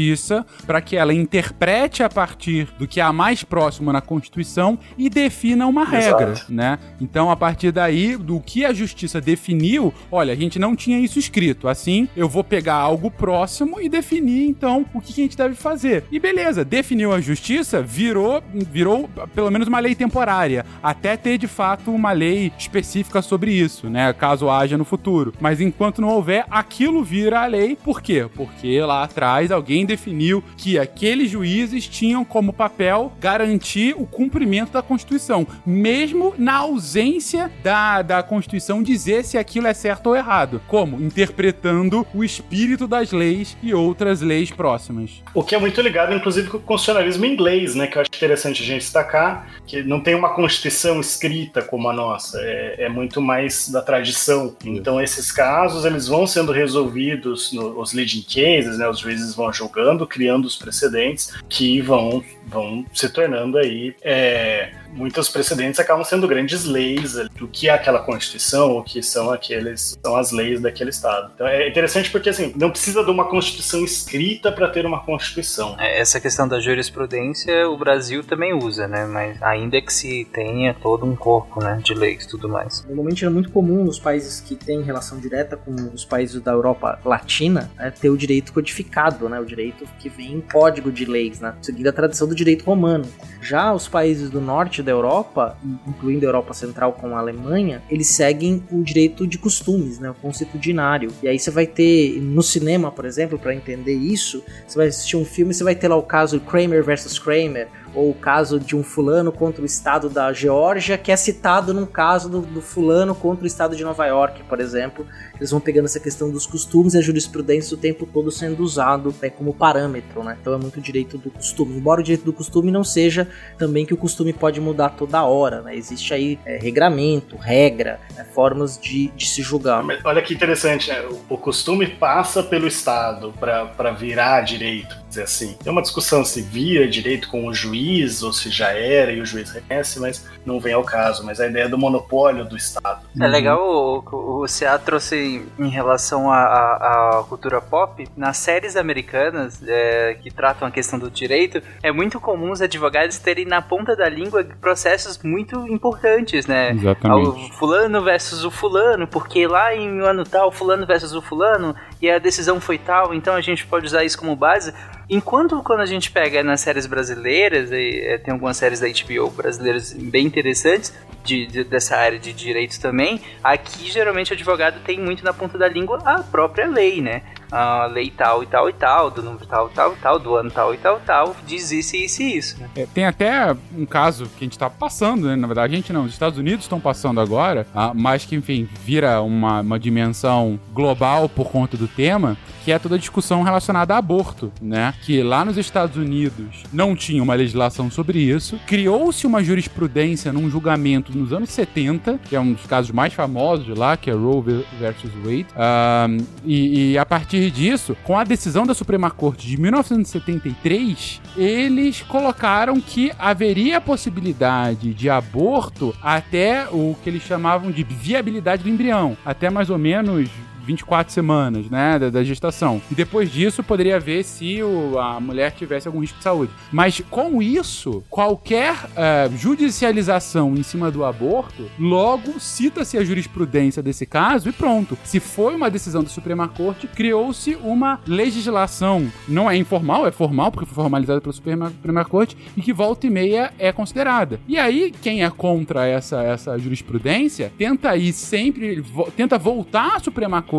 Speaker 4: para que ela interprete a partir do que há mais próximo na Constituição e defina uma regra,
Speaker 2: Exato.
Speaker 4: né? Então, a partir daí, do que a Justiça definiu, olha, a gente não tinha isso escrito. Assim, eu vou pegar algo próximo e definir, então, o que, que a gente deve fazer. E beleza, definiu a Justiça, virou, virou pelo menos uma lei temporária, até ter de fato uma lei específica sobre isso, né? Caso haja no futuro. Mas enquanto não houver, aquilo vira a lei. Por quê? Porque lá atrás alguém definiu que aqueles juízes tinham como papel garantir o cumprimento da Constituição, mesmo na ausência da, da Constituição dizer se aquilo é certo ou errado. Como? Interpretando o espírito das leis e outras leis próximas.
Speaker 2: O que é muito ligado, inclusive, com o constitucionalismo inglês, né? Que eu acho interessante a gente destacar, que não tem uma constituição escrita como a nossa, é, é muito mais da tradição. Então, esses casos, eles vão sendo resolvidos nos leading cases, né? Os juízes vão julgando, criando os precedentes que vão, vão se tornando aí... É, muitos precedentes acabam sendo grandes leis do que é aquela constituição, o que são aqueles são as leis daquele estado. Então é interessante porque assim, não precisa de uma constituição escrita para ter uma constituição.
Speaker 1: É, Essa questão da jurisprudência o Brasil também usa, né? Mas ainda que se tenha todo um corpo né, de leis e tudo mais.
Speaker 3: Normalmente é muito comum nos países que têm relação direta com os países da Europa Latina né, ter o direito codificado, né, o direito que vem em código de leis, né, seguindo a tradição do direito romano. Já os países do norte da Europa, incluindo a Europa Central com a Alemanha, eles seguem o direito de costumes, né, o constitucionário. E aí você vai ter no cinema, por exemplo, para entender isso, você vai assistir um filme, você vai ter lá o caso Kramer versus Kramer, ou o caso de um fulano contra o estado da Geórgia, que é citado num caso do, do, fulano contra o estado de Nova York, por exemplo. Eles vão pegando essa questão dos costumes e a jurisprudência o tempo todo sendo usado né, como parâmetro, né? Então é muito direito do costume. Embora o direito do costume não seja também que o costume pode mudar toda hora, né? Existe aí é, regramento, regra, né, formas de, de, se julgar.
Speaker 2: Olha que interessante, né? o costume passa pelo Estado para virar direito, dizer assim. Tem uma discussão se vira direito com o juiz ou se já era e o juiz reconhece, mas não vem ao caso. Mas a ideia do monopólio do Estado.
Speaker 1: É legal o, o, o CA trouxe em relação à, à, à cultura pop, nas séries americanas é, que tratam a questão do direito, é muito comum os advogados terem na ponta da língua processos muito importantes, né?
Speaker 4: Exatamente.
Speaker 1: O fulano versus o fulano, porque lá em um ano tal, fulano versus o fulano, e a decisão foi tal, então a gente pode usar isso como base. Enquanto quando a gente pega nas séries brasileiras, e, é, tem algumas séries da HBO brasileiras bem interessantes, de, de- dessa área de direito também, aqui geralmente o advogado tem muito na ponta da língua a própria lei, né? A lei tal e tal e tal, do número tal, tal e tal, do ano tal e tal tal, diz isso, isso e isso, né?
Speaker 4: É, tem até um caso que a gente tá passando, né? Na verdade, a gente não, os Estados Unidos estão passando agora, ah, mas que, enfim, vira uma, uma dimensão global por conta do tema, que é toda a discussão relacionada a aborto, né? Que lá nos Estados Unidos não tinha uma legislação sobre isso, criou-se uma jurisprudência num julgamento nos anos 70, que é um dos casos mais famosos de lá, que é Roe versus Wade, Ah, e, e a partir disso, com a decisão da Suprema Corte de 1973, eles colocaram que haveria possibilidade de aborto até o que eles chamavam de viabilidade do embrião, até mais ou menos 24 semanas, né, da, da gestação. E depois disso poderia ver se o- a mulher tivesse algum risco de saúde. Mas com isso, qualquer eh, judicialização em cima do aborto, logo cita-se a jurisprudência desse caso e pronto. Se foi uma decisão da Suprema Corte, criou-se uma legislação. Não é informal, é formal, porque foi formalizada pela Suprema, Suprema Corte, e que volta e meia é considerada. E aí, quem é contra essa, essa jurisprudência tenta ir sempre, vo- tenta voltar à Suprema Corte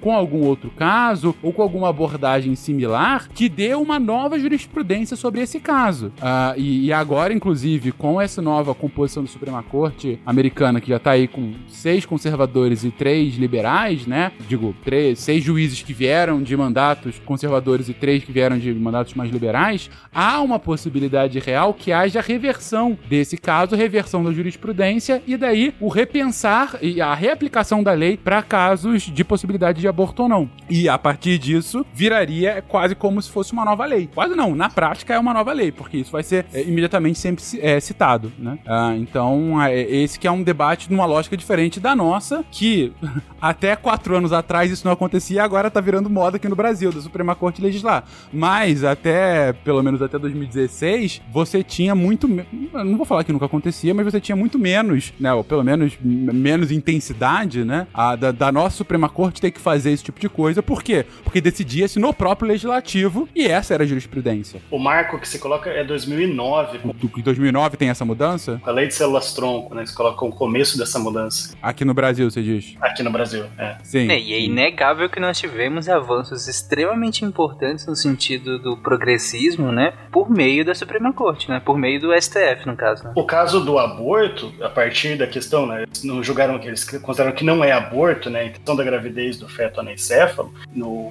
Speaker 4: com algum outro caso ou com alguma abordagem similar que dê uma nova jurisprudência sobre esse caso. Ah, e, e agora, inclusive, com essa nova composição da Suprema Corte americana, que já tá aí com seis conservadores e três liberais, né? Digo, três, seis juízes que vieram de mandatos conservadores e três que vieram de mandatos mais liberais, há uma possibilidade real que haja reversão desse caso, reversão da jurisprudência e daí o repensar e a reaplicação da lei para casos de possibilidade de aborto ou não. E a partir disso, viraria quase como se fosse uma nova lei. Quase não, na prática é uma nova lei, porque isso vai ser é, imediatamente sempre é, citado, né? Ah, então, é, esse que é um debate numa lógica diferente da nossa, que até quatro anos atrás isso não acontecia e agora tá virando moda aqui no Brasil, da Suprema Corte legislar. Mas até, pelo menos até 2016, você tinha muito. Não vou falar que nunca acontecia, mas você tinha muito menos, né? Ou pelo menos menos intensidade, né? A, da, da nossa Suprema Corte ter que fazer esse tipo de coisa. Por quê? Porque decidia-se no próprio legislativo e essa era a jurisprudência.
Speaker 2: O marco que se coloca é 2009, com
Speaker 4: Do- Em 2009 tem essa mudança?
Speaker 2: a lei de células tronco, né? Se coloca o começo dessa mudança
Speaker 4: Aqui no Brasil, você diz?
Speaker 2: aqui no Brasil. É.
Speaker 4: Sim.
Speaker 1: É, e é inegável que nós tivemos avanços extremamente importantes no sentido do progressismo, né? Por meio da Suprema Corte, né? Por meio do STF, no caso, né?
Speaker 2: O caso do aborto, a partir da questão, né, eles não julgaram que eles consideraram que não é aborto, né, a intenção da gravidez do feto anencéfalo,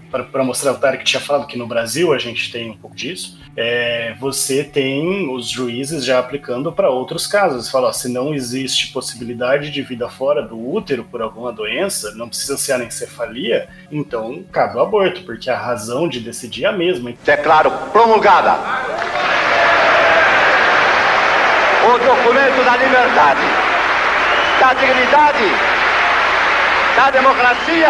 Speaker 2: para mostrar o Tarek que tinha falado que no Brasil a gente tem um pouco disso, é, você tem os juízes já aplicando para outros casos. Fala, se não existe possibilidade de vida fora do útero por alguma doença, não precisa ser anencefalia, então cabe o aborto, porque a razão de decidir é a mesma.
Speaker 9: Declaro promulgada o documento da liberdade, da dignidade, da democracia,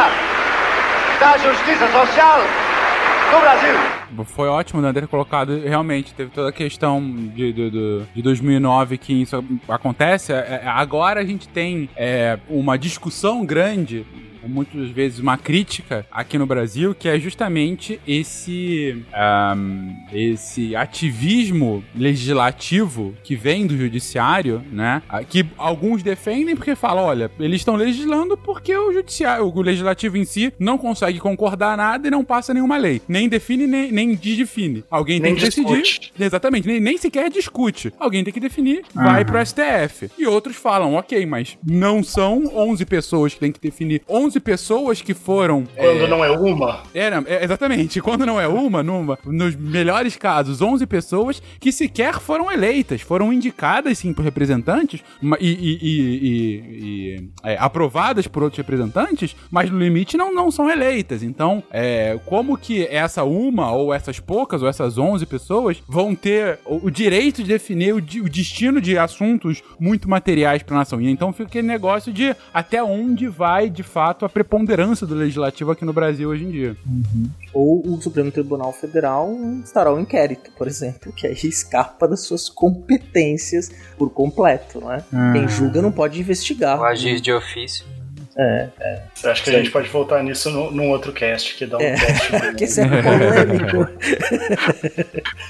Speaker 9: da justiça social do Brasil.
Speaker 4: Foi ótimo André ter colocado, realmente, teve toda a questão de, de, de- de 2009 que isso acontece. É, é, Agora a gente tem é, uma discussão grande, muitas vezes uma crítica aqui no Brasil, que é justamente esse, ahm, esse ativismo legislativo que vem do judiciário, né? Ah, Que alguns defendem porque falam, olha, eles estão legislando porque o judiciário, o legislativo em si não consegue concordar nada e não passa nenhuma lei. Nem define, nem, nem desdefine. Alguém
Speaker 2: Nem
Speaker 4: tem que decidir.
Speaker 2: discute.
Speaker 4: Exatamente, nem, nem sequer discute. Alguém tem que definir, vai pro STF. E outros falam, ok, mas não são 11 pessoas que têm que definir 11 11 pessoas que foram.
Speaker 2: Quando é, não é uma?
Speaker 4: Era, é, exatamente. Quando não é uma, numa, nos melhores casos, 11 pessoas que sequer foram eleitas, foram indicadas sim por representantes e, e, e, e é, aprovadas por outros representantes, mas no limite não, não são eleitas. Então, é, como que essa uma, ou essas poucas, ou essas 11 pessoas vão ter o, o direito de definir o, o, destino de assuntos muito materiais para a nação? E então fica aquele negócio de até onde vai, de fato, a preponderância do legislativo aqui no Brasil hoje em dia.
Speaker 3: Uhum. Ou o Supremo Tribunal Federal estará um inquérito, por exemplo, que aí escapa das suas competências por completo, né? Uhum. Quem julga não pode investigar.
Speaker 1: O agir de ofício.
Speaker 3: É, é.
Speaker 2: Acha que a gente pode voltar nisso no, num outro cast que dá um
Speaker 3: é.
Speaker 2: cast?
Speaker 3: que isso é polêmico.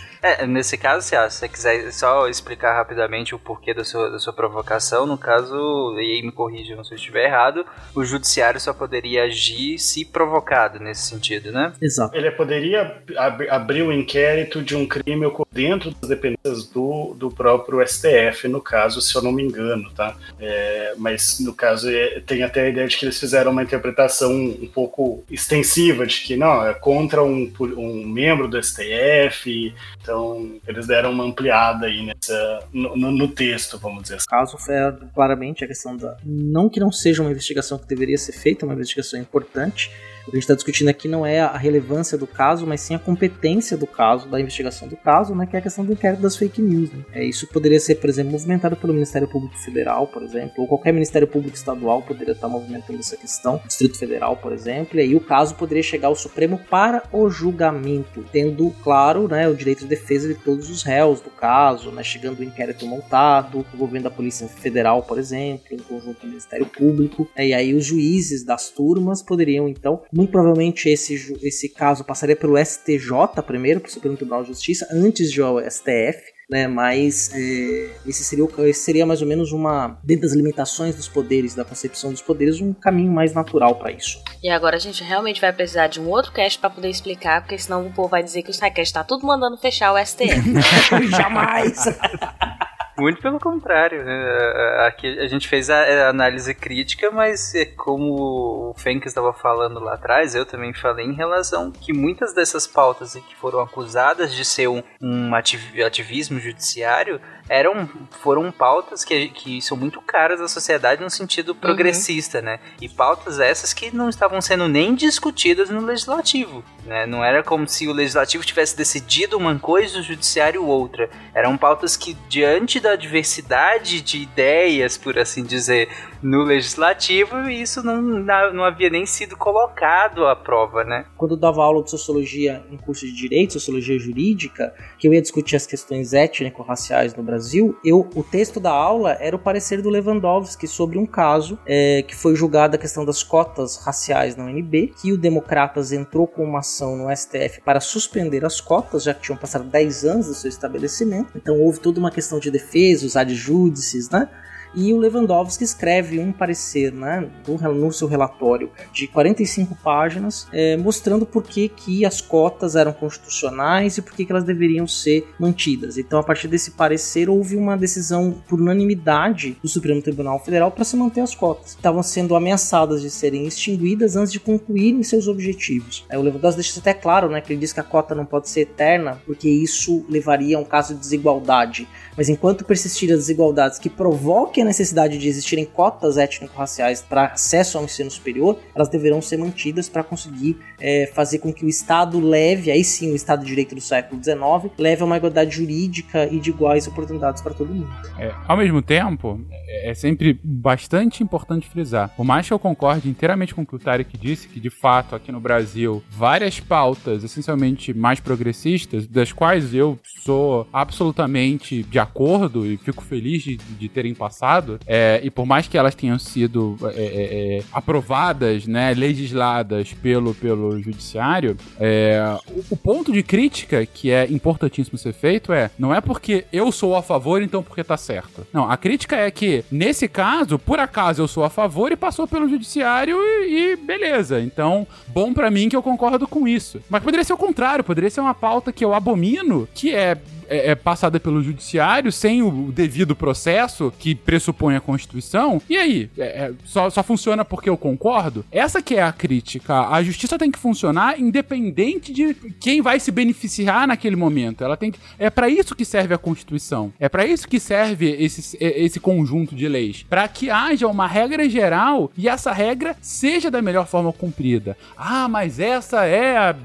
Speaker 1: É, nesse caso, se você quiser só explicar rapidamente o porquê da sua, da sua provocação, no caso, e aí me corrijam se eu estiver errado, o judiciário só poderia agir se provocado nesse sentido, né?
Speaker 3: Exato.
Speaker 2: Ele poderia ab abrir um inquérito de um crime dentro das dependências do, do próprio STF, no caso, se eu não me engano, tá? É, mas no caso, é, tem até a ideia de que eles fizeram uma interpretação um pouco extensiva de que não, é contra um, um membro do STF, então então, eles deram uma ampliada aí nessa, no, no texto, vamos dizer assim.
Speaker 3: O caso foi claramente a questão da. Não que não seja uma investigação que deveria ser feita, uma investigação importante, o que a gente está discutindo aqui não é a relevância do caso, mas sim a competência do caso, da investigação do caso, né, que é a questão do inquérito das fake news. Né? É, isso poderia ser, por exemplo, movimentado pelo Ministério Público Federal, por exemplo, ou qualquer Ministério Público Estadual poderia estar movimentando essa questão, Distrito Federal, por exemplo, e aí o caso poderia chegar ao Supremo para o julgamento, tendo, claro, né, o direito de defesa de todos os réus do caso, né, chegando o inquérito montado, envolvendo a Polícia Federal, por exemplo, em conjunto com o Ministério Público, né, e aí os juízes das turmas poderiam, então, muito provavelmente esse, esse caso passaria pelo STJ primeiro, para o Supremo Tribunal de Justiça, antes de ao STF. Né, mas é, esse, seria, esse seria mais ou menos uma, dentro das limitações dos poderes, da concepção dos poderes, um caminho mais natural para isso.
Speaker 8: E agora a gente realmente vai precisar de um outro cast para poder explicar, porque senão o povo vai dizer que o SciCast está tudo mandando fechar o STF.
Speaker 3: Jamais!
Speaker 1: Muito pelo contrário, né? Aqui a gente fez a análise crítica, mas é como o Fenk estava falando lá atrás, eu também falei em relação que muitas dessas pautas que foram acusadas de ser um, um ativismo judiciário eram foram pautas que, que são muito caras à sociedade no sentido uhum. progressista, uhum. né? E pautas essas que não estavam sendo nem discutidas no legislativo, né? Não era como se o legislativo tivesse decidido uma coisa e o judiciário outra. Eram pautas que diante da diversidade de ideias, por assim dizer, no legislativo, isso não, não havia nem sido colocado à prova, né?
Speaker 3: Quando eu dava aula de sociologia em curso de direito, sociologia jurídica, que eu ia discutir as questões étnico-raciais no Brasil, eu, o texto da aula era o parecer do Lewandowski sobre um caso é, que foi julgado a questão das cotas raciais na UNB, que o Democratas entrou com uma ação no STF para suspender as cotas, já que tinham passado 10 anos do seu estabelecimento. Então houve toda uma questão de defesa, os adjúdices, né? E o Lewandowski escreve um parecer né, no seu relatório de 45 páginas, é, mostrando por que, que as cotas eram constitucionais e por que, que elas deveriam ser mantidas. Então, a partir desse parecer, houve uma decisão por unanimidade do Supremo Tribunal Federal para se manter as cotas. Estavam sendo ameaçadas de serem extinguidas antes de concluírem seus objetivos. Aí, o Lewandowski deixa até claro né, que ele diz que a cota não pode ser eterna, porque isso levaria a um caso de desigualdade. Mas enquanto persistirem as desigualdades que provoquem a necessidade de existirem cotas étnico-raciais para acesso ao ensino superior, elas deverão ser mantidas para conseguir é, fazer com que o Estado leve, aí sim, o Estado de Direito do século XIX, leve a uma igualdade jurídica e de iguais oportunidades para todo mundo.
Speaker 4: É, ao mesmo tempo, é, é sempre bastante importante frisar, por mais que eu concorde inteiramente com o que o Tarek disse, que de fato aqui no Brasil várias pautas essencialmente mais progressistas, das quais eu sou absolutamente de acordo e fico feliz de, de terem passado passado, é, e por mais que elas tenham sido é, é, é aprovadas, né, legisladas pelo, pelo judiciário, é, o, o, ponto de crítica que é importantíssimo ser feito é, não é porque eu sou a favor, então porque tá certo. Não, a crítica é que, nesse caso, por acaso eu sou a favor e passou pelo judiciário e, e beleza. Então, bom para mim que eu concordo com isso. Mas poderia ser o contrário, poderia ser uma pauta que eu abomino, que é é, é passada pelo judiciário sem o devido processo que pressupõe a Constituição. E aí? É, é, só, só funciona porque eu concordo? Essa que é a crítica. A justiça tem que funcionar independente de quem vai se beneficiar naquele momento. Ela tem que, é para isso que serve a Constituição. É para isso que serve esse, esse conjunto de leis. Para que haja uma regra geral e essa regra seja da melhor forma cumprida. Ah, mas essa é a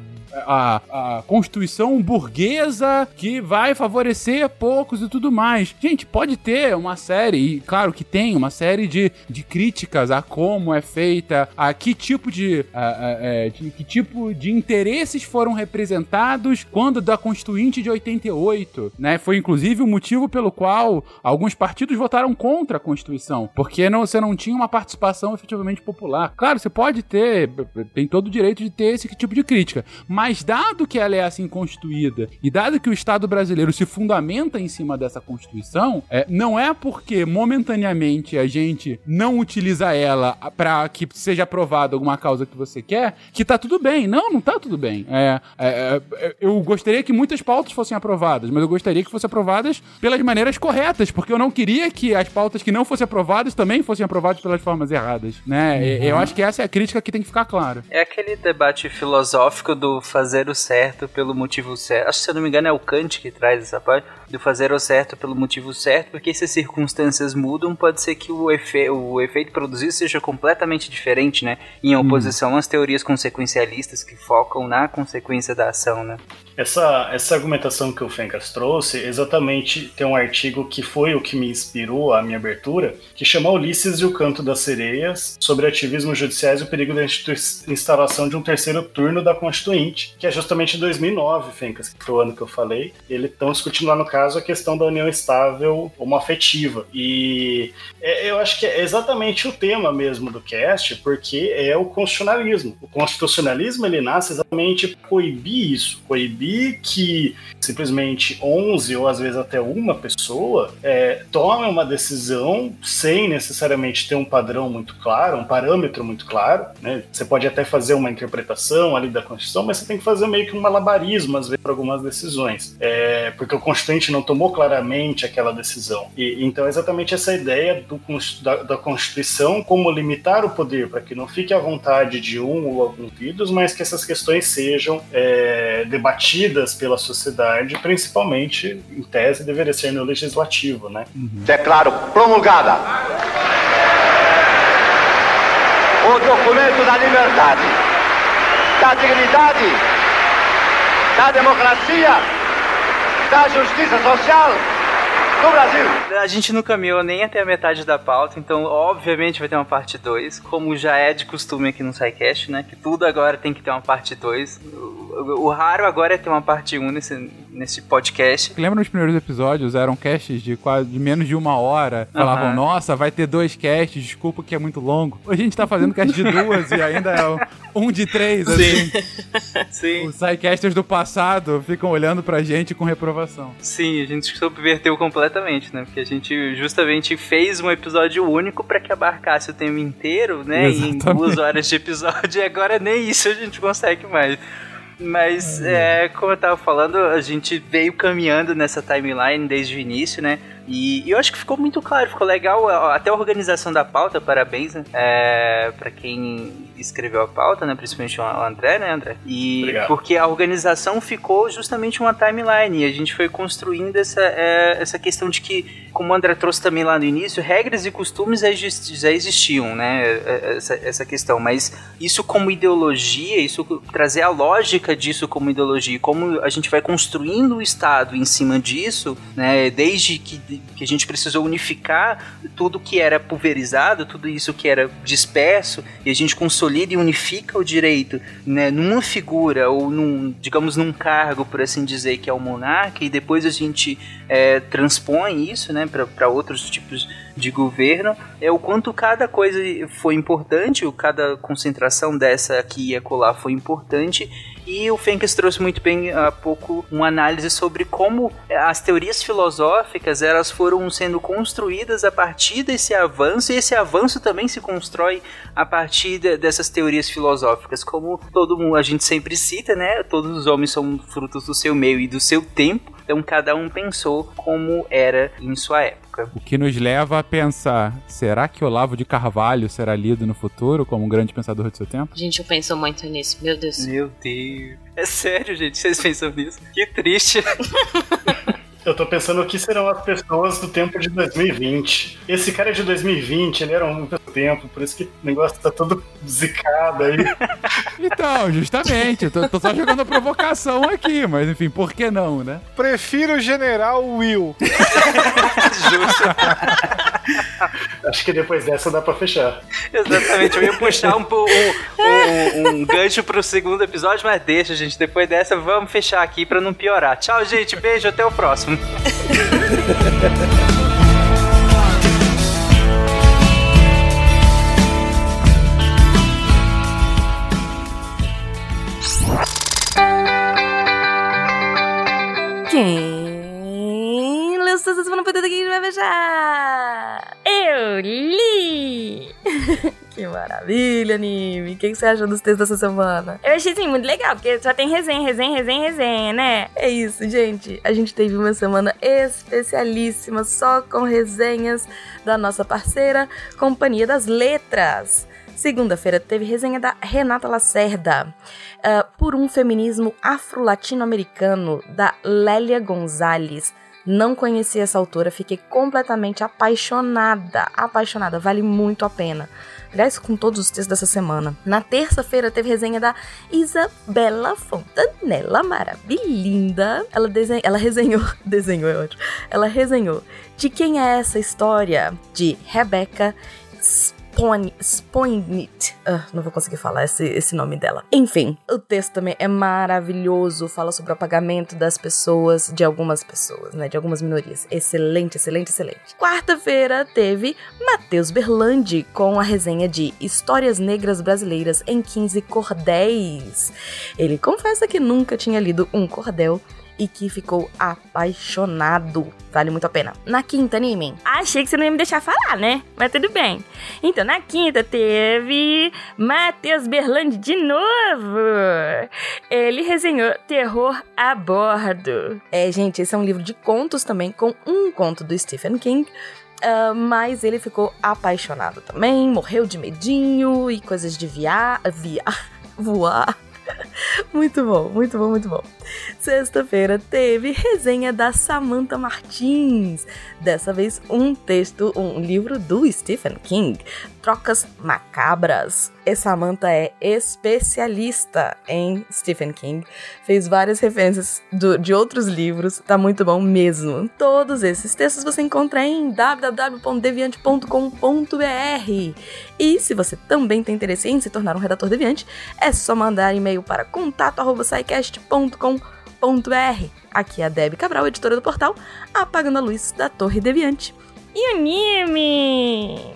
Speaker 4: a, a constituição burguesa que vai favorecer poucos e tudo mais. Gente, pode ter uma série, e claro que tem, uma série de, de críticas a como é feita, a que tipo de, a, a, é, de que tipo de interesses foram representados quando da Constituinte de 88, né? Foi inclusive o motivo pelo qual alguns partidos votaram contra a Constituição, porque não, você não tinha uma participação efetivamente popular. Claro, você pode ter, tem todo o direito de ter esse tipo de crítica, mas mas dado que ela é assim constituída e dado que o Estado brasileiro se fundamenta em cima dessa Constituição, é, não é porque momentaneamente a gente não utiliza ela para que seja aprovada alguma causa que você quer, que tá tudo bem. Não, não tá tudo bem. É, é, é eu gostaria que muitas pautas fossem aprovadas, mas eu gostaria que fossem aprovadas pelas maneiras corretas, porque eu não queria que as pautas que não fossem aprovadas também fossem aprovadas pelas formas erradas, né? Uhum. Eu acho que essa é a crítica que tem que ficar clara.
Speaker 1: É aquele debate filosófico do fazer o certo pelo motivo certo. Acho que se eu não me engano é o Kant que traz essa parte do fazer o certo pelo motivo certo, porque se as circunstâncias mudam, pode ser que o, efe o efeito produzido seja completamente diferente, né? Em hum. oposição hum. às teorias consequencialistas que focam na consequência da ação, né?
Speaker 2: Essa, essa argumentação que o Fencas trouxe, exatamente tem um artigo que foi o que me inspirou a minha abertura, que chama Ulisses e o Canto das Sereias, sobre ativismo judiciais e o perigo da instalação de um terceiro turno da Constituinte, que é justamente em 2009, Fencas, que foi o ano que eu falei. Eles estão discutindo lá no caso a questão da união estável homoafetiva. E é, eu acho que é exatamente o tema mesmo do cast, porque é o constitucionalismo. O constitucionalismo ele nasce exatamente para coibir isso, coibir proibir que simplesmente 11 ou às vezes até uma pessoa é, tome uma decisão sem necessariamente ter um padrão muito claro, um parâmetro muito claro. Né? Você pode até fazer uma interpretação ali da Constituição, mas você tem que fazer meio que um malabarismo às vezes para algumas decisões, é, porque o Constituinte não tomou claramente aquela decisão. E, então é exatamente essa ideia do, da, da Constituição como limitar o poder para que não fique à vontade de um ou alguns indivíduos, mas que essas questões sejam é, debatidas pela sociedade, principalmente, em tese, deveria ser no legislativo, né?
Speaker 9: Uhum. Declaro promulgada o documento da liberdade, da dignidade, da democracia, da justiça social do Brasil.
Speaker 1: A gente não caminhou nem até a metade da pauta, então obviamente vai ter uma parte 2, como já é de costume aqui no SciCast, né? Que tudo agora tem que ter uma parte 2. O, o, raro agora é ter uma parte 1 um nesse, nesse podcast.
Speaker 4: Lembra nos primeiros episódios, eram casts de quase de menos de uma hora. Falavam, nossa, vai ter dois casts, desculpa que é muito longo. Hoje a gente tá fazendo cast de duas e ainda é um de três, assim. Sim. Os sidecasters do passado ficam olhando pra gente com reprovação.
Speaker 1: Sim, a gente subverteu completamente, né? Porque a gente justamente fez um episódio único para que abarcasse o tema inteiro, né? Exatamente. Em duas horas de episódio, e agora nem isso a gente consegue mais. Mas, é, como eu tava falando, a gente veio caminhando nessa timeline desde o início, né? E, e, eu acho que ficou muito claro, ficou legal. Até a organização da pauta, parabéns, né? É, pra quem escreveu a pauta, né? Principalmente o André, né, André? E Obrigado. porque a organização ficou justamente uma timeline. E a gente foi construindo essa, é, essa questão de que, como o André trouxe também lá no início, regras e costumes já existiam, né? É, é, essa, essa questão. Mas isso como ideologia, isso trazer a lógica disso como ideologia, como a gente vai construindo o Estado em cima disso, né? Desde que que a gente precisou unificar tudo que era pulverizado, tudo isso que era disperso, e a gente consolida e unifica o direito né, numa figura ou num, digamos, num cargo, por assim dizer, que é o monarca, e depois a gente é, transpõe isso né, para outros tipos de governo, é o quanto cada coisa foi importante, o cada concentração dessa aqui e acolá foi importante, e o Fencas trouxe muito bem há pouco uma análise sobre como as teorias filosóficas elas foram sendo construídas a partir desse avanço, e esse avanço também se constrói a partir de, dessas teorias filosóficas, como todo mundo a gente sempre cita, né? Todos os homens são frutos do seu meio e do seu tempo Então cada um pensou como era em sua época.
Speaker 4: O que nos leva a pensar: será que Olavo de Carvalho será lido no futuro como um grande pensador de seu tempo?
Speaker 10: Gente, eu penso muito nisso, meu Deus.
Speaker 1: Meu Deus. É sério, gente, vocês pensam nisso? Que triste.
Speaker 2: Eu tô pensando o que serão as pessoas do tempo de 2020. Esse cara é de 2020, ele era um tempo, por isso que o negócio tá todo zicado aí.
Speaker 4: Então, justamente, eu tô, tô só jogando a provocação aqui, mas enfim, por que não, né?
Speaker 6: Prefiro o General Will.
Speaker 1: Justo.
Speaker 2: Acho que depois dessa dá pra fechar.
Speaker 1: Exatamente, eu ia puxar um, um, um, um gancho pro segundo episódio, mas deixa, gente. Depois dessa, vamos fechar aqui pra não piorar. Tchau, gente. Beijo, até o próximo.
Speaker 10: Quem leu essa semana foi que vai fechar? Eu li! que maravilha, anime! O que que você achou dos textos dessa semana? Eu achei assim muito legal, porque só tem resenha, resenha, resenha, resenha, né? É isso, gente. A gente teve uma semana especialíssima só com resenhas da nossa parceira Companhia das Letras. Segunda-feira teve resenha da Renata Lacerda. ah, por um feminismo afro-latino-americano, da Lélia Gonzalez. Não conheci essa autora, fiquei completamente apaixonada. Apaixonada, vale muito a pena. Aliás, com todos os textos dessa semana. Na terça-feira teve resenha da Isabela Fontanella, maravilhinda. Ela, desen... ela resenhou, desenhou é ótimo. Ela resenhou De Quem é Essa História? De Rebecca Spoinit. Ah, não vou conseguir falar esse, esse nome dela. Enfim, o texto também é maravilhoso. Fala sobre o apagamento das pessoas, de algumas pessoas, né? De algumas minorias. Excelente, excelente, excelente. Quarta-feira teve Matheus Berlandi com a resenha de Histórias Negras Brasileiras em 15 Cordéis. Ele confessa que nunca tinha lido um cordel e que ficou apaixonado. Vale muito a pena. Na quinta, anime. Achei que você não ia me deixar falar, né? Mas tudo bem. Então, na quinta teve Matheus Berlandi de novo. Ele resenhou Terror a Bordo. É, gente, esse é um livro de contos também, com um conto do Stephen King. Ah, mas ele ficou apaixonado também, morreu de medinho e coisas de viar, via, voar. Muito bom, muito bom, muito bom. Sexta-feira teve resenha da Samantha Martins. Dessa vez, um texto, um livro do Stephen King, Trocas Macabras. E Samantha é especialista em Stephen King, fez várias referências do- de outros livros, tá muito bom mesmo. Todos esses textos você encontra em www.deviante.com.br. E se você também tem interesse em se tornar um redator deviante, é só mandar e-mail para contato@saicast.com.br. Aqui é a Debbie Cabral, editora do portal Apagando a Luz da Torre Deviante. E anime!